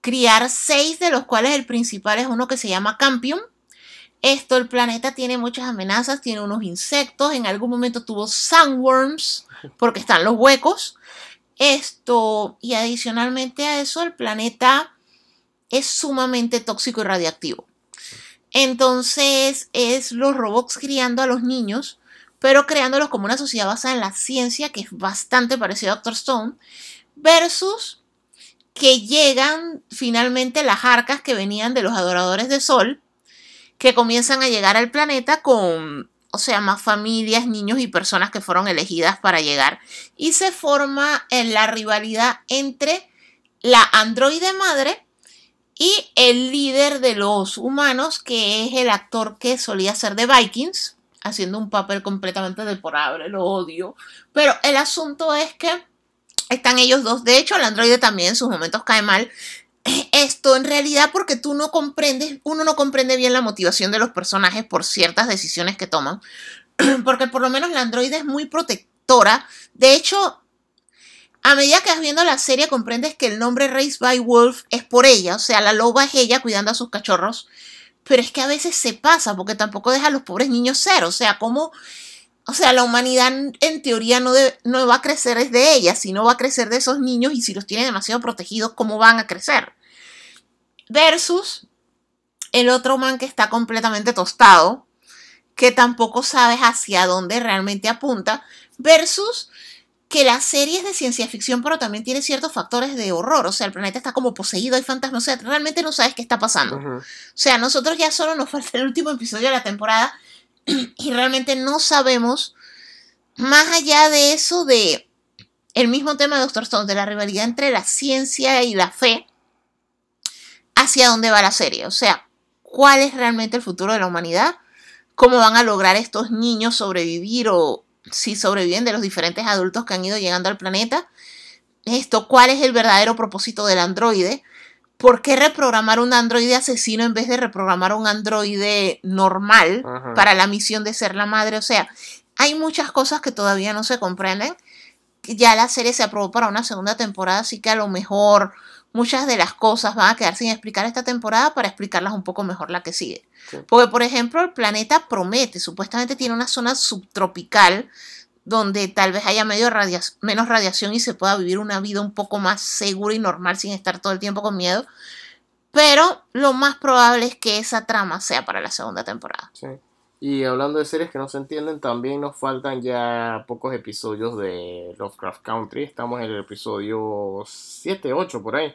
criar seis, de los cuales el principal es uno que se llama Campion. Esto, el planeta tiene muchas amenazas, tiene unos insectos, en algún momento tuvo sandworms, porque están los huecos. Esto, y adicionalmente a eso, el planeta es sumamente tóxico y radiactivo. Entonces, es los robots criando a los niños pero creándolos como una sociedad basada en la ciencia, que es bastante parecido a Doctor Stone, versus que llegan finalmente las arcas que venían de los adoradores de Sol, que comienzan a llegar al planeta con, o sea, más familias, niños y personas que fueron elegidas para llegar. Y se forma en la rivalidad entre la androide madre y el líder de los humanos, que es el actor que solía ser de Vikings, haciendo un papel completamente deplorable, lo odio. Pero el asunto es que están ellos dos. De hecho, el androide también en sus momentos cae mal. Esto en realidad porque tú no comprendes, uno no comprende bien la motivación de los personajes por ciertas decisiones que toman. [CLEARS THROAT] Porque por lo menos la androide es muy protectora. De hecho, a medida que vas viendo la serie comprendes que el nombre Race by Wolf es por ella. O sea, la loba es ella cuidando a sus cachorros. Pero es que a veces se pasa porque tampoco deja a los pobres niños ser. O sea, como o sea, la humanidad en teoría no, no va a crecer desde ella, sino va a crecer de esos niños y si los tiene demasiado protegidos, ¿cómo van a crecer? Versus el otro man que está completamente tostado, que tampoco sabes hacia dónde realmente apunta, versus que la serie es de ciencia ficción, pero también tiene ciertos factores de horror. O sea, el planeta está como poseído, hay fantasmas, o sea, realmente no sabes qué está pasando. O sea, nosotros ya solo nos falta el último episodio de la temporada y realmente no sabemos, más allá de eso, de el mismo tema de Doctor Stone, de la rivalidad entre la ciencia y la fe, hacia dónde va la serie. O sea, cuál es realmente el futuro de la humanidad, cómo van a lograr estos niños sobrevivir o si sobreviven de los diferentes adultos que han ido llegando al planeta. Esto, cuál es el verdadero propósito del androide. ¿Por qué reprogramar un androide asesino en vez de reprogramar un androide normal para la misión de ser la madre? O sea, hay muchas cosas que todavía no se comprenden. Ya la serie se aprobó para una segunda temporada, así que a lo mejor muchas de las cosas van a quedar sin explicar esta temporada para explicarlas un poco mejor la que sigue. Porque, por ejemplo, el planeta promete, supuestamente tiene una zona subtropical donde tal vez haya medio menos radiación y se pueda vivir una vida un poco más segura y normal sin estar todo el tiempo con miedo. Pero lo más probable es que esa trama sea para la segunda temporada. Sí. Y hablando de series que no se entienden, también nos faltan ya pocos episodios de Lovecraft Country. Estamos en el episodio 7, 8 por ahí.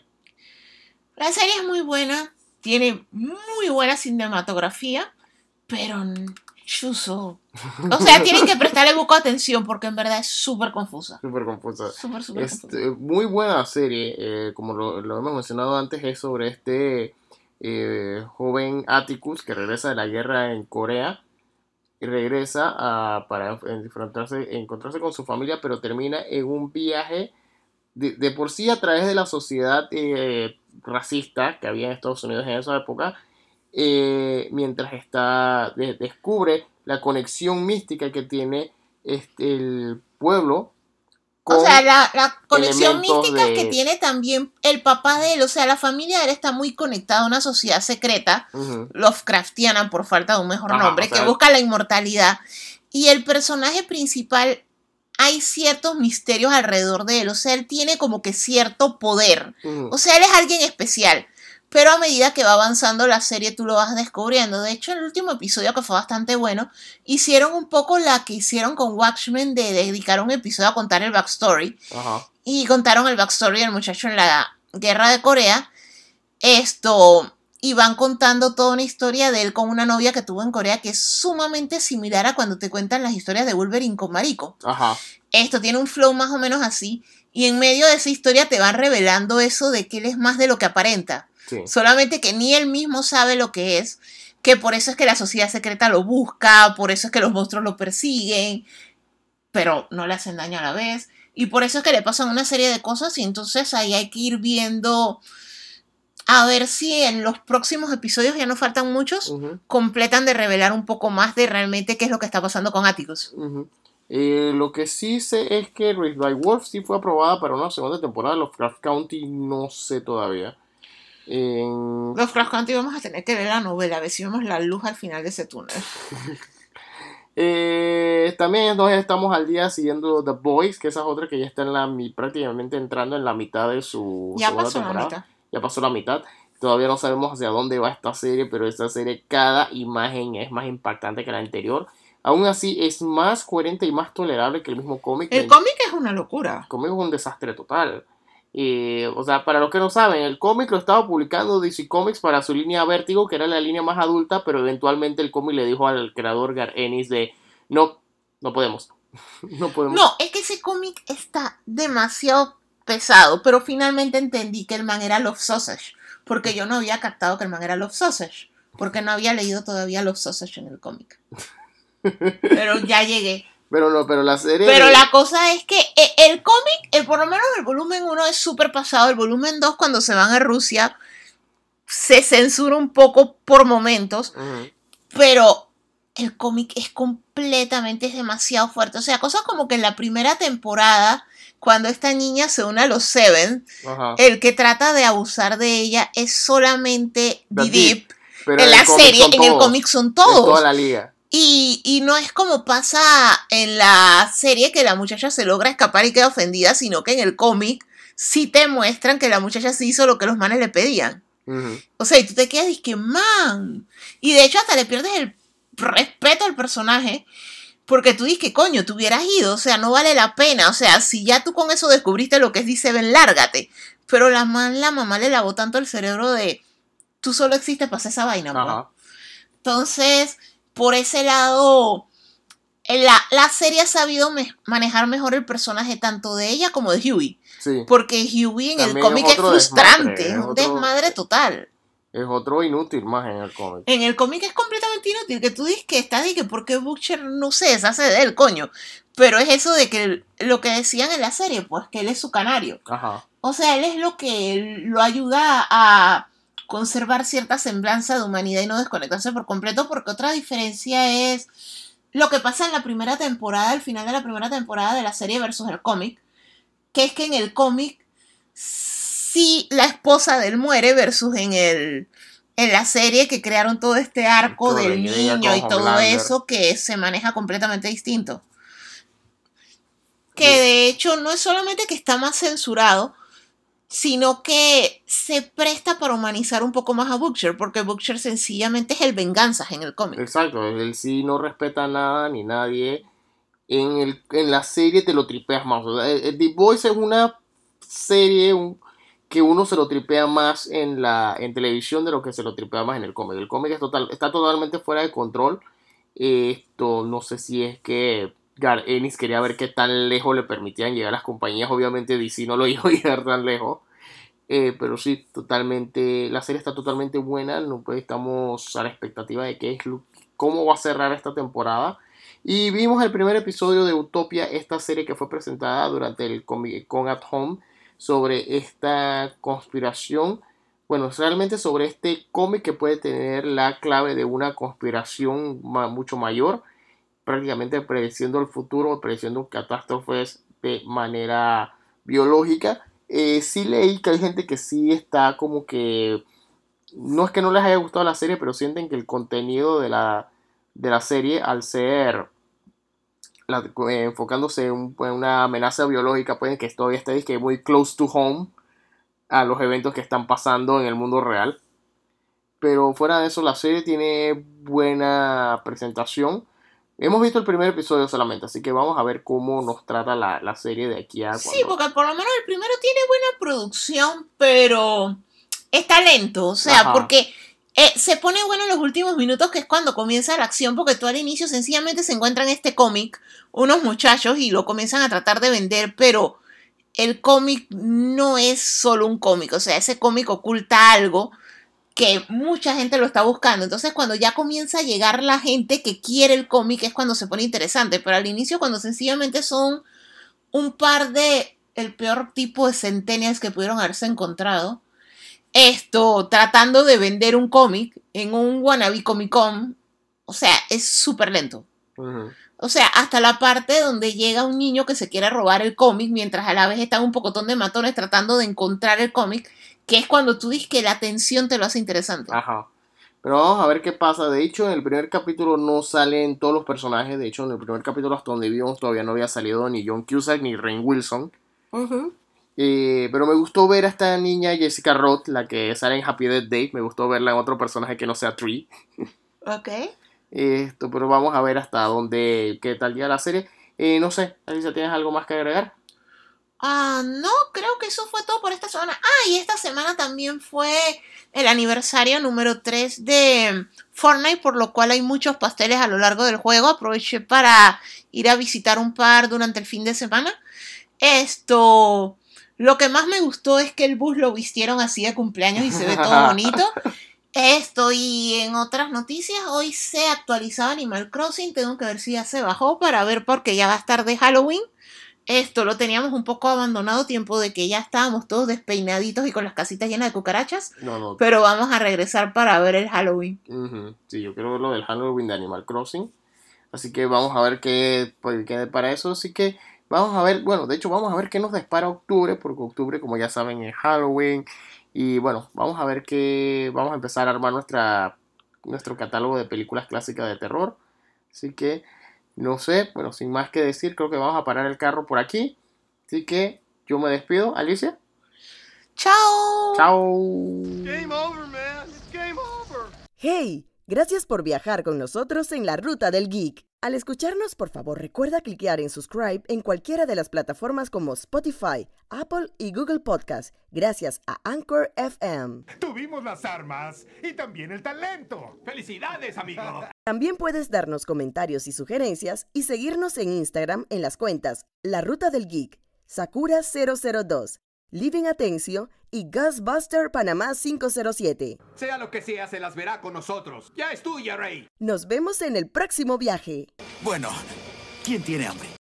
La serie es muy buena, tiene muy buena cinematografía, pero chuso. O sea, tienen que prestarle poco atención porque en verdad es súper confusa. Súper confusa. Súper, súper este, Muy buena serie, eh, como lo, hemos mencionado antes, es sobre este eh, joven Atticus que regresa de la guerra en Corea y regresa a, para enfrentarse, encontrarse con su familia, pero termina en un viaje de, por sí a través de la sociedad eh, racista que había en Estados Unidos en esa época eh, mientras está descubre la conexión mística que tiene este, el pueblo. o sea, la, conexión mística que tiene también el papá de él, o sea, la familia de él está muy conectada a una sociedad secreta, Lovecraftiana por falta de un mejor nombre, que busca la inmortalidad. Y el personaje principal hay ciertos misterios alrededor de él, o sea, él tiene como que cierto poder, o sea, él es alguien especial. Pero a medida que va avanzando la serie tú lo vas descubriendo. De hecho, el último episodio que fue bastante bueno, hicieron un poco la que hicieron con Watchmen de dedicar un episodio a contar el backstory. Y contaron el backstory del muchacho en la guerra de Corea. Esto, y van contando toda una historia de él con una novia que tuvo en Corea que es sumamente similar a cuando te cuentan las historias de Wolverine con Mariko. Esto tiene un flow más o menos así. Y en medio de esa historia te van revelando eso de que él es más de lo que aparenta. Solamente que ni él mismo sabe lo que es, que por eso es que la sociedad secreta lo busca, por eso es que los monstruos lo persiguen, pero no le hacen daño a la vez. Y por eso es que le pasan una serie de cosas y entonces ahí hay que ir viendo a ver si en los próximos episodios, ya no faltan muchos, completan de revelar un poco más de realmente qué es lo que está pasando con Atticus. Eh, lo que sí sé es que Race by Wolf sí fue aprobada para una segunda temporada. Los Craft County no sé todavía. Los Cross vamos a tener que ver la novela, a ver si vemos la luz al final de ese túnel. [LAUGHS] Eh, también entonces estamos al día siguiendo The Boys, que esa es otra que ya está en la prácticamente entrando en la mitad de su ya pasó la mitad. Ya pasó la mitad. Todavía no sabemos hacia dónde va esta serie, pero esta serie, cada imagen es más impactante que la anterior. Aún así, es más coherente y más tolerable que el mismo cómic. El cómic es una locura. El cómic es un desastre total. O sea, para los que no saben, el cómic lo estaba publicando DC Comics para su línea Vértigo, que era la línea más adulta, pero eventualmente el cómic le dijo al creador Gar Ennis de no, no podemos. [LAUGHS] no podemos. No, es que ese cómic está demasiado pesado, pero finalmente entendí que el man era Love Sausage, porque yo no había captado que el man era Love Sausage, porque no había leído todavía Love Sausage en el cómic. [LAUGHS] pero ya llegué. Pero no, pero la serie. Pero la cosa es que eh, el cómic, el, por lo menos el volumen 1 es súper pasado. El volumen 2, cuando se van a Rusia, se censura un poco por momentos. Pero el cómic es completamente, es demasiado fuerte. O sea, cosas como que en la primera temporada, cuando esta niña se une a los Seven, el que trata de abusar de ella es solamente Didip. En la serie, en el cómic son todos. toda la liga. Y, no es como pasa en la serie que la muchacha se logra escapar y queda ofendida, sino que en el cómic sí te muestran que la muchacha sí hizo lo que los manes le pedían. O sea, y tú te quedas y que, man. Y de hecho hasta le pierdes el respeto al personaje porque tú dices que coño, te hubieras ido, o sea, no vale la pena, o sea, si ya tú con eso descubriste lo que es Dice, ven, lárgate. Pero la, la mamá le lavó tanto el cerebro de, tú solo existes para hacer esa vaina. Pues". Entonces, por ese lado, la, la serie ha sabido manejar mejor el personaje tanto de ella como de Huey. Porque Huey en el cómic es, frustrante, es un desmadre total. Es otro inútil más en el cómic. En el cómic es completamente inútil. Que tú dices que está y que por qué Butcher no se hace de él, coño. Pero es eso de que lo que decían en la serie, pues que él es su canario. Ajá. O sea, él es lo que lo ayuda a conservar cierta semblanza de humanidad y no desconectarse por completo, porque otra diferencia es lo que pasa en la primera temporada, al final de la primera temporada de la serie versus el cómic, que es que en el cómic sí la esposa del muere versus en el en la serie que crearon todo este arco del niño y todo eso que se maneja completamente distinto. Que de hecho no es solamente que está más censurado, sino que se presta para humanizar un poco más a Butcher, porque Butcher sencillamente es el venganza en el cómic. Exacto, él sí no respeta nada ni nadie. En, el, en la serie te lo tripeas más. The Voice es una serie que uno se lo tripea más en, la, en televisión de lo que se lo tripea más en el cómic. El cómic es total, está totalmente fuera de control. Esto no sé si es que Gar Ennis quería ver qué tan lejos le permitían llegar las compañías. Obviamente DC no lo [LAUGHS] iba a llegar tan lejos. Eh, pero sí, totalmente. La serie está totalmente buena. No, pues, estamos a la expectativa de qué es cómo va a cerrar esta temporada. Y vimos el primer episodio de Utopia, esta serie que fue presentada durante el Comic Con at Home sobre esta conspiración. Bueno, realmente sobre este cómic que puede tener la clave de una conspiración mucho mayor prácticamente prediciendo el futuro, prediciendo catástrofes de manera biológica. Eh, sí leí que hay gente que sí está como que, no es que no les haya gustado la serie, pero sienten que el contenido de la, de la serie, al ser eh, enfocándose en, una amenaza biológica, puede que todavía esté muy close to home a los eventos que están pasando en el mundo real. Pero fuera de eso, la serie tiene buena presentación. Hemos visto el primer episodio solamente, así que vamos a ver cómo nos trata la, serie de aquí a cuando... Sí, porque por lo menos el primero tiene buena producción, pero está lento, o sea, porque eh, se pone bueno en los últimos minutos, que es cuando comienza la acción, porque tú al inicio sencillamente se encuentran este cómic, unos muchachos, y lo comienzan a tratar de vender, pero el cómic no es solo un cómic, o sea, ese cómic oculta algo que mucha gente lo está buscando. Entonces, cuando ya comienza a llegar la gente que quiere el cómic, es cuando se pone interesante. Pero al inicio, cuando sencillamente son un par de el peor tipo de centenias que pudieron haberse encontrado, esto tratando de vender un cómic en un wannabe Comic Con, o sea, es súper lento. O sea, hasta la parte donde llega un niño que se quiere robar el cómic, mientras a la vez están un pocotón de matones tratando de encontrar el cómic que es cuando tú dices que la atención te lo hace interesante. Ajá. Pero vamos a ver qué pasa. De hecho, en el primer capítulo no salen todos los personajes. De hecho, en el primer capítulo hasta donde vimos todavía no había salido ni John Cusack ni Rain Wilson. Eh, pero me gustó ver a esta niña Jessica Roth, la que sale en Happy Death Day. Me gustó verla en otro personaje que no sea Tree. ok. Esto, pero vamos a ver hasta dónde, qué tal día la serie. Eh, no sé, Alicia, ¿tienes algo más que agregar? Ah, no, creo que eso fue todo por esta semana. Ah, y esta semana también fue el aniversario número 3 de Fortnite, por lo cual hay muchos pasteles a lo largo del juego. Aproveché para ir a visitar un par durante el fin de semana. Esto, lo que más me gustó es que el bus lo vistieron así de cumpleaños y se ve todo [LAUGHS] bonito. Esto y en otras noticias, hoy se actualizaba Animal Crossing, tengo que ver si ya se bajó para ver porque ya va a estar de Halloween. Esto lo teníamos un poco abandonado, tiempo de que ya estábamos todos despeinaditos y con las casitas llenas de cucarachas. No, no. Pero vamos a regresar para ver el Halloween. Sí, yo quiero ver lo del Halloween de Animal Crossing. Así que vamos a ver qué pues, quede para eso. Así que vamos a ver, bueno, de hecho vamos a ver qué nos despara octubre, porque octubre, como ya saben, es Halloween. Y bueno, vamos a ver qué, vamos a empezar a armar nuestra, nuestro catálogo de películas clásicas de terror. Así que no sé, bueno, sin más que decir, creo que vamos a parar el carro por aquí. Así que yo me despido, Alicia. Chao. Chao. Game over, man. game over. Hey, gracias por viajar con nosotros en la ruta del geek. Al escucharnos, por favor, recuerda cliquear en subscribe en cualquiera de las plataformas como Spotify, Apple y Google Podcast, gracias a Anchor FM. Tuvimos las armas y también el talento. ¡Felicidades, amigo! También puedes darnos comentarios y sugerencias y seguirnos en Instagram en las cuentas La Ruta del Geek, Sakura002, Living Atencio y Ghostbuster Panamá 507. Sea lo que sea, se las verá con nosotros. Ya es tuya, Rey. Nos vemos en el próximo viaje. Bueno, ¿quién tiene hambre?